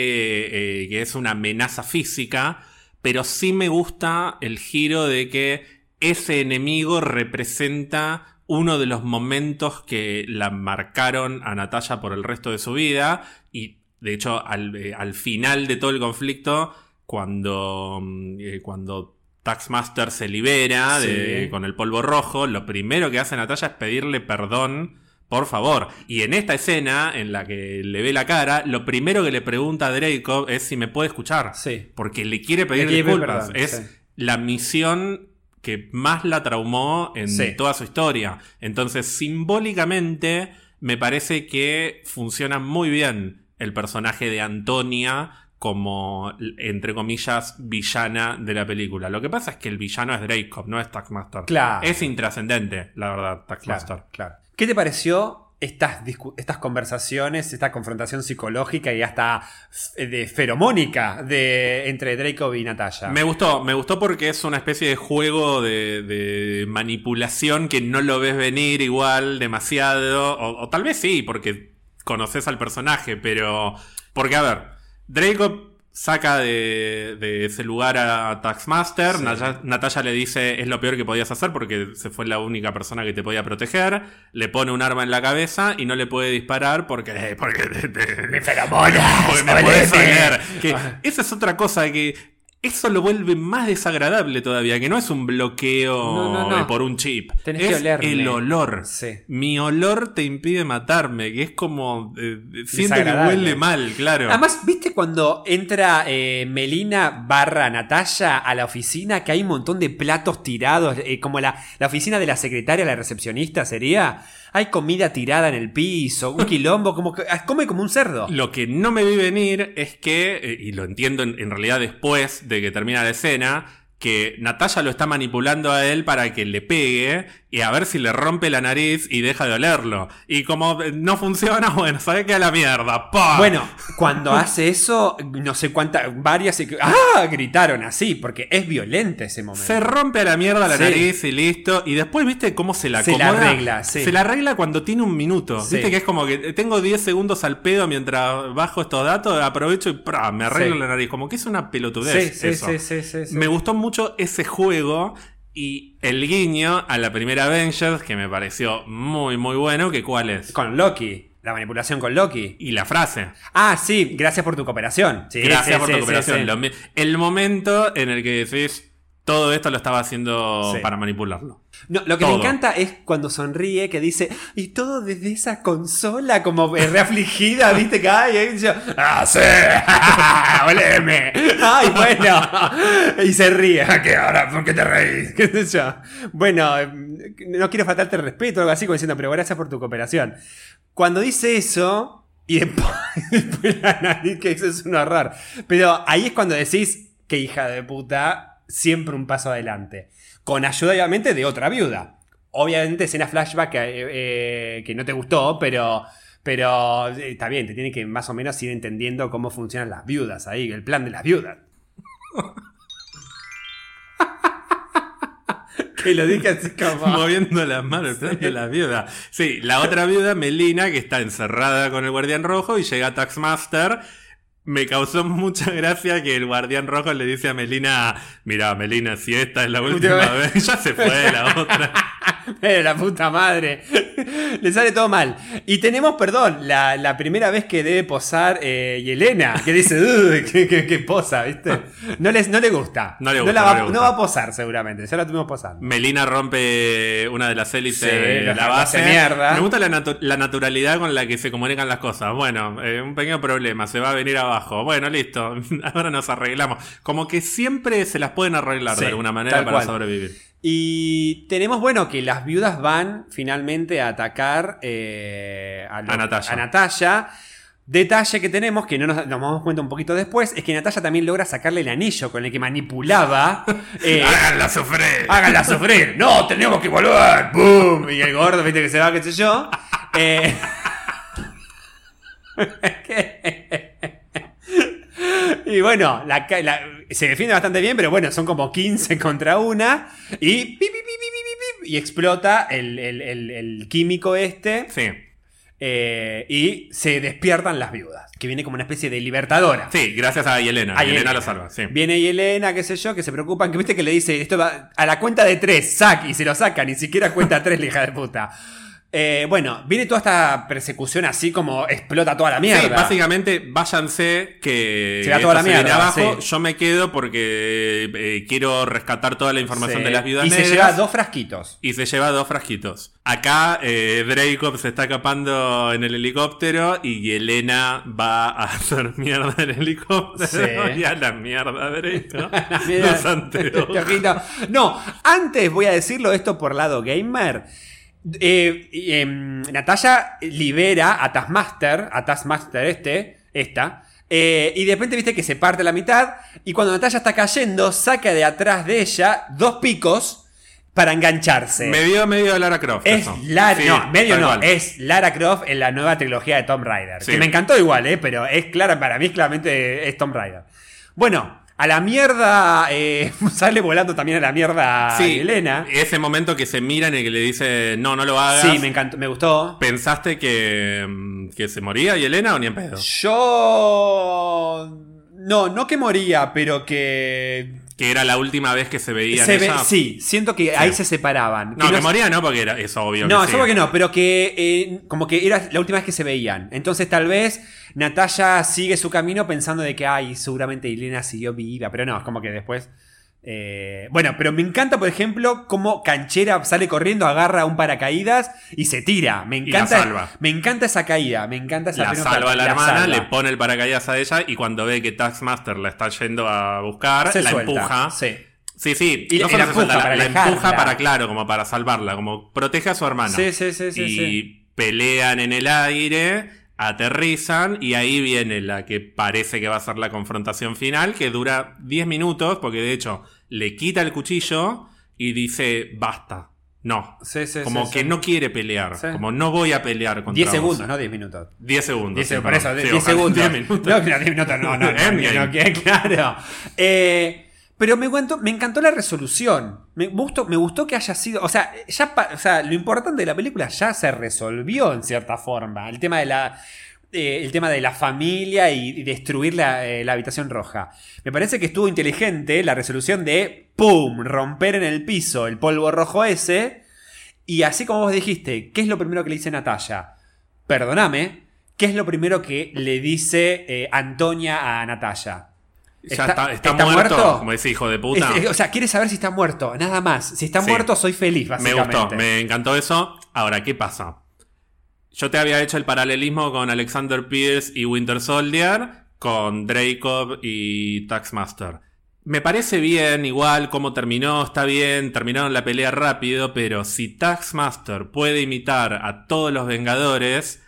[SPEAKER 1] eh, que es una amenaza física, pero sí me gusta el giro de que ese enemigo representa uno de los momentos que la marcaron a Natalia por el resto de su vida y de hecho al, eh, al final de todo el conflicto cuando, mm, eh, cuando Taxmaster se libera de- con el polvo rojo, lo primero que hace Natalia es pedirle perdón, por favor. Y en esta escena, en la que le ve la cara, lo primero que le pregunta a Draco es si me puede escuchar.
[SPEAKER 2] Sí.
[SPEAKER 1] Porque le quiere pedir
[SPEAKER 2] Le
[SPEAKER 1] disculpas.
[SPEAKER 2] perdón,
[SPEAKER 1] es
[SPEAKER 2] sí.
[SPEAKER 1] la misión que más la traumó en
[SPEAKER 2] Sí.
[SPEAKER 1] toda su historia. Entonces, simbólicamente, me parece que funciona muy bien el personaje de Antonia como, entre comillas, villana de la película. Lo que pasa es que el villano es Dracov, no es Taskmaster.
[SPEAKER 2] Claro.
[SPEAKER 1] Es intrascendente, la verdad, Taskmaster.
[SPEAKER 2] Claro, claro. ¿Qué te pareció estas, estas conversaciones, esta confrontación psicológica y hasta f- de feromónica de, entre Draco y Natalia?
[SPEAKER 1] Me gustó, me gustó porque es una especie de juego de, de manipulación que no lo ves venir igual demasiado, o, o tal vez sí, porque conoces al personaje, pero... Porque, a ver, Draco saca de, de ese lugar a Taxmaster,
[SPEAKER 2] Sí.
[SPEAKER 1] Natalia le dice es lo peor que podías hacer porque se fue la única persona que te podía proteger, le pone un arma en la cabeza y no le puede disparar porque... porque te- te-
[SPEAKER 2] ¡Me feromonas!
[SPEAKER 1] porque me podés oler. Que esa es otra cosa que eso lo vuelve más desagradable todavía, que no es un bloqueo
[SPEAKER 2] No, no, no.
[SPEAKER 1] de por un chip.
[SPEAKER 2] Tenés que
[SPEAKER 1] es
[SPEAKER 2] olerme.
[SPEAKER 1] el olor.
[SPEAKER 2] Sí.
[SPEAKER 1] Mi olor te impide matarme, que es como eh, siento que huele mal, claro.
[SPEAKER 2] Además, ¿viste cuando entra eh, Melina barra Natalia a la oficina que hay un montón de platos tirados? eh, como la, la oficina de la secretaria, la recepcionista sería. Hay comida tirada en el piso, un quilombo, como que ah, come como un cerdo.
[SPEAKER 1] Lo que no me vi venir es que, eh, y lo entiendo en, en realidad después de que termina la escena, que Natalia lo está manipulando a él para que le pegue y a ver si le rompe la nariz y deja de olerlo. Y como eh, no funciona, bueno, sabe que a la mierda. ¡Pah!
[SPEAKER 2] Bueno, cuando hace eso, no sé cuántas, varias ¡Ah! gritaron así, porque es violento ese momento.
[SPEAKER 1] Se rompe a la mierda la
[SPEAKER 2] Sí.
[SPEAKER 1] nariz y listo. Y después, ¿viste cómo se la
[SPEAKER 2] Se la
[SPEAKER 1] acomoda?
[SPEAKER 2] arregla, sí.
[SPEAKER 1] Se la arregla cuando tiene un minuto.
[SPEAKER 2] Sí.
[SPEAKER 1] ¿Viste que es como que tengo 10 segundos al pedo mientras bajo estos datos, aprovecho y ¡pra! me arreglo la nariz. Como que es una pelotudez. Eso.
[SPEAKER 2] sí, sí, sí, sí.
[SPEAKER 1] Me gustó mucho ese juego y el guiño a la primera Avengers, que me pareció muy, muy bueno. que ¿Cuál es?
[SPEAKER 2] Con Loki, la manipulación con Loki.
[SPEAKER 1] Y la frase.
[SPEAKER 2] Ah, sí, gracias por tu cooperación. Sí,
[SPEAKER 1] Gracias
[SPEAKER 2] sí,
[SPEAKER 1] por
[SPEAKER 2] sí,
[SPEAKER 1] tu cooperación. el momento en el que decís, todo esto lo estaba haciendo para manipularlo.
[SPEAKER 2] No, lo que
[SPEAKER 1] Todo.
[SPEAKER 2] me encanta es cuando sonríe, que dice, y todo desde esa consola, como reafligida, ¿viste? Que ay, y yo, ¡ah, sí! ¡Oleme! ¡Ay, bueno! Y se ríe. "¿A ¿Qué ahora? ¿Por qué te reís? ¿Qué sé yo? Bueno, eh, no quiero faltarte el respeto o algo así, como diciendo, pero gracias por tu cooperación. Cuando dice eso, y después, después la nariz, que eso es un horror. Pero ahí es cuando decís, que hija de puta, siempre un paso adelante. Con ayuda, obviamente, de otra viuda. Obviamente, escena flashback eh, eh, que no te gustó, pero. Pero eh, está bien, te tiene que más o menos ir entendiendo cómo funcionan las viudas ahí, el plan de las viudas. que lo dije así como.
[SPEAKER 1] Moviendo las manos, el plan de la viuda. Sí, la otra viuda, Melina, que está encerrada con el guardián rojo y llega Taxmaster. Me causó mucha gracia que el guardián rojo le dice a Melina, mira, Melina, si esta es la última vez, ya se fue la otra.
[SPEAKER 2] La puta madre. Le sale todo mal. Y tenemos, perdón, la, la primera vez que debe posar eh, Yelena, que dice, "Uy, que, que- que posa, ¿viste? No, les, no le gusta.
[SPEAKER 1] No le gusta,
[SPEAKER 2] la va,
[SPEAKER 1] no le gusta.
[SPEAKER 2] no va a posar seguramente, ya la tuvimos posando.
[SPEAKER 1] Melina rompe una de las hélices
[SPEAKER 2] Sí,
[SPEAKER 1] de
[SPEAKER 2] la
[SPEAKER 1] base.
[SPEAKER 2] mierda.
[SPEAKER 1] Me gusta la, natu- la naturalidad con la que se comunican las cosas. Bueno, eh, un pequeño problema, se va a venir abajo. Bueno, listo, ahora nos arreglamos. Como que siempre se las pueden arreglar
[SPEAKER 2] Sí,
[SPEAKER 1] de alguna manera para
[SPEAKER 2] cual.
[SPEAKER 1] sobrevivir.
[SPEAKER 2] Y tenemos, bueno, que las viudas van finalmente a atacar eh, a, lo-
[SPEAKER 1] A Natalia.
[SPEAKER 2] a Natalia. Detalle que tenemos, que no nos, nos damos cuenta un poquito después, es que Natalia también logra sacarle el anillo con el que manipulaba. eh,
[SPEAKER 1] ¡Háganla sufrir!
[SPEAKER 2] háganla sufrir. No, tenemos que volver. ¡Boom! Y el gordo, viste que se va, qué sé yo. Eh, y bueno, la ca- la- se defiende bastante bien, pero bueno, son como 15 contra una. Y, pi, pi, pi, y explota el, el- el- el químico este.
[SPEAKER 1] Sí,
[SPEAKER 2] eh, y se despiertan las viudas, que viene como una especie de libertadora.
[SPEAKER 1] sí, gracias a Yelena.
[SPEAKER 2] A
[SPEAKER 1] Yelena
[SPEAKER 2] Yelena.
[SPEAKER 1] lo salva, sí.
[SPEAKER 2] Viene Yelena, qué sé yo, que se preocupan, que viste que le dice, esto va a la cuenta de tres, sac, y se lo saca, ni siquiera cuenta tres, la hija de puta. Eh, bueno, viene toda esta persecución así como explota toda la mierda.
[SPEAKER 1] Sí, básicamente váyanse que
[SPEAKER 2] Se va toda la
[SPEAKER 1] se viene
[SPEAKER 2] mierda,
[SPEAKER 1] abajo.
[SPEAKER 2] sí.
[SPEAKER 1] Yo me quedo porque eh, quiero rescatar toda la información
[SPEAKER 2] Sí.
[SPEAKER 1] de las viudas
[SPEAKER 2] Y se
[SPEAKER 1] negras.
[SPEAKER 2] lleva dos frasquitos.
[SPEAKER 1] Y se lleva dos frasquitos. Acá eh, Dracov se está escapando en el helicóptero y Elena va a hacer mierda en el helicóptero.
[SPEAKER 2] Sí.
[SPEAKER 1] Y a la mierda,
[SPEAKER 2] ojito. No, antes voy a decirlo esto por lado gamer. Eh, em, Natalia libera a Taskmaster, a Taskmaster este, esta, Eh, y de repente viste que se parte la mitad. Y cuando Natalia está cayendo, saca de atrás de ella dos picos para engancharse.
[SPEAKER 1] Medio, medio Lara Croft.
[SPEAKER 2] Es
[SPEAKER 1] eso.
[SPEAKER 2] Lara,
[SPEAKER 1] Sí,
[SPEAKER 2] no, medio no, es Lara Croft en la nueva trilogía de Tomb Raider.
[SPEAKER 1] Sí.
[SPEAKER 2] Que me encantó igual, ¿eh? pero es clara, para mí claramente es Tomb Raider. Bueno, a la mierda eh, sale volando también a la mierda
[SPEAKER 1] Sí,
[SPEAKER 2] Elena.
[SPEAKER 1] Ese momento que se miran y que le dice, no, no lo hagas.
[SPEAKER 2] Sí, me encantó, me gustó.
[SPEAKER 1] ¿Pensaste que, mm, que se moría y Elena o ni en pedo?
[SPEAKER 2] Yo no, no que moría, pero que
[SPEAKER 1] Que era la última vez que se veían
[SPEAKER 2] se ve-
[SPEAKER 1] ellas.
[SPEAKER 2] sí, siento que ahí se separaban.
[SPEAKER 1] No,
[SPEAKER 2] Que
[SPEAKER 1] que moría no, porque era, es obvio
[SPEAKER 2] No,
[SPEAKER 1] que
[SPEAKER 2] eso
[SPEAKER 1] sí.
[SPEAKER 2] porque no, pero que eh, como que era la última vez que se veían. Entonces tal vez Natalia sigue su camino pensando de que, ay, seguramente Elena siguió viva, pero no, es como que después... eh, bueno, pero me encanta, por ejemplo, cómo Canchera sale corriendo, agarra un paracaídas y se tira. Me
[SPEAKER 1] la
[SPEAKER 2] encanta,
[SPEAKER 1] salva.
[SPEAKER 2] me encanta esa caída, me encanta esa
[SPEAKER 1] La salva a la, hermana,
[SPEAKER 2] salva.
[SPEAKER 1] le pone el paracaídas a ella y cuando ve que Taxmaster la está yendo a buscar,
[SPEAKER 2] se
[SPEAKER 1] la
[SPEAKER 2] suelta.
[SPEAKER 1] empuja.
[SPEAKER 2] Sí.
[SPEAKER 1] Sí, sí.
[SPEAKER 2] Y la- y la
[SPEAKER 1] suelta,
[SPEAKER 2] empuja para
[SPEAKER 1] la empuja para, claro, como para salvarla, como protege a su hermana.
[SPEAKER 2] Sí, sí, sí, sí,
[SPEAKER 1] y
[SPEAKER 2] sí.
[SPEAKER 1] pelean en el aire, aterrizan y ahí viene la que parece que va a ser la confrontación final, que dura 10 minutos, porque de hecho le quita el cuchillo y dice, basta. No.
[SPEAKER 2] Sí, sí,
[SPEAKER 1] como
[SPEAKER 2] sí,
[SPEAKER 1] que
[SPEAKER 2] sí.
[SPEAKER 1] no quiere pelear.
[SPEAKER 2] Sí.
[SPEAKER 1] Como no voy a pelear contra
[SPEAKER 2] 10
[SPEAKER 1] vos.
[SPEAKER 2] segundos, no 10 minutos.
[SPEAKER 1] 10 segundos.
[SPEAKER 2] 10
[SPEAKER 1] sí,
[SPEAKER 2] por eso,
[SPEAKER 1] perdón.
[SPEAKER 2] 10
[SPEAKER 1] Sí, ojalá,
[SPEAKER 2] segundos.
[SPEAKER 1] 10 minutos.
[SPEAKER 2] No, que no, 10 minutos, no, no, no,
[SPEAKER 1] Endgame.
[SPEAKER 2] no, que- claro. Eh, pero me, encantó- me encantó la resolución. Me gustó, que haya sido. O sea, ya o sea, lo importante de la película ya se resolvió en cierta forma. El tema de la. eh, el tema de la familia y, destruir la, eh, la habitación roja. Me parece que estuvo inteligente la resolución de ¡pum! romper en el piso el polvo rojo ese. Y así como vos dijiste, ¿qué es lo primero que le dice Natalia? Perdóname, ¿qué es lo primero que le dice eh, Antonia a Natalia?
[SPEAKER 1] Ya está, está muerto, como ese hijo de puta.
[SPEAKER 2] Es- es- o sea, quiere saber si está muerto, nada más. Si está
[SPEAKER 1] Sí.
[SPEAKER 2] muerto, soy feliz,
[SPEAKER 1] Me
[SPEAKER 2] básicamente.
[SPEAKER 1] gustó, me encantó eso. Ahora, ¿qué pasa? Yo te había hecho el paralelismo con Alexander Pierce y Winter Soldier, con Dracov y Taxmaster. Me parece bien, igual, cómo terminó, está bien, terminaron la pelea rápido, pero si Taxmaster puede imitar a todos los Vengadores,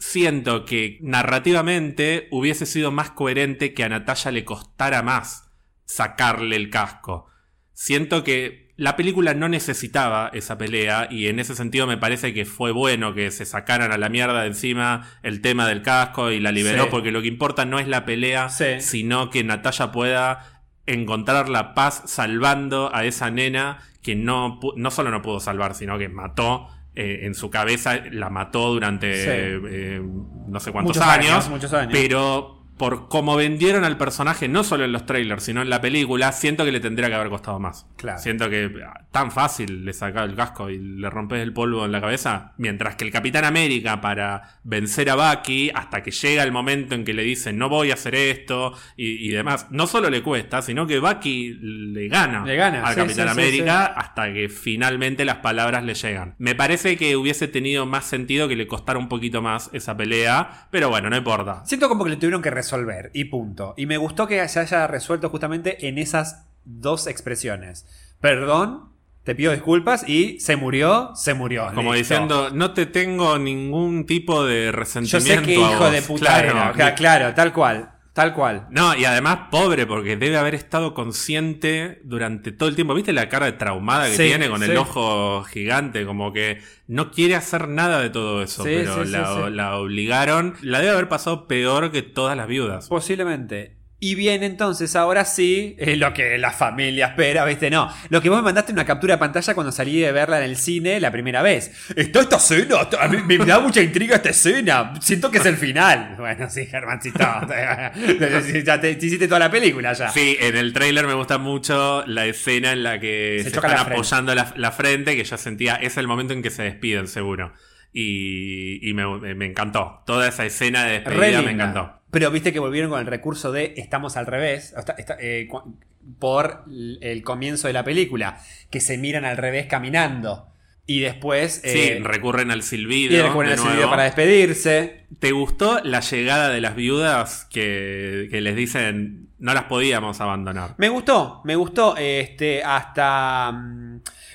[SPEAKER 1] siento que narrativamente hubiese sido más coherente que a Natalia le costara más sacarle el casco. Siento que la película no necesitaba esa pelea y en ese sentido me parece que fue bueno que se sacaran a la mierda de encima el tema del casco y la liberó
[SPEAKER 2] Sí.
[SPEAKER 1] porque lo que importa no es la pelea,
[SPEAKER 2] Sí.
[SPEAKER 1] sino que Natalia pueda encontrar la paz salvando a esa nena que no, no solo no pudo salvar, sino que mató eh, en su cabeza, la mató durante
[SPEAKER 2] Sí.
[SPEAKER 1] eh, no sé cuántos
[SPEAKER 2] Muchos años,
[SPEAKER 1] años,
[SPEAKER 2] muchos años.
[SPEAKER 1] pero por cómo vendieron al personaje, no solo en los trailers, sino en la película, siento que le tendría que haber costado más.
[SPEAKER 2] Claro.
[SPEAKER 1] Siento que ah, tan fácil le sacar el casco y le rompes el polvo en la cabeza, mientras que el Capitán América para vencer a Bucky, hasta que llega el momento en que le dicen no voy a hacer esto y, y demás, no solo le cuesta, sino que Bucky le gana,
[SPEAKER 2] Le gana,
[SPEAKER 1] al
[SPEAKER 2] sí,
[SPEAKER 1] Capitán
[SPEAKER 2] sí, sí,
[SPEAKER 1] América hasta que finalmente las palabras le llegan. Me parece que hubiese tenido más sentido que le costara un poquito más esa pelea, pero bueno, no importa.
[SPEAKER 2] Siento como que lo tuvieron que resolver y punto. Y me gustó que se haya resuelto justamente en esas dos expresiones. Perdón, te pido disculpas y se murió, se murió.
[SPEAKER 1] Como
[SPEAKER 2] listo.
[SPEAKER 1] diciendo, no te tengo ningún tipo de
[SPEAKER 2] Yo
[SPEAKER 1] resentimiento.
[SPEAKER 2] sé que
[SPEAKER 1] a
[SPEAKER 2] hijo
[SPEAKER 1] vos".
[SPEAKER 2] de puta
[SPEAKER 1] Claro.
[SPEAKER 2] era. Claro, claro, tal cual. Tal cual.
[SPEAKER 1] No, y además pobre, porque debe haber estado consciente durante todo el tiempo. ¿Viste la cara de traumada que
[SPEAKER 2] Sí,
[SPEAKER 1] tiene con
[SPEAKER 2] sí.
[SPEAKER 1] el ojo gigante? Como que no quiere hacer nada de todo eso,
[SPEAKER 2] Sí,
[SPEAKER 1] pero la, la obligaron. La debe haber pasado peor que todas las viudas.
[SPEAKER 2] Posiblemente. Y bien, entonces, ahora sí, es lo que la familia espera, ¿viste? No, lo que vos me mandaste una captura de pantalla cuando salí de verla en el cine la primera vez. Está esta escena, a mí me da mucha intriga esta escena, siento que es el final. Bueno, sí, Germancito, ya te, te hiciste toda la película ya.
[SPEAKER 1] Sí, en el tráiler me gusta mucho la escena en la que
[SPEAKER 2] Se
[SPEAKER 1] están
[SPEAKER 2] la
[SPEAKER 1] apoyando la, la frente, que yo sentía, es el momento en que se despiden, seguro. Y, y me, me encantó. Toda esa escena de despedida me encantó.
[SPEAKER 2] Pero viste que volvieron con el recurso de estamos al revés, o está- está- eh, por el comienzo de la película, que se miran al revés caminando. Y después...
[SPEAKER 1] Sí,
[SPEAKER 2] eh,
[SPEAKER 1] recurren al
[SPEAKER 2] y
[SPEAKER 1] silbido.
[SPEAKER 2] recurren
[SPEAKER 1] de
[SPEAKER 2] al silbido para despedirse.
[SPEAKER 1] ¿Te gustó la llegada de las viudas que, que les dicen no las podíamos abandonar?
[SPEAKER 2] Me gustó, me gustó. Este, hasta.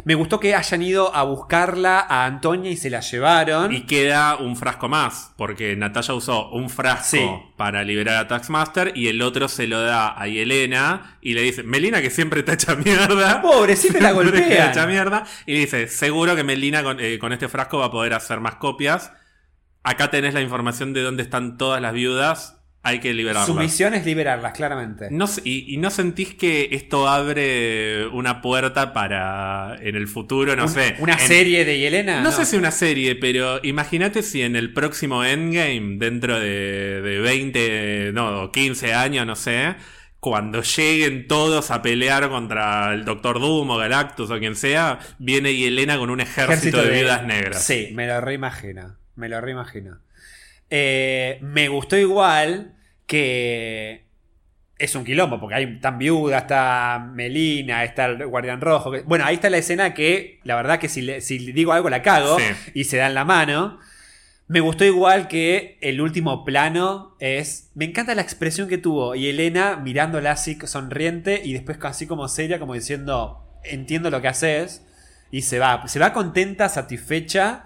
[SPEAKER 2] Me gustó que hayan ido a buscarla a Antonia y se la llevaron.
[SPEAKER 1] Y queda un frasco más, porque Natalia usó un frasco
[SPEAKER 2] Sí.
[SPEAKER 1] para liberar a Taxmaster y el otro se lo da a Yelena y le dice, Melina que siempre está hecha mierda.
[SPEAKER 2] Pobre, siempre la
[SPEAKER 1] queda hecha mierda. Y dice, seguro que Melina con, eh, con este frasco va a poder hacer más copias. Acá tenés la información de dónde están todas las viudas. Hay que liberarlas.
[SPEAKER 2] Su misión es liberarlas, claramente.
[SPEAKER 1] No y, y no sentís que esto abre una puerta para en el futuro, no
[SPEAKER 2] Un-
[SPEAKER 1] sé.
[SPEAKER 2] Una
[SPEAKER 1] en-
[SPEAKER 2] serie de Yelena.
[SPEAKER 1] No, sé si una serie, pero imagínate si en el próximo Endgame, dentro de, de 20, no, 15 años, no sé, cuando lleguen todos a pelear contra el Doctor Doom o Galactus o quien sea, viene Yelena con un ejército, de, viudas negras.
[SPEAKER 2] Sí, me lo reimagino. Me lo reimagino. Eh, me gustó igual que es un quilombo, porque hay tan viuda, está Melina, está el Guardián Rojo. que- bueno, ahí está la escena que, la verdad que si le, si le digo algo la cago
[SPEAKER 1] Sí.
[SPEAKER 2] y se dan la mano. Me gustó igual que el último plano es. Me encanta la expresión que tuvo. Y Elena mirándola así sonriente y después así como seria, como diciendo: Entiendo lo que haces. Y se va. Se va contenta, satisfecha.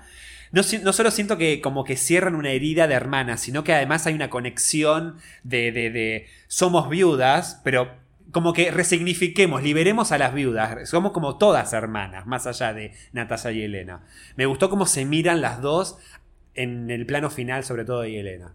[SPEAKER 2] No, solo siento que como que cierran una herida de hermanas, sino que además hay una conexión de, de, de somos viudas, pero como que resignifiquemos, liberemos a las viudas. Somos como todas hermanas, más allá de Natasha y Elena. Me gustó cómo se miran las dos en el plano final, sobre todo de Elena.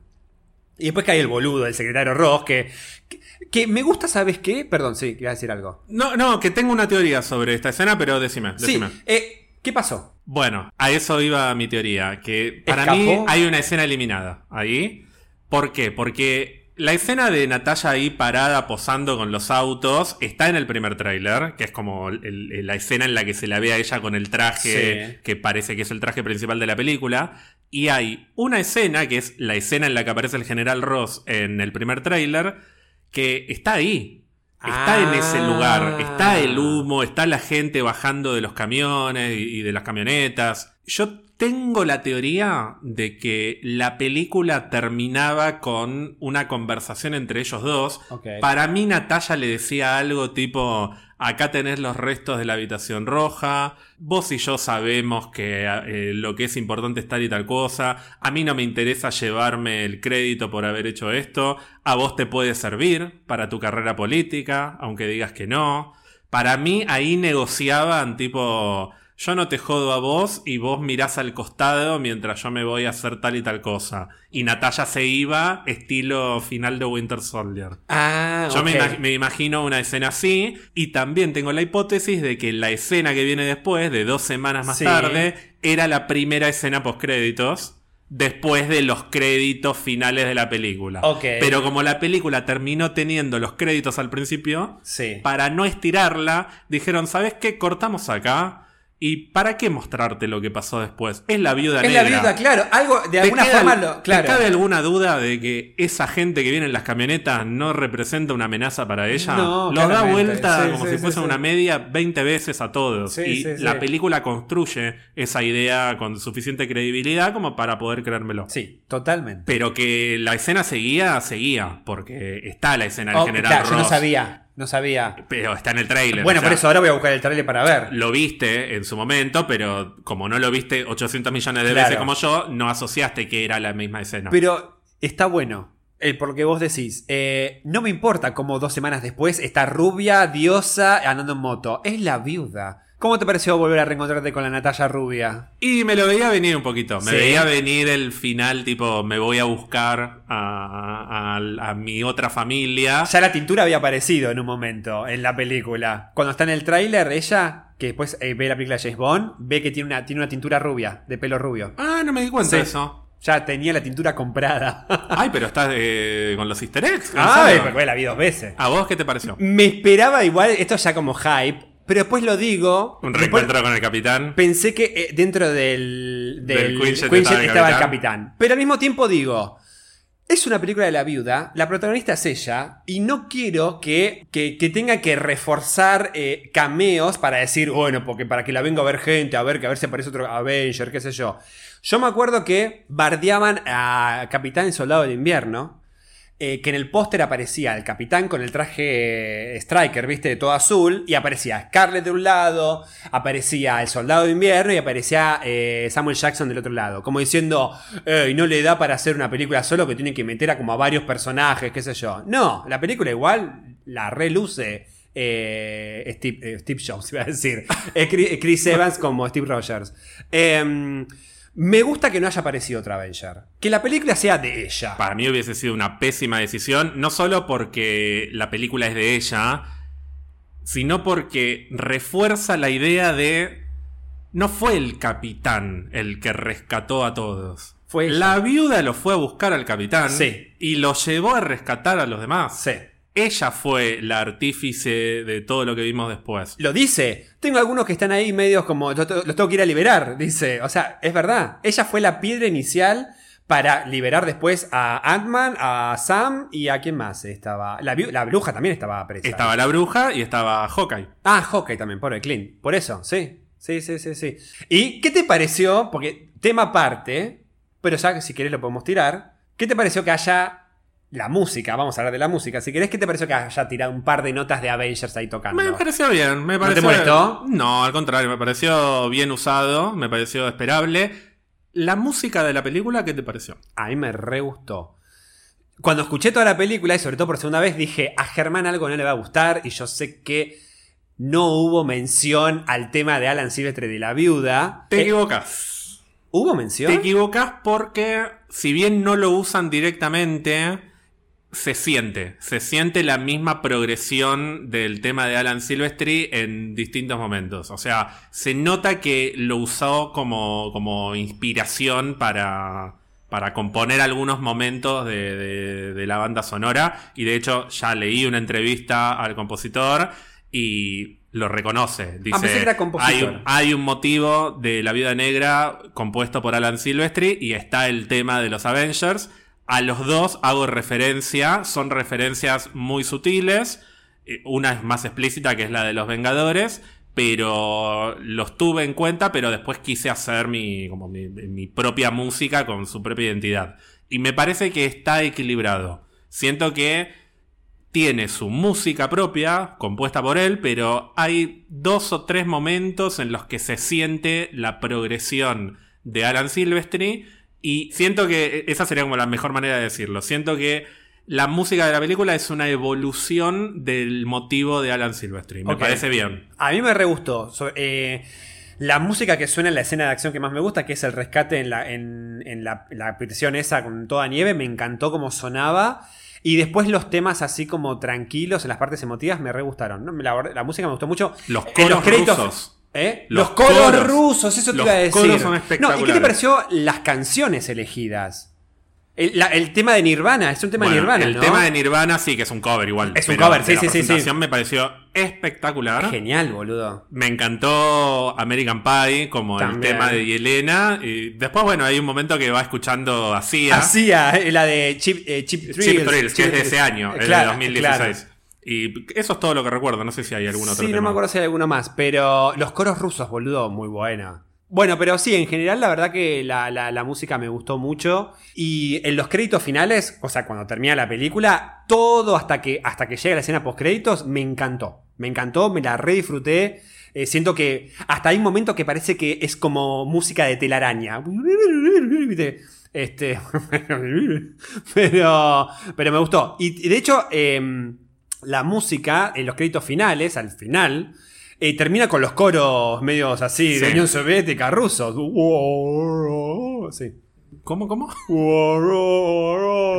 [SPEAKER 2] Y después cae el boludo, el secretario Ross, que, que, que me gusta, ¿sabes qué? Perdón, sí, iba a decir algo.
[SPEAKER 1] No, no, que tengo una teoría sobre esta escena, pero decime,
[SPEAKER 2] Sí,
[SPEAKER 1] decime.
[SPEAKER 2] eh, ¿qué pasó?
[SPEAKER 1] Bueno, a eso iba mi teoría, que para
[SPEAKER 2] ¿Escapó?
[SPEAKER 1] mí hay una escena eliminada ahí. ¿Por qué? Porque la escena de Natalia ahí parada posando con los autos está en el primer tráiler, que es como el- el- la escena en la que se la ve a ella con el traje,
[SPEAKER 2] Sí.
[SPEAKER 1] que parece que es el traje principal de la película. Y hay una escena, que es la escena en la que aparece el general Ross en el primer tráiler, que está ahí. Está en ese
[SPEAKER 2] Ah.
[SPEAKER 1] lugar, está el humo, está la gente bajando de los camiones y y de las camionetas. Yo tengo la teoría de que la película terminaba con una conversación entre ellos dos. Para mí Natalia le decía algo tipo, acá tenés los restos de la habitación roja, vos y yo sabemos que eh, lo que es importante es tal y tal cosa, a mí no me interesa llevarme el crédito por haber hecho esto, a vos te puede servir para tu carrera política, aunque digas que no. Para mí ahí negociaban tipo, yo no te jodo a vos y vos mirás al costado mientras yo me voy a hacer tal y tal cosa. Y Natalia se iba estilo final de Winter Soldier.
[SPEAKER 2] Ah,
[SPEAKER 1] Yo me,
[SPEAKER 2] ok.
[SPEAKER 1] ima- me imagino una escena así y también tengo la hipótesis de que la escena que viene después, de dos semanas más
[SPEAKER 2] Sí.
[SPEAKER 1] tarde, era la primera escena post créditos después de los créditos finales de la película.
[SPEAKER 2] Ok.
[SPEAKER 1] Pero como la película terminó teniendo los créditos al principio,
[SPEAKER 2] Sí.
[SPEAKER 1] para no estirarla, dijeron, ¿sabes qué? Cortamos acá. ¿Y para qué mostrarte lo que pasó después? Es la viuda
[SPEAKER 2] Es
[SPEAKER 1] negra.
[SPEAKER 2] la viuda, claro. Algo, de
[SPEAKER 1] ¿Te
[SPEAKER 2] alguna
[SPEAKER 1] queda-
[SPEAKER 2] forma, lo,
[SPEAKER 1] ¿Te
[SPEAKER 2] claro.
[SPEAKER 1] cabe alguna duda de que esa gente que viene en las camionetas no representa una amenaza para ella?
[SPEAKER 2] No,
[SPEAKER 1] Los da vuelta
[SPEAKER 2] Sí,
[SPEAKER 1] como
[SPEAKER 2] sí,
[SPEAKER 1] si
[SPEAKER 2] sí,
[SPEAKER 1] fuese una media 20 veces a todos.
[SPEAKER 2] Sí,
[SPEAKER 1] y la película construye esa idea con suficiente credibilidad como para poder creérmelo.
[SPEAKER 2] Sí, totalmente.
[SPEAKER 1] Pero que la escena seguía, seguía, porque está la escena del
[SPEAKER 2] Oh,
[SPEAKER 1] general
[SPEAKER 2] claro, yo no
[SPEAKER 1] Ross,
[SPEAKER 2] sabía. No sabía.
[SPEAKER 1] Pero está en el trailer.
[SPEAKER 2] Bueno,
[SPEAKER 1] o sea,
[SPEAKER 2] por eso ahora voy a buscar el trailer para ver.
[SPEAKER 1] lo viste en su momento, pero como no lo viste 800 millones de
[SPEAKER 2] Claro.
[SPEAKER 1] veces como yo, no asociaste que era la misma escena.
[SPEAKER 2] Pero está bueno. El por lo que vos decís. Eh, no me importa cómo dos semanas después está rubia, diosa, andando en moto. Es la viuda. ¿Cómo te pareció volver a reencontrarte con la Natalia rubia?
[SPEAKER 1] Y me lo veía venir un poquito. Me
[SPEAKER 2] Sí.
[SPEAKER 1] veía venir el final, tipo, me voy a buscar a, a- a mi otra familia.
[SPEAKER 2] Ya la tintura había aparecido en un momento en la película. Cuando está en el tráiler, ella, que después eh, ve la película de James Bond, ve que tiene una, tiene una tintura rubia, de pelo rubio.
[SPEAKER 1] Ah, no me di cuenta
[SPEAKER 2] Sí.
[SPEAKER 1] de eso.
[SPEAKER 2] Ya tenía la tintura comprada.
[SPEAKER 1] Ay, pero estás eh, con los easter eggs. ¿en
[SPEAKER 2] Ay, porque la vi dos veces.
[SPEAKER 1] ¿A vos qué te pareció?
[SPEAKER 2] Me esperaba igual, esto ya como hype, pero después lo digo.
[SPEAKER 1] Un reencuentro con el capitán.
[SPEAKER 2] Pensé que eh, dentro del, del,
[SPEAKER 1] Del Quinjet
[SPEAKER 2] Quinjet
[SPEAKER 1] estaba el
[SPEAKER 2] estaba el
[SPEAKER 1] capitán.
[SPEAKER 2] capitán. Pero al mismo tiempo digo, es una película de la viuda, la protagonista es ella, y no quiero que, que, que tenga que reforzar eh, cameos para decir, bueno, porque para que la venga a ver gente, a ver que a ver si aparece otro Avenger, qué sé yo. Yo me acuerdo que bardeaban a Capitán y Soldado del Invierno. Eh, que en el póster aparecía el capitán con el traje eh, Striker, viste, de todo azul, y aparecía Scarlett de un lado, aparecía el soldado de invierno y aparecía eh, Samuel Jackson del otro lado. Como diciendo, "Ey, no le da para hacer una película solo que tienen que meter a como a varios personajes, qué sé yo. No, la película igual la reluce. Steve, Steve Jobs, iba a decir. Chris, Evans como Steve Rogers. Me gusta que no haya aparecido otra Avenger. Que la película sea de ella.
[SPEAKER 1] Para mí hubiese sido una pésima decisión, no solo porque la película es de ella, sino porque refuerza la idea de... No fue el capitán el que rescató a todos.
[SPEAKER 2] Fue ella.
[SPEAKER 1] la viuda lo fue a buscar al capitán
[SPEAKER 2] Sí.
[SPEAKER 1] y lo llevó a rescatar a los demás.
[SPEAKER 2] Sí.
[SPEAKER 1] Ella fue la artífice de todo lo que vimos después.
[SPEAKER 2] Lo dice. Tengo algunos que están ahí medios como los los tengo que ir a liberar, dice. O sea, es verdad. Ella fue la piedra inicial para liberar después a Ant-Man, a Sam y a quién más estaba. La, bruja también estaba presa.
[SPEAKER 1] Estaba la bruja y estaba Hawkeye.
[SPEAKER 2] Ah, Hawkeye también, pobre Clint. Por eso, sí. Sí, sí, sí, sí. ¿Y qué te pareció? Porque tema aparte, pero ya que si querés lo podemos tirar. ¿Qué te pareció que haya la música? Vamos a hablar de la música. Si querés, ¿qué te pareció que haya tirado un par de notas de Avengers ahí tocando?
[SPEAKER 1] Me pareció bien, me
[SPEAKER 2] te
[SPEAKER 1] pareció.
[SPEAKER 2] molestó?
[SPEAKER 1] No, al contrario, me pareció bien usado, me pareció esperable. La música de la película, ¿qué te pareció?
[SPEAKER 2] A mí me re gustó. Cuando escuché toda la película y sobre todo por segunda vez dije, a Germán algo no le va a gustar y yo sé que no hubo mención al tema de Alan Silvestre de la viuda.
[SPEAKER 1] Te
[SPEAKER 2] Eh,
[SPEAKER 1] equivocas.
[SPEAKER 2] ¿Hubo mención?
[SPEAKER 1] Te equivocas porque, si bien no lo usan directamente, se siente. Se siente la misma progresión del tema de Alan Silvestri en distintos momentos. O sea, se nota que lo usó como, como inspiración para, para componer algunos momentos de, de- de la banda sonora. Y de hecho, ya leí una entrevista al compositor y lo reconoce. Dice,
[SPEAKER 2] Ah, era compositor.
[SPEAKER 1] "Hay un- hay un motivo de La Vida Negra compuesto por Alan Silvestri y está el tema de los Avengers. A los dos hago referencia, son referencias muy sutiles. Eh, Una es más explícita, que es la de los Vengadores, pero los tuve en cuenta, pero después quise hacer mi, como mi, propia música con su propia identidad. Y me parece que está equilibrado. Siento que tiene su música propia, compuesta por él, pero hay dos o tres momentos en los que se siente la progresión de Alan Silvestri. Y siento que esa sería como la mejor manera de decirlo. Siento que la música de la película es una evolución del motivo de Alan Silvestri. Me parece bien.
[SPEAKER 2] A mí me re gustó. So- eh, la música que suena en la escena de acción que más me gusta, que es el rescate en la, en, en la, la prisión esa con toda nieve, me encantó cómo sonaba. Y después los temas así como tranquilos en las partes emotivas me re gustaron. ¿no? La, música me gustó mucho.
[SPEAKER 1] Los
[SPEAKER 2] En
[SPEAKER 1] coros rusos.
[SPEAKER 2] ¿Eh?
[SPEAKER 1] Los
[SPEAKER 2] Los, coros,
[SPEAKER 1] coros.
[SPEAKER 2] rusos, eso te
[SPEAKER 1] Los
[SPEAKER 2] iba a decir.
[SPEAKER 1] coros son
[SPEAKER 2] No, ¿y qué te
[SPEAKER 1] espectaculares.
[SPEAKER 2] pareció las canciones elegidas? El, la- el tema de Nirvana, es un tema
[SPEAKER 1] Bueno,
[SPEAKER 2] de Nirvana,
[SPEAKER 1] el
[SPEAKER 2] ¿no?
[SPEAKER 1] tema de Nirvana sí que es un cover igual.
[SPEAKER 2] Es un cover, sí,
[SPEAKER 1] la
[SPEAKER 2] sí, sí, sí.
[SPEAKER 1] presentación me pareció espectacular.
[SPEAKER 2] Genial, boludo.
[SPEAKER 1] Me encantó American Pie como
[SPEAKER 2] También.
[SPEAKER 1] el tema de Yelena. Y después, bueno, hay un momento que va escuchando así
[SPEAKER 2] Hacía eh, la de Chip, eh, Chip Thrills.
[SPEAKER 1] Chip Thrills, que es de ese año, es
[SPEAKER 2] Claro,
[SPEAKER 1] de 2016. Y eso es todo lo que recuerdo. No sé si hay algún otro
[SPEAKER 2] Sí,
[SPEAKER 1] tema.
[SPEAKER 2] no me acuerdo si hay alguno más, pero los coros rusos, boludo, muy buena. Bueno, pero sí, en general la verdad que la, la- la música me gustó mucho. Y en los créditos finales, o sea, cuando termina la película, todo hasta que, hasta que llega la escena post créditos, me encantó. Me encantó, me la re disfruté. Eh, siento que hasta hay un momento que parece que es como música de telaraña. Este. pero. Pero me gustó. Y, y de hecho, em, la música en los créditos finales, al final, eh, termina con los coros medios así de
[SPEAKER 1] Sí.
[SPEAKER 2] Unión Soviética, rusos. Sí.
[SPEAKER 1] ¿Cómo, cómo?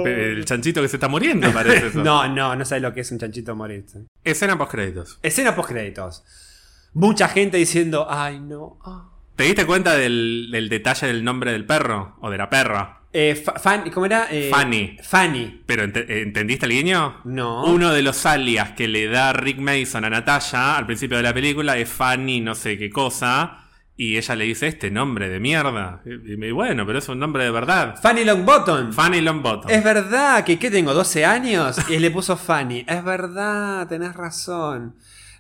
[SPEAKER 1] El chanchito que se está muriendo, parece eso.
[SPEAKER 2] No, no, no sabes lo que es un chanchito morir.
[SPEAKER 1] Escena post créditos.
[SPEAKER 2] Escena post créditos. Mucha gente diciendo, ay no. ah".
[SPEAKER 1] ¿Te diste cuenta del, del detalle del nombre del perro? O de la perra.
[SPEAKER 2] Eh, Fan- ¿Cómo era? Eh,
[SPEAKER 1] Fanny.
[SPEAKER 2] Fanny.
[SPEAKER 1] ¿Pero ente- entendiste el guiño?
[SPEAKER 2] No.
[SPEAKER 1] Uno de los alias que le da Rick Mason a Natalia al principio de la película es Fanny no sé qué cosa. Y ella le dice este nombre de mierda. Y, y bueno, pero es un nombre de verdad.
[SPEAKER 2] Fanny Longbottom.
[SPEAKER 1] Fanny Longbottom.
[SPEAKER 2] Es verdad que ¿qué tengo? 12 años y le puso Fanny. Es verdad, tenés razón.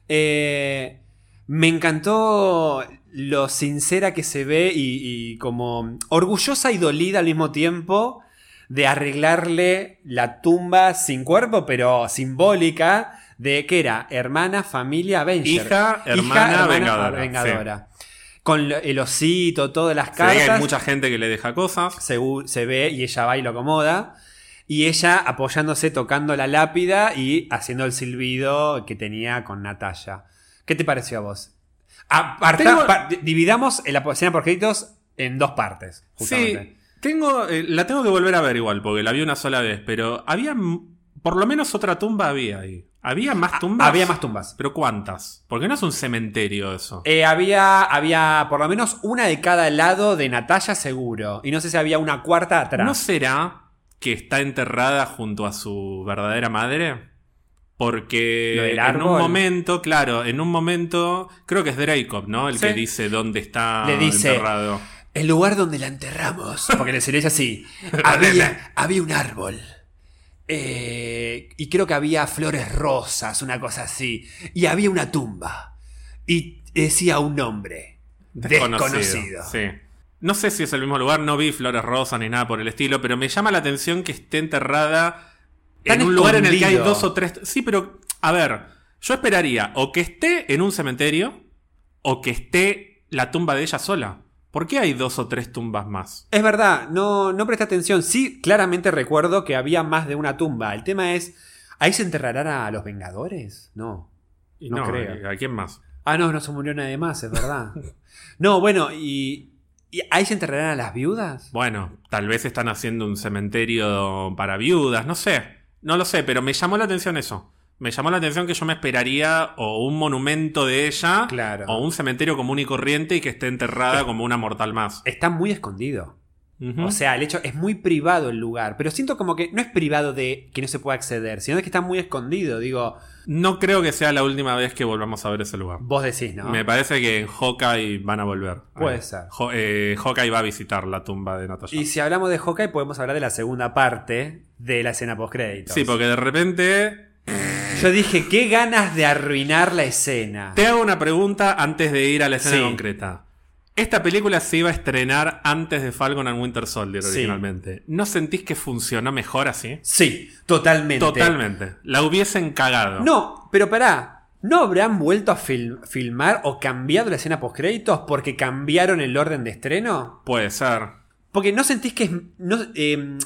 [SPEAKER 2] Eh, me encantó lo sincera que se ve y, y como orgullosa y dolida al mismo tiempo de arreglarle la tumba sin cuerpo, pero simbólica, de que era hermana, familia, Avenger.
[SPEAKER 1] Hija, hermana, vengadora,
[SPEAKER 2] vengadora. Con el osito, todas las
[SPEAKER 1] Se ve que
[SPEAKER 2] cartas.
[SPEAKER 1] hay mucha gente que le deja cosas.
[SPEAKER 2] se ve y ella va y lo acomoda. Y ella apoyándose, tocando la lápida y haciendo el silbido que tenía con Natalia. ¿Qué te pareció a vos? Aparta-
[SPEAKER 1] Tengo-
[SPEAKER 2] pa- di- dividamos la escena por créditos en dos partes.
[SPEAKER 1] Sí,
[SPEAKER 2] justamente.
[SPEAKER 1] tengo, eh, la tengo que volver a ver igual, porque la vi una sola vez, pero había, por lo menos otra tumba había ahí. ¿Había más tumbas?
[SPEAKER 2] Ah, Había más tumbas.
[SPEAKER 1] ¿Pero cuántas? Porque no es un cementerio eso.
[SPEAKER 2] Eh, había, había por lo menos una de cada lado de Natalia seguro. Y no sé si había una cuarta atrás.
[SPEAKER 1] ¿No será que está enterrada junto a su verdadera madre? Porque
[SPEAKER 2] ¿Lo del
[SPEAKER 1] en
[SPEAKER 2] árbol?
[SPEAKER 1] un momento, claro, en un momento, creo que es Dracov, ¿no? El
[SPEAKER 2] Sí.
[SPEAKER 1] que dice dónde está
[SPEAKER 2] Le dice-
[SPEAKER 1] enterrado.
[SPEAKER 2] El lugar donde la enterramos. Porque le dice así. había, había un árbol. Eh, y creo que había flores rosas, una cosa así. Y había una tumba. Y decía un nombre. Desconocido.
[SPEAKER 1] Sí. No sé si es el mismo lugar, no vi flores rosas ni nada por el estilo, pero me llama la atención que esté enterrada
[SPEAKER 2] Tan
[SPEAKER 1] en un lugar en el que hay dos o tres. Sí, pero a ver, yo esperaría o que esté en un cementerio o que esté la tumba de ella sola. ¿Por qué hay dos o tres tumbas más?
[SPEAKER 2] Es verdad, no, no presté atención. Sí, claramente recuerdo que había más de una tumba. El tema es. ¿Ahí se enterrarán a los Vengadores? No.
[SPEAKER 1] Y
[SPEAKER 2] No creo.
[SPEAKER 1] ¿A quién más?
[SPEAKER 2] Ah, no, no se murió nadie más, es verdad. no, bueno, y. ¿Y ahí se enterrarán a las viudas?
[SPEAKER 1] Bueno, tal vez están haciendo un cementerio para viudas, no sé. No lo sé, pero me llamó la atención eso. Me llamó la atención que yo me esperaría o un monumento de ella
[SPEAKER 2] Claro.
[SPEAKER 1] o un cementerio común y corriente y que esté enterrada como una mortal más.
[SPEAKER 2] Está muy escondido. O sea, el hecho es muy privado el lugar, pero siento como que no es privado de que no se pueda acceder, sino de que está muy escondido. Digo,
[SPEAKER 1] no creo que sea la última vez que volvamos a ver ese lugar.
[SPEAKER 2] vos decís, ¿no?
[SPEAKER 1] Me parece que en Hawkeye van a volver.
[SPEAKER 2] Puede
[SPEAKER 1] Eh,
[SPEAKER 2] ser.
[SPEAKER 1] Ho- eh, Hawkeye va a visitar la tumba de Natasha.
[SPEAKER 2] Y si hablamos de Hawkeye, podemos hablar de la segunda parte de la escena post-créditos.
[SPEAKER 1] Sí, porque de repente
[SPEAKER 2] Yo dije, qué ganas de arruinar la escena.
[SPEAKER 1] Te hago una pregunta antes de ir a la escena
[SPEAKER 2] Sí.
[SPEAKER 1] concreta. Esta película se iba a estrenar antes de Falcon and Winter Soldier
[SPEAKER 2] Sí.
[SPEAKER 1] originalmente. ¿No sentís que funcionó mejor así?
[SPEAKER 2] Sí, totalmente.
[SPEAKER 1] Totalmente. La hubiesen cagado.
[SPEAKER 2] No, pero pará. ¿No habrán vuelto a fil- filmar o cambiado la escena post-créditos porque cambiaron el orden de estreno?
[SPEAKER 1] Puede ser.
[SPEAKER 2] Porque no sentís que es- no, eh,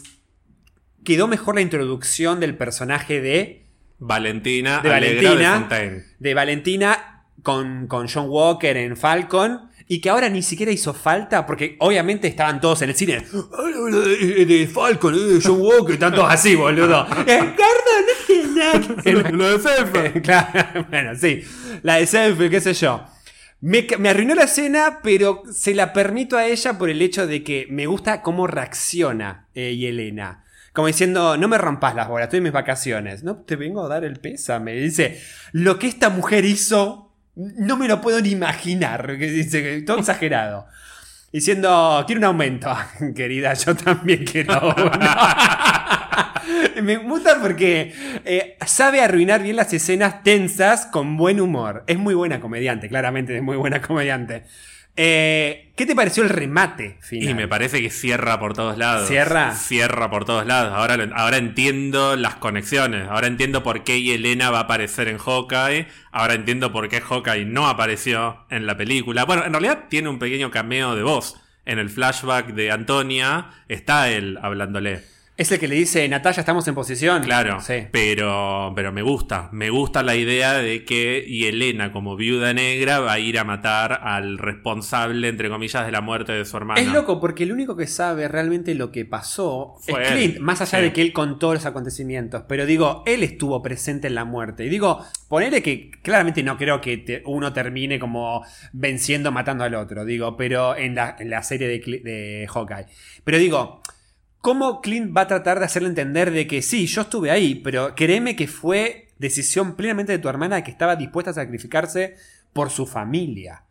[SPEAKER 2] quedó mejor la introducción del personaje de,
[SPEAKER 1] Valentina,
[SPEAKER 2] De Valentina.
[SPEAKER 1] de
[SPEAKER 2] de Valentina con, con John Walker en Falcon y que ahora ni siquiera hizo falta porque obviamente estaban todos en el cine. De, de Falcon, eh, de John Walker, están todos así, boludo. Eh, Gordo, no tiene nada que ver.
[SPEAKER 1] Lo de Self.
[SPEAKER 2] claro, bueno, sí. La de selfie, qué sé yo. Me, me arruinó la escena, pero se la permito a ella por el hecho de que me gusta cómo reacciona eh, Yelena. Como diciendo, no me rompas las bolas, estoy en mis vacaciones. No te vengo a dar el pésame. Dice, lo que esta mujer hizo, no me lo puedo ni imaginar. Que dice, todo exagerado. Diciendo, quiero un aumento. Querida, yo también quiero. Me gusta porque eh, sabe arruinar bien las escenas tensas con buen humor. Es muy buena comediante, claramente es muy buena comediante. Eh, ¿Qué te pareció el remate final?
[SPEAKER 1] Y me parece que cierra por todos lados.
[SPEAKER 2] ¿Cierra?
[SPEAKER 1] Cierra por todos lados. Ahora, ahora entiendo las conexiones. Ahora entiendo por qué Yelena va a aparecer en Hawkeye. Ahora entiendo por qué Hawkeye no apareció en la película. Bueno, en realidad tiene un pequeño cameo de voz. En el flashback de Antonia está él hablándole.
[SPEAKER 2] Es el que le dice, Natalia, estamos en posición.
[SPEAKER 1] Claro,
[SPEAKER 2] Sí.
[SPEAKER 1] pero, pero me gusta. Me gusta la idea de que Yelena, como viuda negra, va a ir a matar al responsable, entre comillas, de la muerte de su hermana.
[SPEAKER 2] Es loco porque el único que sabe realmente lo que pasó
[SPEAKER 1] Fue
[SPEAKER 2] es
[SPEAKER 1] él.
[SPEAKER 2] Clint, más allá
[SPEAKER 1] Sí.
[SPEAKER 2] de que él contó los acontecimientos. Pero digo, él estuvo presente en la muerte. Y digo, ponele que claramente no creo que te- uno termine como venciendo, matando al otro. Digo, pero en la, en la serie de, de Hawkeye. Pero digo, ¿cómo Clint va a tratar de hacerle entender de que sí, yo estuve ahí, pero créeme que fue decisión plenamente de tu hermana que estaba dispuesta a sacrificarse por su familia?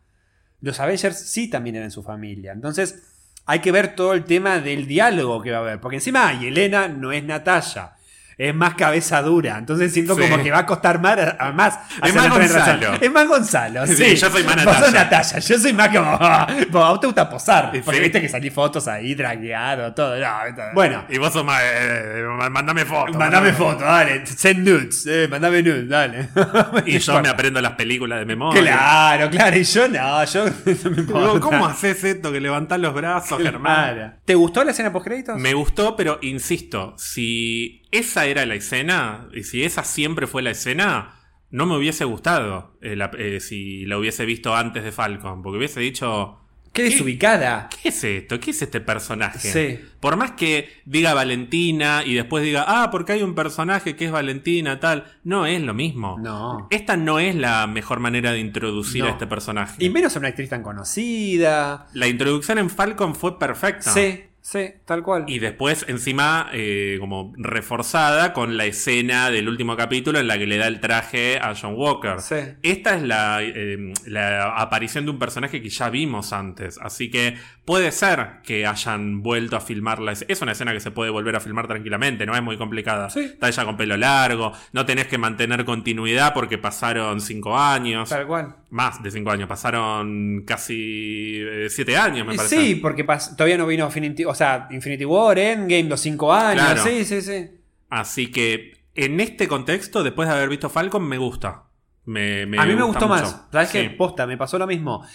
[SPEAKER 2] Los Avengers sí también eran su familia. Entonces, hay que ver todo el tema del diálogo que va a haber. Porque encima Yelena no es Natalia. Es más cabeza dura. Entonces siento
[SPEAKER 1] Sí.
[SPEAKER 2] como que va a costar más, a más hacer
[SPEAKER 1] más Gonzalo.
[SPEAKER 2] Es más Gonzalo. Sí,
[SPEAKER 1] Sí, yo soy más
[SPEAKER 2] Vos
[SPEAKER 1] Natalia.
[SPEAKER 2] sos Natalia. Yo soy más como. Vos, a vos te gusta posar.
[SPEAKER 1] Sí.
[SPEAKER 2] Porque viste que salí fotos ahí, dragueado, todo. No, bueno.
[SPEAKER 1] Y vos sos más. eh, eh, mandame fotos.
[SPEAKER 2] Mandame fotos, dale. Send nudes. Eh, mandame nudes, dale.
[SPEAKER 1] Y yo me aprendo las películas de memoria.
[SPEAKER 2] Claro, claro. Y yo no, yo no me importa.
[SPEAKER 1] ¿Cómo haces esto que levantás los brazos, Germán?
[SPEAKER 2] ¿Te gustó la escena post créditos?
[SPEAKER 1] Me gustó, pero insisto, si esa era la escena, y si esa siempre fue la escena, no me hubiese gustado eh, la- eh, si la hubiese visto antes de Falcon, porque hubiese dicho,
[SPEAKER 2] Qué desubicada.
[SPEAKER 1] ¿qué es esto? ¿Qué es este personaje?
[SPEAKER 2] Sí.
[SPEAKER 1] Por más que diga Valentina y después diga, ah, porque hay un personaje que es Valentina, tal, no es lo mismo.
[SPEAKER 2] No.
[SPEAKER 1] Esta no es la mejor manera de introducir
[SPEAKER 2] No.
[SPEAKER 1] a este personaje.
[SPEAKER 2] Y menos a una actriz tan conocida.
[SPEAKER 1] La introducción en Falcon fue perfecta.
[SPEAKER 2] Sí, sí, tal cual.
[SPEAKER 1] Y después, encima, eh, como reforzada con la escena del último capítulo en la que le da el traje a John Walker.
[SPEAKER 2] Sí.
[SPEAKER 1] Esta es la, eh, la aparición de un personaje que ya vimos antes. Así que puede ser que hayan vuelto a filmarla. Es una escena que se puede volver a filmar tranquilamente, no es muy complicada.
[SPEAKER 2] Sí.
[SPEAKER 1] Está ella con pelo largo, no tenés que mantener continuidad porque pasaron cinco años.
[SPEAKER 2] Tal cual.
[SPEAKER 1] Más de cinco años, pasaron casi eh, siete años, me parece.
[SPEAKER 2] sí, porque todavía no vino Infinity, o sea, Infinity War, Endgame, los cinco años.
[SPEAKER 1] Claro.
[SPEAKER 2] Sí, sí, sí.
[SPEAKER 1] Así que en este contexto, después de haber visto Falcon, me gusta. Me,
[SPEAKER 2] a mí me gustó
[SPEAKER 1] mucho.
[SPEAKER 2] más. ¿Sabes
[SPEAKER 1] Sí.
[SPEAKER 2] qué? Posta, me pasó lo mismo.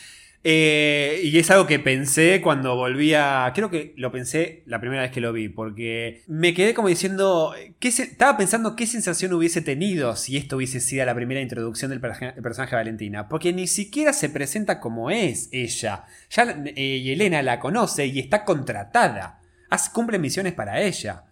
[SPEAKER 2] Eh, y es algo que pensé cuando volvía. Creo que lo pensé la primera vez que lo vi. Porque me quedé como diciendo. ¿qué se- estaba pensando qué sensación hubiese tenido si esto hubiese sido la primera introducción del personaje de Valentina. Porque ni siquiera se presenta como es ella. Ya eh, Elena la conoce y está contratada. Hace, cumple misiones para ella.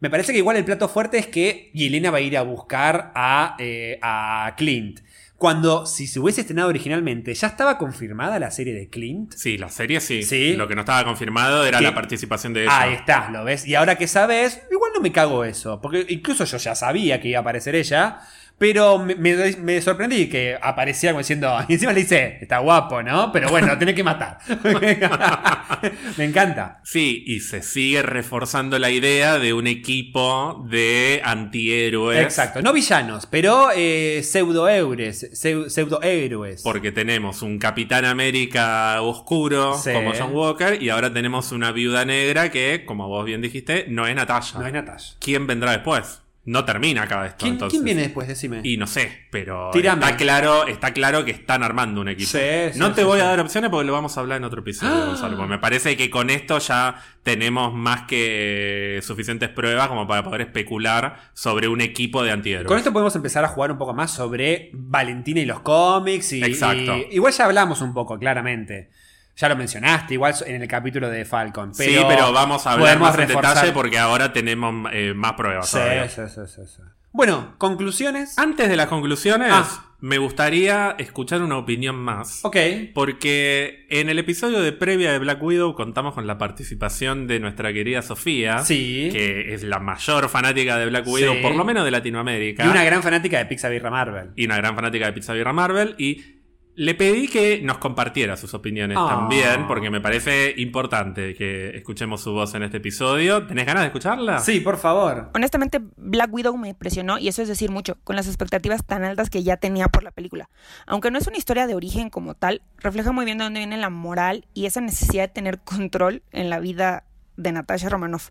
[SPEAKER 2] Me parece que igual el plato fuerte es que Yelena va a ir a buscar a, eh, a Clint. Cuando, si se hubiese estrenado originalmente, ¿ya estaba confirmada la serie de Clint?
[SPEAKER 1] Sí, la serie sí.
[SPEAKER 2] Sí.
[SPEAKER 1] Lo que no estaba confirmado era
[SPEAKER 2] ¿Qué?
[SPEAKER 1] la participación de ella.
[SPEAKER 2] Ahí está, ¿lo ves? Y ahora que sabes, igual no me cago eso. Porque incluso yo ya sabía que iba a aparecer ella. Pero me, me- me sorprendí que aparecía como diciendo. Y encima le dice, está guapo, ¿no? Pero bueno, lo tenés que matar. me encanta.
[SPEAKER 1] Sí, y se sigue reforzando la idea de un equipo de antihéroes.
[SPEAKER 2] Exacto. No villanos, pero eh, pseudohéroes. seu- Pseudohéroes.
[SPEAKER 1] Porque tenemos un Capitán América oscuro
[SPEAKER 2] Sí.
[SPEAKER 1] como John Walker y ahora tenemos una viuda negra que, como vos bien dijiste, no es Natasha.
[SPEAKER 2] No es Natasha.
[SPEAKER 1] ¿Quién vendrá después? No termina acá esto.
[SPEAKER 2] ¿Quién,
[SPEAKER 1] entonces.
[SPEAKER 2] quién viene después? Decime.
[SPEAKER 1] Y no sé, pero
[SPEAKER 2] Tirame.
[SPEAKER 1] está claro, está claro que están armando un equipo.
[SPEAKER 2] Sí, sí,
[SPEAKER 1] no te
[SPEAKER 2] sí,
[SPEAKER 1] voy
[SPEAKER 2] sí.
[SPEAKER 1] a dar opciones porque lo vamos a hablar en otro episodio,
[SPEAKER 2] Ah.
[SPEAKER 1] Gonzalo, porque me parece que con esto ya tenemos más que suficientes pruebas como para poder especular sobre un equipo de antihéroes.
[SPEAKER 2] Con esto podemos empezar a jugar un poco más sobre Valentina y los cómics. Y,
[SPEAKER 1] Exacto.
[SPEAKER 2] y- igual ya hablamos un poco, claramente. Ya lo mencionaste, igual en el capítulo de Falcon. Pero
[SPEAKER 1] sí, pero vamos a hablar más en detalle porque ahora tenemos eh, más pruebas.
[SPEAKER 2] Sí, sí, sí, sí, sí. Bueno, conclusiones.
[SPEAKER 1] Antes de las conclusiones,
[SPEAKER 2] Ah.
[SPEAKER 1] me gustaría escuchar una opinión más.
[SPEAKER 2] Ok.
[SPEAKER 1] Porque en el episodio de previa de Black Widow contamos con la participación de nuestra querida Sofía,
[SPEAKER 2] Sí.
[SPEAKER 1] que es la mayor fanática de Black Widow,
[SPEAKER 2] Sí.
[SPEAKER 1] por lo menos de Latinoamérica,
[SPEAKER 2] Y una gran fanática de Pixar y Marvel.
[SPEAKER 1] y una gran fanática de Pizza Birra Marvel, y le pedí que nos compartiera sus opiniones
[SPEAKER 2] Ah.
[SPEAKER 1] también, porque me parece importante que escuchemos su voz en este episodio. ¿Tenés ganas de escucharla?
[SPEAKER 2] Sí, por favor.
[SPEAKER 3] Honestamente, Black Widow me impresionó y eso es decir mucho, con las expectativas tan altas que ya tenía por la película. Aunque no es una historia de origen como tal, refleja muy bien de dónde viene la moral y esa necesidad de tener control en la vida de Natasha Romanoff.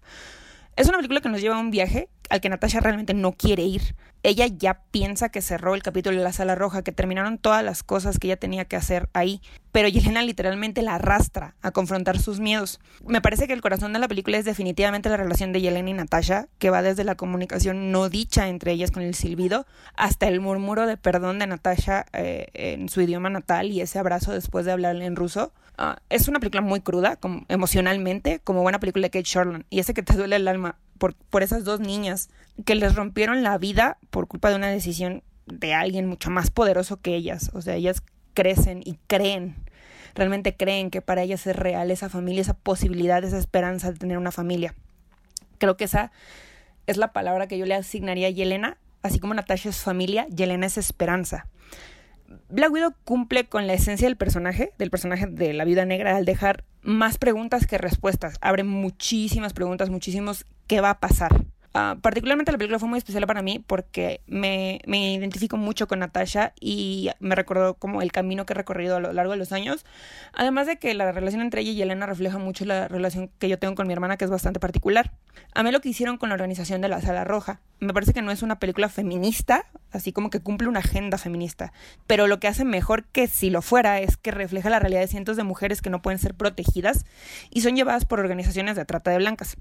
[SPEAKER 3] Es una película que nos lleva a un viaje al que Natasha realmente no quiere ir. Ella ya piensa que cerró el capítulo de la sala roja, que terminaron todas las cosas que ella tenía que hacer ahí, pero Yelena literalmente la arrastra a confrontar sus miedos. Me parece que el corazón de la película es definitivamente la relación de Yelena y Natasha, que va desde la comunicación no dicha entre ellas con el silbido hasta el murmuro de perdón de Natasha eh, en su idioma natal y ese abrazo después de hablarle en ruso. Ah, es una película muy cruda, emocionalmente, como buena película de Kate Shortland. Y ese que te duele el alma por, por esas dos niñas que les rompieron la vida por culpa de una decisión de alguien mucho más poderoso que ellas. O sea, ellas crecen y creen, realmente creen que para ellas es real esa familia, esa posibilidad, esa esperanza de tener una familia. Creo que esa es la palabra que yo le asignaría a Yelena. Así como Natasha es familia, Yelena es esperanza. Black Widow cumple con la esencia del personaje, del personaje de la viuda negra, al dejar más preguntas que respuestas. Abre muchísimas preguntas, muchísimos qué va a pasar. Ah, particularmente la película fue muy especial para mí porque me, me identifico mucho con Natasha y me recordó como el camino que he recorrido a lo largo de los años. Además de que la relación entre ella y Elena refleja mucho la relación que yo tengo con mi hermana, que es bastante particular. A mí lo que hicieron con la organización de la Sala Roja. Me parece que no es una película feminista, así como que cumple una agenda feminista. Pero lo que hace mejor que si lo fuera es que refleja la realidad de cientos de mujeres que no pueden ser protegidas y son llevadas por organizaciones de trata de blancas.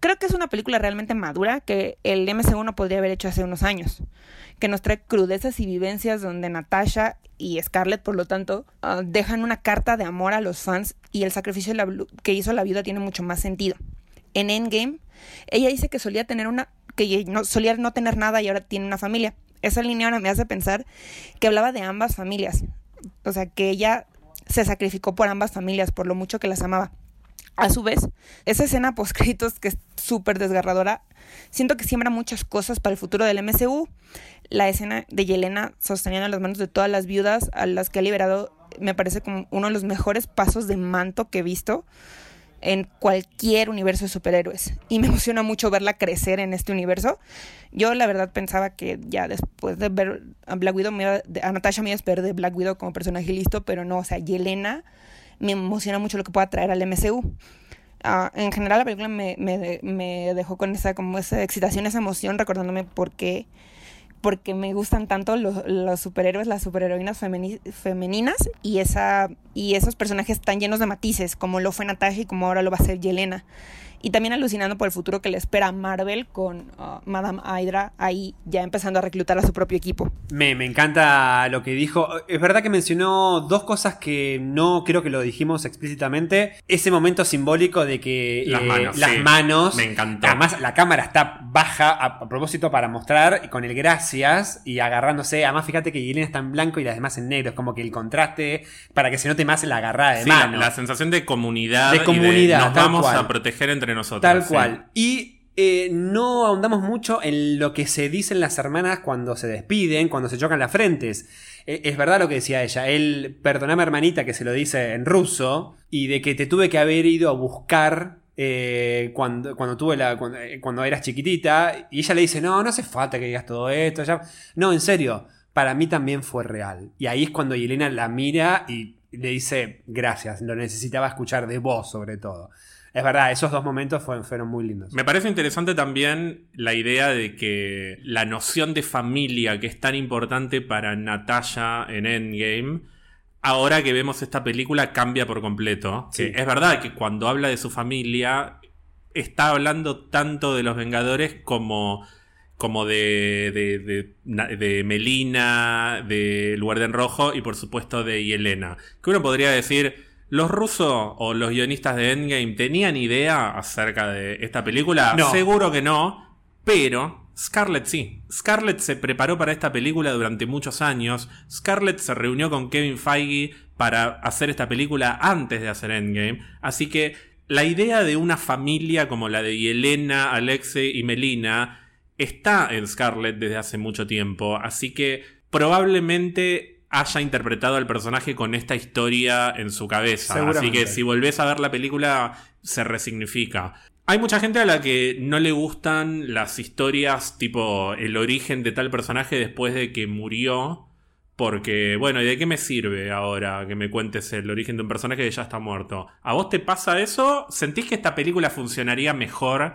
[SPEAKER 3] Creo que es una película realmente madura que el MCU no podría haber hecho hace unos años, que nos trae crudezas y vivencias donde Natasha y Scarlett, por lo tanto, uh, dejan una carta de amor a los fans y el sacrificio que hizo la viuda tiene mucho más sentido. En Endgame, ella dice que solía tener una que no, solía no tener nada y ahora tiene una familia. Esa línea ahora me hace pensar que hablaba de ambas familias. O sea, que ella se sacrificó por ambas familias, por lo mucho que las amaba. A su vez, esa escena post-créditos que es súper desgarradora, siento que siembra muchas cosas para el futuro del MCU. La escena de Yelena sosteniendo las manos de todas las viudas a las que ha liberado me parece como uno de los mejores pasos de manto que he visto en cualquier universo de superhéroes. Y me emociona mucho verla crecer en este universo. Yo la verdad pensaba que ya después de ver a Black Widow, a Natasha me iba a esperar de Black Widow como personaje listo, pero no, o sea, Yelena me emociona mucho lo que pueda traer al MCU. Uh, en general la película me, dejó con esa, como esa excitación, esa emoción, recordándome por qué, porque me gustan tanto los, superhéroes, las superheroínas femeni femeninas y, esa, y esos personajes tan llenos de matices, como lo fue Natasha y como ahora lo va a ser Yelena. Y también alucinando por el futuro que le espera a Marvel con uh, Madame Hydra ahí ya empezando a reclutar a su propio equipo.
[SPEAKER 2] Me, me, encanta lo que dijo. Es verdad que mencionó dos cosas que no creo que lo dijimos explícitamente. Ese momento simbólico de que
[SPEAKER 1] las
[SPEAKER 2] eh,
[SPEAKER 1] manos.
[SPEAKER 2] Las
[SPEAKER 1] sí.
[SPEAKER 2] manos
[SPEAKER 1] Me encantó.
[SPEAKER 2] Además, la cámara está baja a, a, propósito para mostrar y con el gracias y agarrándose. Además, fíjate que Yelena está en blanco y las demás en negro. Es como que el contraste para que se note más la agarrada de
[SPEAKER 1] sí,
[SPEAKER 2] mano.
[SPEAKER 1] La, la, sensación de comunidad.
[SPEAKER 2] De comunidad.
[SPEAKER 1] De nos vamos
[SPEAKER 2] cual.
[SPEAKER 1] a proteger entre nosotros.
[SPEAKER 2] Tal cual. Y eh, no ahondamos mucho en lo que se dicen las hermanas cuando se despiden, cuando se chocan las frentes. Eh, es verdad lo que decía ella. Él, perdoname hermanita, que se lo dice en ruso, y de que te tuve que haber ido a buscar eh, cuando, cuando, tuve la, cuando, cuando, eras chiquitita. Y ella le dice, no, no hace falta que digas todo esto. Ya. No, en serio, para mí también fue real. Y ahí es cuando Yelena la mira y le dice, gracias, lo necesitaba escuchar de vos sobre todo. Es verdad, esos dos momentos fueron, fueron, muy lindos.
[SPEAKER 1] Me parece interesante también la idea de que la noción de familia que es tan importante para Natasha en Endgame, ahora que vemos esta película cambia por completo.
[SPEAKER 2] Sí.
[SPEAKER 1] Es verdad que cuando habla de su familia está hablando tanto de los Vengadores como como de, de, de, de Melina, de Guardián Rojo y por supuesto de Yelena. Que uno podría decir, ¿Los rusos o los guionistas de Endgame tenían idea acerca de esta película?
[SPEAKER 2] No.
[SPEAKER 1] Seguro que no, pero Scarlett sí. Scarlett se preparó para esta película durante muchos años. Scarlett se reunió con Kevin Feige para hacer esta película antes de hacer Endgame. Así que la idea de una familia como la de Yelena, Alexei y Melina está en Scarlett desde hace mucho tiempo. Así que probablemente haya interpretado al personaje con esta historia en su cabeza. Así que si volvés a ver la película, se resignifica. Hay mucha gente a la que no le gustan las historias tipo el origen de tal personaje después de que murió. Porque, bueno, ¿y de qué me sirve ahora que me cuentes el origen de un personaje que ya está muerto? ¿A vos te pasa eso? ¿Sentís que esta película funcionaría mejor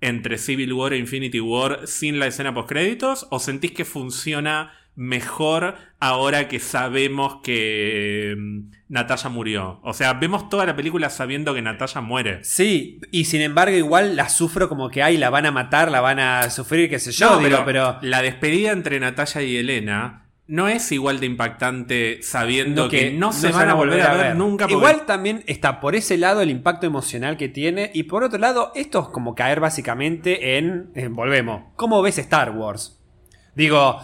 [SPEAKER 1] entre Civil War e Infinity War sin la escena post créditos? ¿O sentís que funciona mejor ahora que sabemos que um, Natalia murió. O sea, vemos toda la película sabiendo que Natalia muere.
[SPEAKER 2] Sí, y sin embargo igual la sufro como que ay, la van a matar, la van a sufrir, qué sé yo,
[SPEAKER 1] no,
[SPEAKER 2] digo,
[SPEAKER 1] pero,
[SPEAKER 2] pero,
[SPEAKER 1] la despedida entre Natalia y Elena no es igual de impactante sabiendo que, que, no, se van a volver a ver, ver. nunca.
[SPEAKER 2] Porque... Igual también está por ese lado el impacto emocional que tiene y por otro lado esto es como caer básicamente en, en volvemos, ¿cómo ves Star Wars? Digo,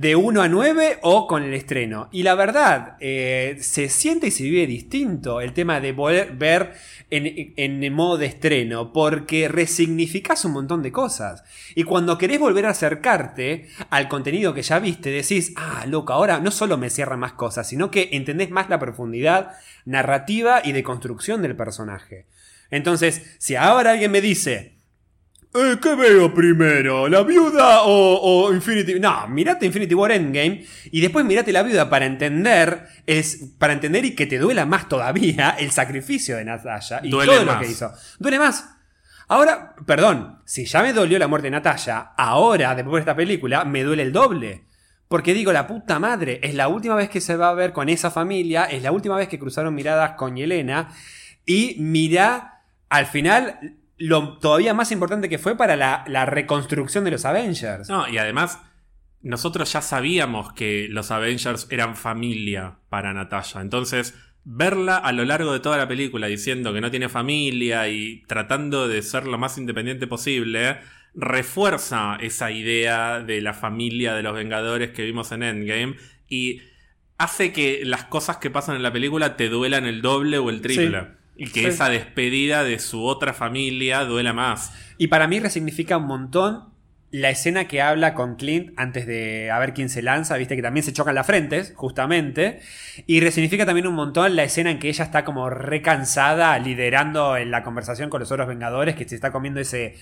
[SPEAKER 2] de 1 a 9 o con el estreno. Y la verdad, eh, se siente y se vive distinto el tema de poder ver en, en, modo de estreno, porque resignificas un montón de cosas. Y cuando querés volver a acercarte al contenido que ya viste, decís, ah, loco, ahora no solo me cierra más cosas, sino que entendés más la profundidad narrativa y de construcción del personaje. Entonces, si ahora alguien me dice, Eh, ¿Qué veo primero? ¿La viuda o, o Infinity? No, mirate Infinity War Endgame y después mirate la viuda para entender, es, para entender y que te duela más todavía el sacrificio de Natasha y
[SPEAKER 1] Duele
[SPEAKER 2] todo lo
[SPEAKER 1] más.
[SPEAKER 2] que hizo. Duele más. Ahora, perdón, si ya me dolió la muerte de Natalia, ahora, después de esta película, me duele el doble. Porque digo, la puta madre, es la última vez que se va a ver con esa familia, es la última vez que cruzaron miradas con Yelena, y mira, al final, lo todavía más importante que fue para la, la reconstrucción de los Avengers.
[SPEAKER 1] No, y además, nosotros ya sabíamos que los Avengers eran familia para Natasha. Entonces, verla a lo largo de toda la película diciendo que no tiene familia y tratando de ser lo más independiente posible, refuerza esa idea de la familia de los Vengadores que vimos en Endgame y hace que las cosas que pasan en la película te duelan el doble o el triple.
[SPEAKER 2] Sí.
[SPEAKER 1] Y que
[SPEAKER 2] Sí.
[SPEAKER 1] esa despedida de su otra familia duela más.
[SPEAKER 2] Y para mí resignifica un montón la escena que habla con Clint antes de a ver quién se lanza, viste que también se chocan las frentes, justamente. Y resignifica también un montón la escena en que ella está como recansada liderando en la conversación con los otros Vengadores, que se está comiendo ese,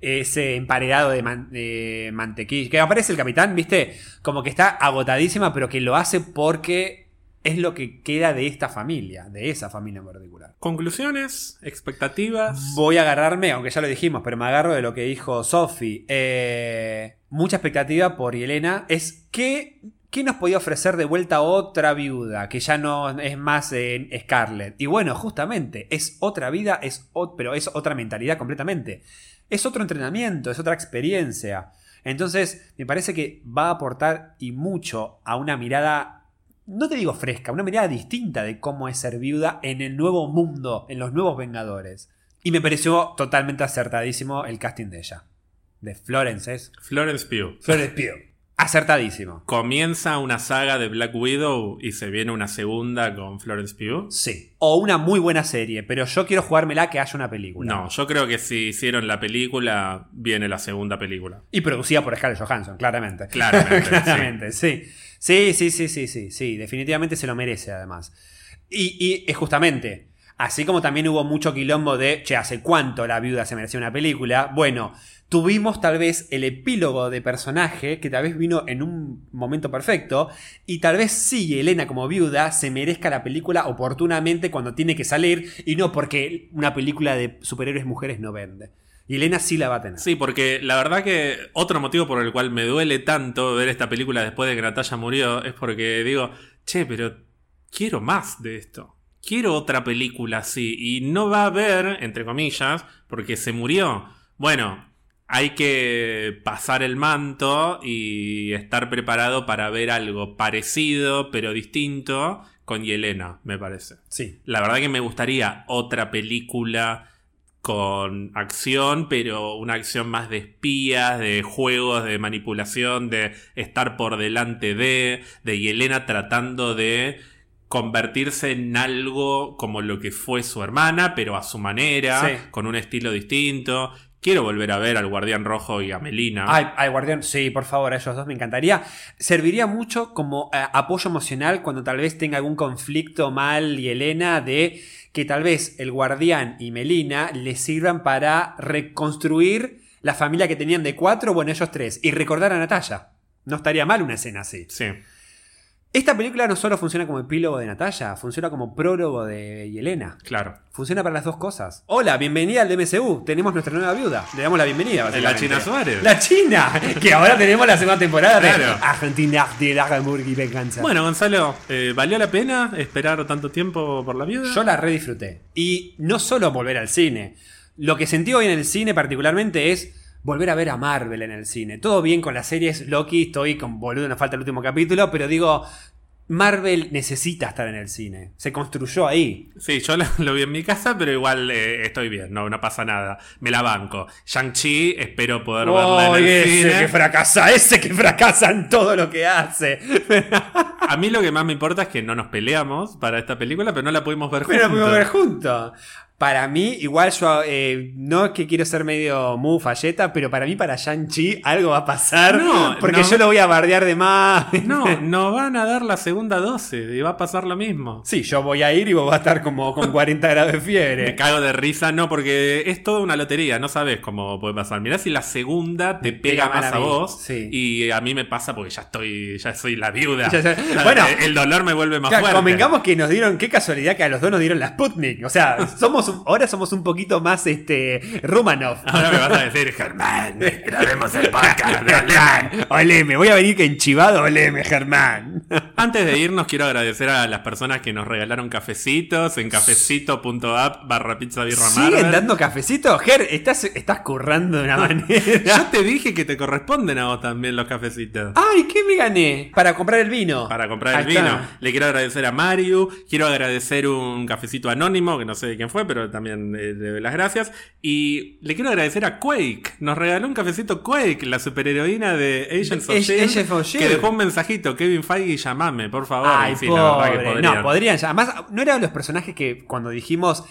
[SPEAKER 2] ese emparedado de, man- de mantequilla. Que aparece el capitán, viste, como que está agotadísima, pero que lo hace porque es lo que queda de esta familia, de esa familia en particular.
[SPEAKER 1] Conclusiones, expectativas.
[SPEAKER 2] Voy a agarrarme, aunque ya lo dijimos, pero me agarro de lo que dijo Sophie. Eh, mucha expectativa por Yelena. Es que. ¿Qué nos podía ofrecer de vuelta otra viuda? Que ya no es más en Scarlett. Y bueno, justamente, es otra vida, es pero es otra mentalidad completamente. Es otro entrenamiento, es otra experiencia. Entonces, me parece que va a aportar y mucho a una mirada no te digo fresca, una mirada distinta de cómo es ser viuda en el nuevo mundo, en los nuevos Vengadores. Y me pareció totalmente acertadísimo el casting de ella. De Florence, ¿es?
[SPEAKER 1] Florence Pugh.
[SPEAKER 2] Florence Pugh. Acertadísimo.
[SPEAKER 1] Comienza una saga de Black Widow y se viene una segunda con Florence Pugh.
[SPEAKER 2] Sí. O una muy buena serie, pero yo quiero jugármela que haya una película.
[SPEAKER 1] No, yo creo que si hicieron la película, viene la segunda película.
[SPEAKER 2] Y producida por Scarlett Johansson, claramente.
[SPEAKER 1] Claramente,
[SPEAKER 2] claramente, sí. Sí, sí, sí, sí, sí, sí. Definitivamente se lo merece, además. Y, y es justamente, así como también hubo mucho quilombo de, che, ¿hace cuánto la viuda se merecía una película? Bueno, tuvimos tal vez el epílogo de personaje que tal vez vino en un momento perfecto y tal vez sí Elena como viuda se merezca la película oportunamente cuando tiene que salir y no porque una película de superhéroes mujeres no vende. Y Elena sí la va a tener.
[SPEAKER 1] Sí, porque la verdad que otro motivo por el cual me duele tanto ver esta película después de que Natalia murió es porque digo, che, pero quiero más de esto. Quiero otra película así. Y no va a haber, entre comillas, porque se murió. Bueno, hay que pasar el manto y estar preparado para ver algo parecido, pero distinto, con Yelena, me parece.
[SPEAKER 2] Sí.
[SPEAKER 1] La verdad que me gustaría otra película con acción, pero una acción más de espías, de juegos de manipulación, de estar por delante de, de Yelena tratando de convertirse en algo como lo que fue su hermana, pero a su manera,
[SPEAKER 2] Sí.
[SPEAKER 1] con un estilo distinto. Quiero volver a ver al Guardián Rojo y a Melina.
[SPEAKER 2] Ay, ay, Guardián, sí, por favor, a ellos dos me encantaría. Serviría mucho como eh, apoyo emocional cuando tal vez tenga algún conflicto mal y Elena de que tal vez el Guardián y Melina les sirvan para reconstruir la familia que tenían de cuatro, bueno, ellos tres, y recordar a Natalia. No estaría mal una escena así.
[SPEAKER 1] Sí.
[SPEAKER 2] Esta película no solo funciona como epílogo de Natalia, funciona como prólogo de Yelena.
[SPEAKER 1] Claro.
[SPEAKER 2] Funciona para las dos cosas. Hola, bienvenida al DMCU. Tenemos nuestra nueva viuda. Le damos la bienvenida.
[SPEAKER 1] La. China Suárez.
[SPEAKER 2] La China. Que ahora tenemos la segunda temporada de
[SPEAKER 1] Claro.
[SPEAKER 2] Argentina de la y venganza.
[SPEAKER 1] Bueno, Gonzalo, eh, ¿valió la pena esperar tanto tiempo por la viuda?
[SPEAKER 2] Yo la redisfruté. Y no solo volver al cine. Lo que sentí hoy en el cine particularmente es volver a ver a Marvel en el cine. Todo bien con las series Loki, estoy con boludo, nos falta el último capítulo, pero digo, Marvel necesita estar en el cine. Se construyó ahí.
[SPEAKER 1] Sí, yo lo, lo vi en mi casa, pero igual eh, estoy bien, no, no pasa nada. Me la banco. Shang-Chi, espero poder verla
[SPEAKER 2] Oh,
[SPEAKER 1] en el
[SPEAKER 2] ese
[SPEAKER 1] cine.
[SPEAKER 2] que fracasa, ese que fracasa en todo lo que hace.
[SPEAKER 1] A mí lo que más me importa es que no nos peleamos para esta película, pero no la pudimos ver
[SPEAKER 2] Pero la
[SPEAKER 1] juntos.
[SPEAKER 2] pudimos ver juntos. Para mí, igual yo eh, no es que quiero ser medio mu falleta, pero para mí, para Shang-Chi, algo va a pasar.
[SPEAKER 1] No,
[SPEAKER 2] porque
[SPEAKER 1] no.
[SPEAKER 2] yo lo voy a bardear de más.
[SPEAKER 1] No, no van a dar la segunda dosis y va a pasar lo mismo.
[SPEAKER 2] Sí, yo voy a ir y vos vas a estar como con 40 grados de
[SPEAKER 1] Me
[SPEAKER 2] fiebre.
[SPEAKER 1] cago de risa, no, porque es toda una lotería, no sabes cómo puede pasar. Mirá si la segunda te pega, más
[SPEAKER 2] a
[SPEAKER 1] vos
[SPEAKER 2] sí.
[SPEAKER 1] y a mí me pasa porque ya estoy, ya soy la viuda.
[SPEAKER 2] Ya- ya-
[SPEAKER 1] La-
[SPEAKER 2] bueno.
[SPEAKER 1] el dolor me vuelve más
[SPEAKER 2] Claro,
[SPEAKER 1] fuerte.
[SPEAKER 2] convengamos que nos dieron, qué casualidad que a los dos nos dieron la Sputnik. O sea, somos un- ahora somos un poquito más este Rumanov.
[SPEAKER 1] Ahora me vas a decir, Germán, grabemos el podcast.
[SPEAKER 2] Germán, oleme, voy a venir que enchivado, oleme, Germán.
[SPEAKER 1] Antes de irnos, quiero agradecer a las personas que nos regalaron cafecitos en cafecito.app barra pizza birra
[SPEAKER 2] ¿Siguen dando cafecito? Ger, estás, estás currando de una manera.
[SPEAKER 1] Yo te dije que te corresponden a vos también los cafecitos.
[SPEAKER 2] Ay, ¿qué me gané? Para comprar el vino.
[SPEAKER 1] Para comprar el
[SPEAKER 2] está.
[SPEAKER 1] vino. Le quiero agradecer a Mario. Quiero agradecer un cafecito anónimo, que no sé de quién fue, pero también eh, le doy las gracias. Y le quiero agradecer a Quake. Nos regaló un cafecito Quake, la superheroína de Agents of S.H.I.E.L.D.,
[SPEAKER 2] of
[SPEAKER 1] Que dejó un mensajito. Kevin Feige, llamame, por favor.
[SPEAKER 2] Ay,
[SPEAKER 1] Y sí, la verdad que
[SPEAKER 2] pobre.
[SPEAKER 1] podrían.
[SPEAKER 2] No, podrían. Además, no eran los personajes que cuando dijimos.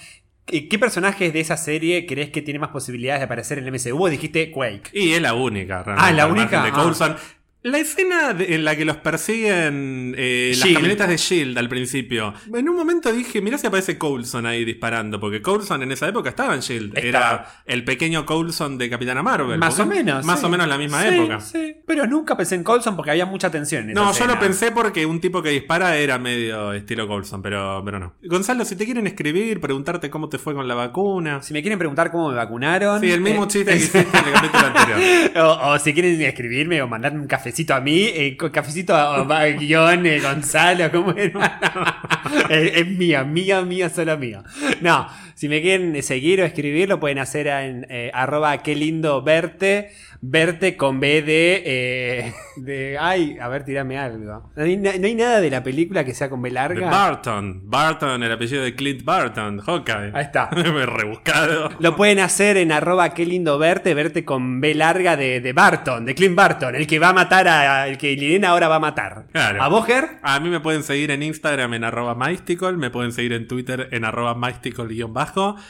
[SPEAKER 2] ¿Qué qué personajes de esa serie crees que tiene más posibilidades de aparecer en el MCU? Dijiste Quake.
[SPEAKER 1] Y es la única, realmente.
[SPEAKER 2] Ah, ¿la única?
[SPEAKER 1] De
[SPEAKER 2] Ah.
[SPEAKER 1] La escena de- en la que los persiguen eh, las camionetas de Shield al principio. En un momento dije, mirá si aparece Coulson ahí disparando, porque Coulson en esa época estaba en Shield.
[SPEAKER 2] Estaba.
[SPEAKER 1] Era el pequeño Coulson de Capitana Marvel.
[SPEAKER 2] Más o menos.
[SPEAKER 1] Más
[SPEAKER 2] sí.
[SPEAKER 1] o menos la misma
[SPEAKER 2] Sí,
[SPEAKER 1] época.
[SPEAKER 2] Sí, pero nunca pensé en Coulson porque había mucha tensión en esa
[SPEAKER 1] No, yo lo pensé porque un tipo que dispara era medio estilo Coulson, pero, pero no. Gonzalo, si te quieren escribir, preguntarte cómo te fue con la vacuna.
[SPEAKER 2] Si me quieren preguntar cómo me vacunaron.
[SPEAKER 1] Sí, el mismo
[SPEAKER 2] eh,
[SPEAKER 1] chiste que hiciste en el capítulo anterior.
[SPEAKER 2] O, o si quieren escribirme o mandarme un cafecito a mí, eh, cafecito a, guion eh, Gonzalo, ¿cómo era? es, es mía, mía, mía, solo mío. No, si me quieren seguir o escribir, lo pueden hacer en eh, arroba qué lindo verte, verte con B de, eh, de. Ay, a ver, tirame algo. No hay, na- no hay nada de la película que sea con B
[SPEAKER 1] De
[SPEAKER 2] larga.
[SPEAKER 1] Barton. Barton, el apellido de Clint Barton. Hawkeye.
[SPEAKER 2] Ahí está.
[SPEAKER 1] Me he rebuscado.
[SPEAKER 2] Lo pueden hacer en arroba qué lindo verte, verte con B larga de, de Barton, de Clint Barton, el que va a matar a, el que Lirena ahora va a matar.
[SPEAKER 1] Claro.
[SPEAKER 2] ¿A vos, Ger?
[SPEAKER 1] A mí me pueden seguir en Instagram en arroba mystical, me pueden seguir en Twitter en arroba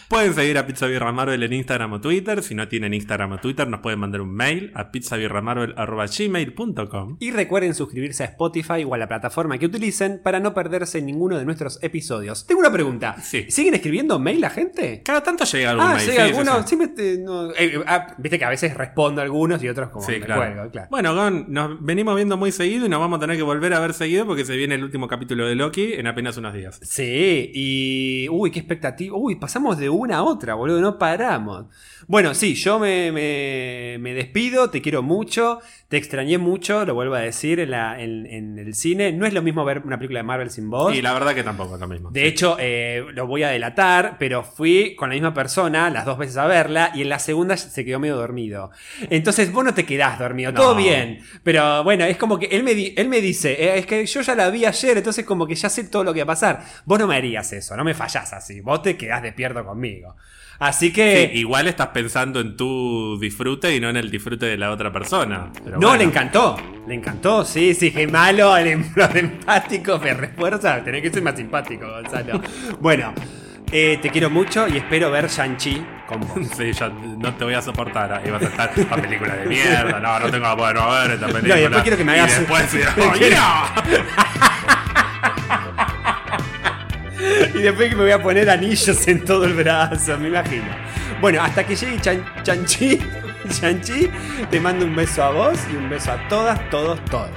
[SPEAKER 1] pueden seguir a Pizza Birra Marvel en Instagram o Twitter, si no tienen Instagram o Twitter nos pueden mandar un mail a pizzabirramarvel arroba gmail.com.
[SPEAKER 2] Y recuerden suscribirse a Spotify o a la plataforma que utilicen para no perderse ninguno de nuestros episodios. Tengo una pregunta.
[SPEAKER 1] Sí.
[SPEAKER 2] ¿Siguen escribiendo mail la gente?
[SPEAKER 1] Cada tanto llega algún
[SPEAKER 2] Ah,
[SPEAKER 1] mail.
[SPEAKER 2] sí,
[SPEAKER 1] sí. sí
[SPEAKER 2] me- eh, no, eh, ah, Viste que a veces respondo a algunos y otros como me
[SPEAKER 1] claro.
[SPEAKER 2] cuelgo, claro.
[SPEAKER 1] Bueno, Gon, nos venimos viendo muy seguido y nos vamos a tener que volver a ver seguido porque se viene el último capítulo de Loki en apenas unos días.
[SPEAKER 2] Sí, y. Uy, qué expectativa. Uy, pasamos de una a otra, boludo, no paramos. Bueno, sí, yo me, me- me despido, te quiero mucho, te extrañé mucho, lo vuelvo a decir en, la- en- en el cine. No es lo mismo ver una película de Marvel sin vos.
[SPEAKER 1] Y la verdad que tampoco es lo mismo.
[SPEAKER 2] De
[SPEAKER 1] Sí.
[SPEAKER 2] hecho, eh, lo voy a delatar, pero fui con la misma persona las dos veces a verla y en la segunda se quedó medio dormido. Entonces vos no te quedás dormido,
[SPEAKER 1] No.
[SPEAKER 2] todo bien. Pero bueno, es como que él me, di- él me dice, eh, es que yo ya la vi ayer, entonces como que ya sé todo lo que va a pasar. Vos no me harías eso, no me fallás así, vos te quedás despierto conmigo. Así que...
[SPEAKER 1] Sí, igual estás pensando en tu disfrute y no en el disfrute de la otra persona. Pero
[SPEAKER 2] no,
[SPEAKER 1] bueno.
[SPEAKER 2] le encantó. Le encantó, sí, sí, que malo, el em- empático me refuerza. Tenés que ser más simpático, Gonzalo. bueno, eh, te quiero mucho y espero ver Shang-Chi con vos.
[SPEAKER 1] Sí, yo no te voy a soportar. Ahí vas a estar la película de mierda. No, no tengo poder no ver esta película.
[SPEAKER 2] No, y después quiero que me hagas-
[SPEAKER 1] Y después, ¡Oh, yeah!
[SPEAKER 2] Y después que me voy a poner anillos en todo el brazo, me imagino. Bueno, hasta que llegue Chan- Chanchi, Chanchi, te mando un beso a vos y un beso a todas, todos, todos.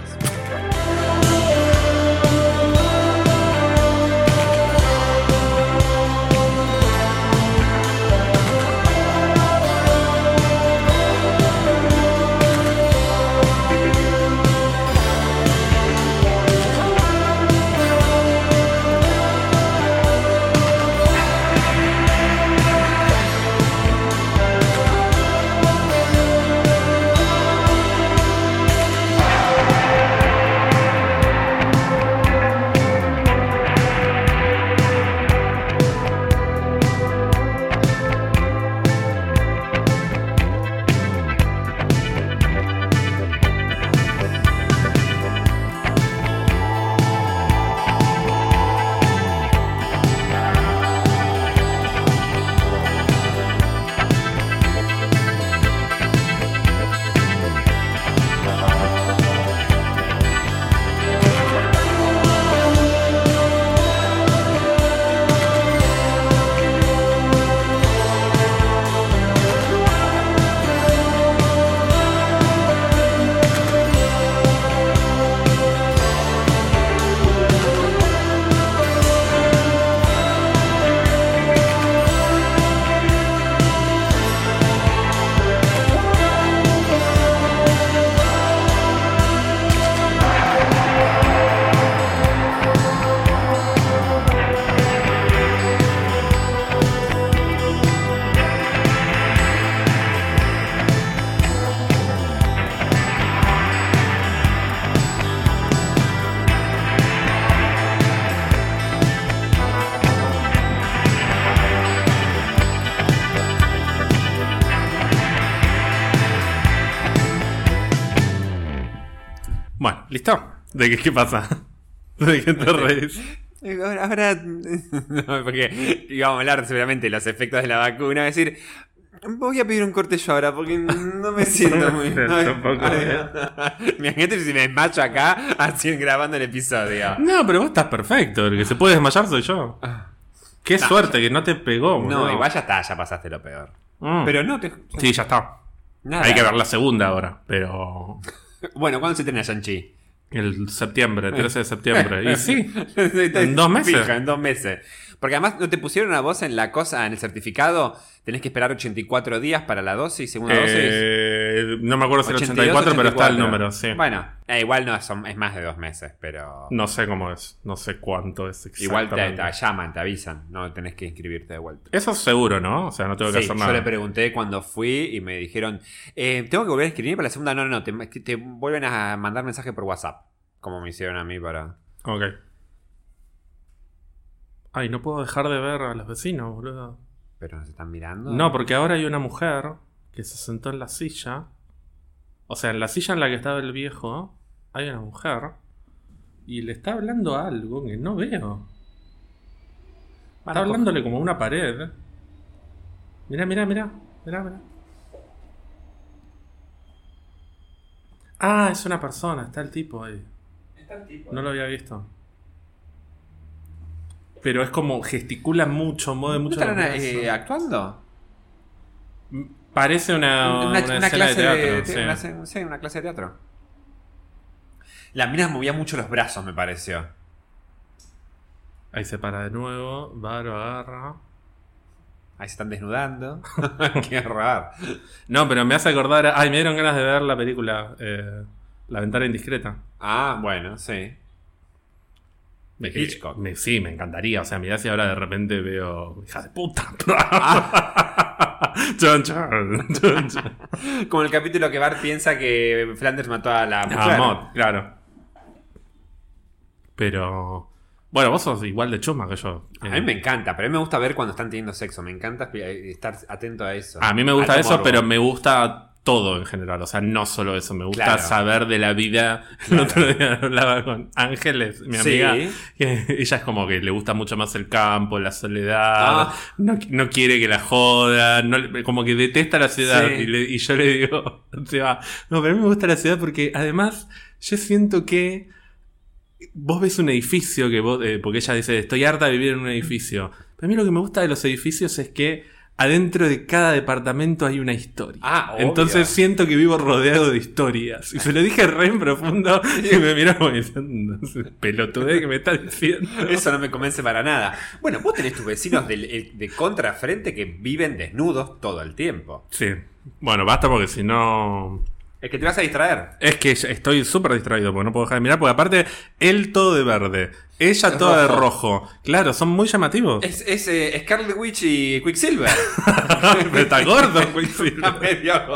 [SPEAKER 1] ¿De qué, qué pasa? ¿De qué te reís?
[SPEAKER 2] Ahora, no, porque íbamos a hablar seguramente de los efectos de la vacuna. decir, voy a pedir un corte yo ahora porque no me siento muy.
[SPEAKER 1] Pero tampoco.
[SPEAKER 2] Imagínate si me desmacho acá así grabando el episodio.
[SPEAKER 1] No, pero vos estás perfecto. El que se puede desmayar soy yo. Qué suerte que no te pegó,
[SPEAKER 2] No,
[SPEAKER 1] boludo.
[SPEAKER 2] igual ya está, ya pasaste lo peor.
[SPEAKER 1] Mm.
[SPEAKER 2] Pero no te.
[SPEAKER 1] Sí, ya está.
[SPEAKER 2] Nada.
[SPEAKER 1] Hay que ver la segunda ahora, pero...
[SPEAKER 2] Bueno, ¿cuándo se estrena Shang-Chi?
[SPEAKER 1] El septiembre, 13 de septiembre. Y sí,
[SPEAKER 2] en
[SPEAKER 1] ¿En dos meses?
[SPEAKER 2] en dos meses. Porque además no te pusieron a vos en la cosa, en el certificado, tenés que esperar 84 días para la dosis, segunda dosis.
[SPEAKER 1] eh, no me acuerdo si era
[SPEAKER 2] 82,
[SPEAKER 1] 84, pero está el
[SPEAKER 2] 84.
[SPEAKER 1] número, sí.
[SPEAKER 2] Bueno, eh, igual no son, es más de dos meses, pero
[SPEAKER 1] No sé cómo es, no sé cuánto es
[SPEAKER 2] igual te,
[SPEAKER 1] exactamente.
[SPEAKER 2] te llaman, te avisan, no tenés que inscribirte de vuelta.
[SPEAKER 1] Eso es seguro, ¿no? O sea, no tengo que
[SPEAKER 2] Sí,
[SPEAKER 1] hacer
[SPEAKER 2] yo
[SPEAKER 1] nada.
[SPEAKER 2] le pregunté cuando fui y me dijeron, eh, tengo que volver a escribir para la segunda. No, no, no, te, te vuelven a mandar mensaje por WhatsApp, como me hicieron a mí para...
[SPEAKER 1] Ok. Ay, no puedo dejar de ver a los vecinos, boludo.
[SPEAKER 2] Pero nos están mirando.
[SPEAKER 1] No, porque ahora hay una mujer que se sentó en la silla. O sea, en la silla en la que estaba el viejo, hay una mujer. Y le está hablando a algo que no veo. Está hablándole como a una pared. Mira, mira, mira. Mira, mira. Ah, es una persona, está el tipo ahí. No lo había visto. Pero es como gesticula mucho, mueve
[SPEAKER 2] ¿No
[SPEAKER 1] mucho.
[SPEAKER 2] estarán
[SPEAKER 1] los
[SPEAKER 2] eh, actuando?
[SPEAKER 1] Parece una,
[SPEAKER 2] una,
[SPEAKER 1] una
[SPEAKER 2] una
[SPEAKER 1] escena
[SPEAKER 2] clase
[SPEAKER 1] de
[SPEAKER 2] de,
[SPEAKER 1] teatro. sí.
[SPEAKER 2] una, sí, una clase de teatro. La mina movía mucho los brazos, me pareció.
[SPEAKER 1] Ahí se para de nuevo, va, lo agarra.
[SPEAKER 2] Ahí se están desnudando. Qué raro.
[SPEAKER 1] No, pero me hace acordar. Ay, me dieron ganas de ver la película eh, La ventana indiscreta.
[SPEAKER 2] Ah, bueno, sí. De
[SPEAKER 1] Que-
[SPEAKER 2] Hitchcock.
[SPEAKER 1] me- sí, me encantaría. O sea, mirá si ahora de repente veo. ¡Hija de puta! Chon, chon, chon.
[SPEAKER 2] Como el capítulo que Bart piensa que Flanders mató a la mujer.
[SPEAKER 1] Ah, Mod, claro. Pero. Bueno, vos sos igual de chuma que yo.
[SPEAKER 2] A mí me encanta, pero a mí me gusta ver cuando están teniendo sexo. Me encanta estar atento a eso.
[SPEAKER 1] A mí me gusta eso, pero me gusta todo en general. O sea, no solo eso. Me gusta
[SPEAKER 2] Claro.
[SPEAKER 1] saber de la vida. El
[SPEAKER 2] Claro.
[SPEAKER 1] otro día hablaba con Ángeles, mi
[SPEAKER 2] Sí.
[SPEAKER 1] amiga. Que ella es como que le gusta mucho más el campo, la soledad.
[SPEAKER 2] Ah.
[SPEAKER 1] No, no quiere que la no le- como que detesta la ciudad.
[SPEAKER 2] Sí.
[SPEAKER 1] Y, le- y yo le digo, se va, no, pero a mí me gusta la ciudad porque además yo siento que vos ves un edificio que vos, eh, porque ella dice, estoy harta de vivir en un edificio. Pero a mí lo que me gusta de los edificios es que adentro de cada departamento hay una historia.
[SPEAKER 2] Ah, obvio.
[SPEAKER 1] Entonces siento que vivo rodeado de historias. Y se lo dije re en profundo y me miró como diciendo, pelotudez que me estás diciendo.
[SPEAKER 2] Eso no me convence para nada. Bueno, vos tenés tus vecinos de, contrafrente que viven desnudos todo el tiempo.
[SPEAKER 1] Sí. Bueno, basta porque si no...
[SPEAKER 2] Es que te vas a distraer.
[SPEAKER 1] Es que estoy súper distraído porque no puedo dejar de mirar. Porque aparte, él todo de verde, ella toda de rojo. Claro, son muy llamativos.
[SPEAKER 2] Es, es eh, Scarlet Witch y Quicksilver.
[SPEAKER 1] Pero está gordo, Quicksilver.
[SPEAKER 2] Medio.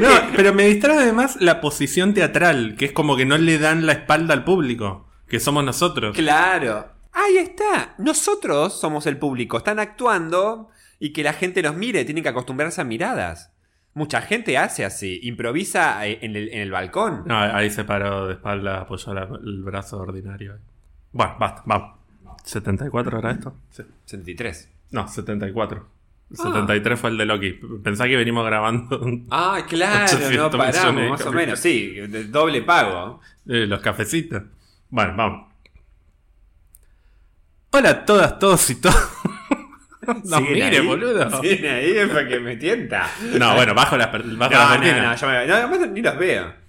[SPEAKER 2] ¿No
[SPEAKER 1] pero me distrae además la posición teatral, que es como que no le dan la espalda al público, que somos nosotros.
[SPEAKER 2] Claro. Ahí está. Nosotros somos el público. Están actuando y que la gente los mire. Tienen que acostumbrarse a miradas. Mucha gente hace así. Improvisa eh, en el, en el balcón.
[SPEAKER 1] No, ahí se paró de espalda, apoyó la- el brazo ordinario. Bueno, basta, vamos. ¿74 era esto? Sí.
[SPEAKER 2] 63.
[SPEAKER 1] No, 74. 73 fue el de Loki. Pensá que venimos grabando
[SPEAKER 2] Ah, claro,
[SPEAKER 1] 800
[SPEAKER 2] no paramos, más o menos. Sí, de doble pago.
[SPEAKER 1] eh, los cafecitos. Bueno, vamos. Hola a todas, todos y todos. no
[SPEAKER 2] ¿Siguen
[SPEAKER 1] mire,
[SPEAKER 2] ahí?
[SPEAKER 1] boludo.
[SPEAKER 2] Siguen ahí es para que me tienta.
[SPEAKER 1] No, bueno, bajo la, per- bajo
[SPEAKER 2] No,
[SPEAKER 1] la
[SPEAKER 2] no, no, yo me- no, además ni los veo.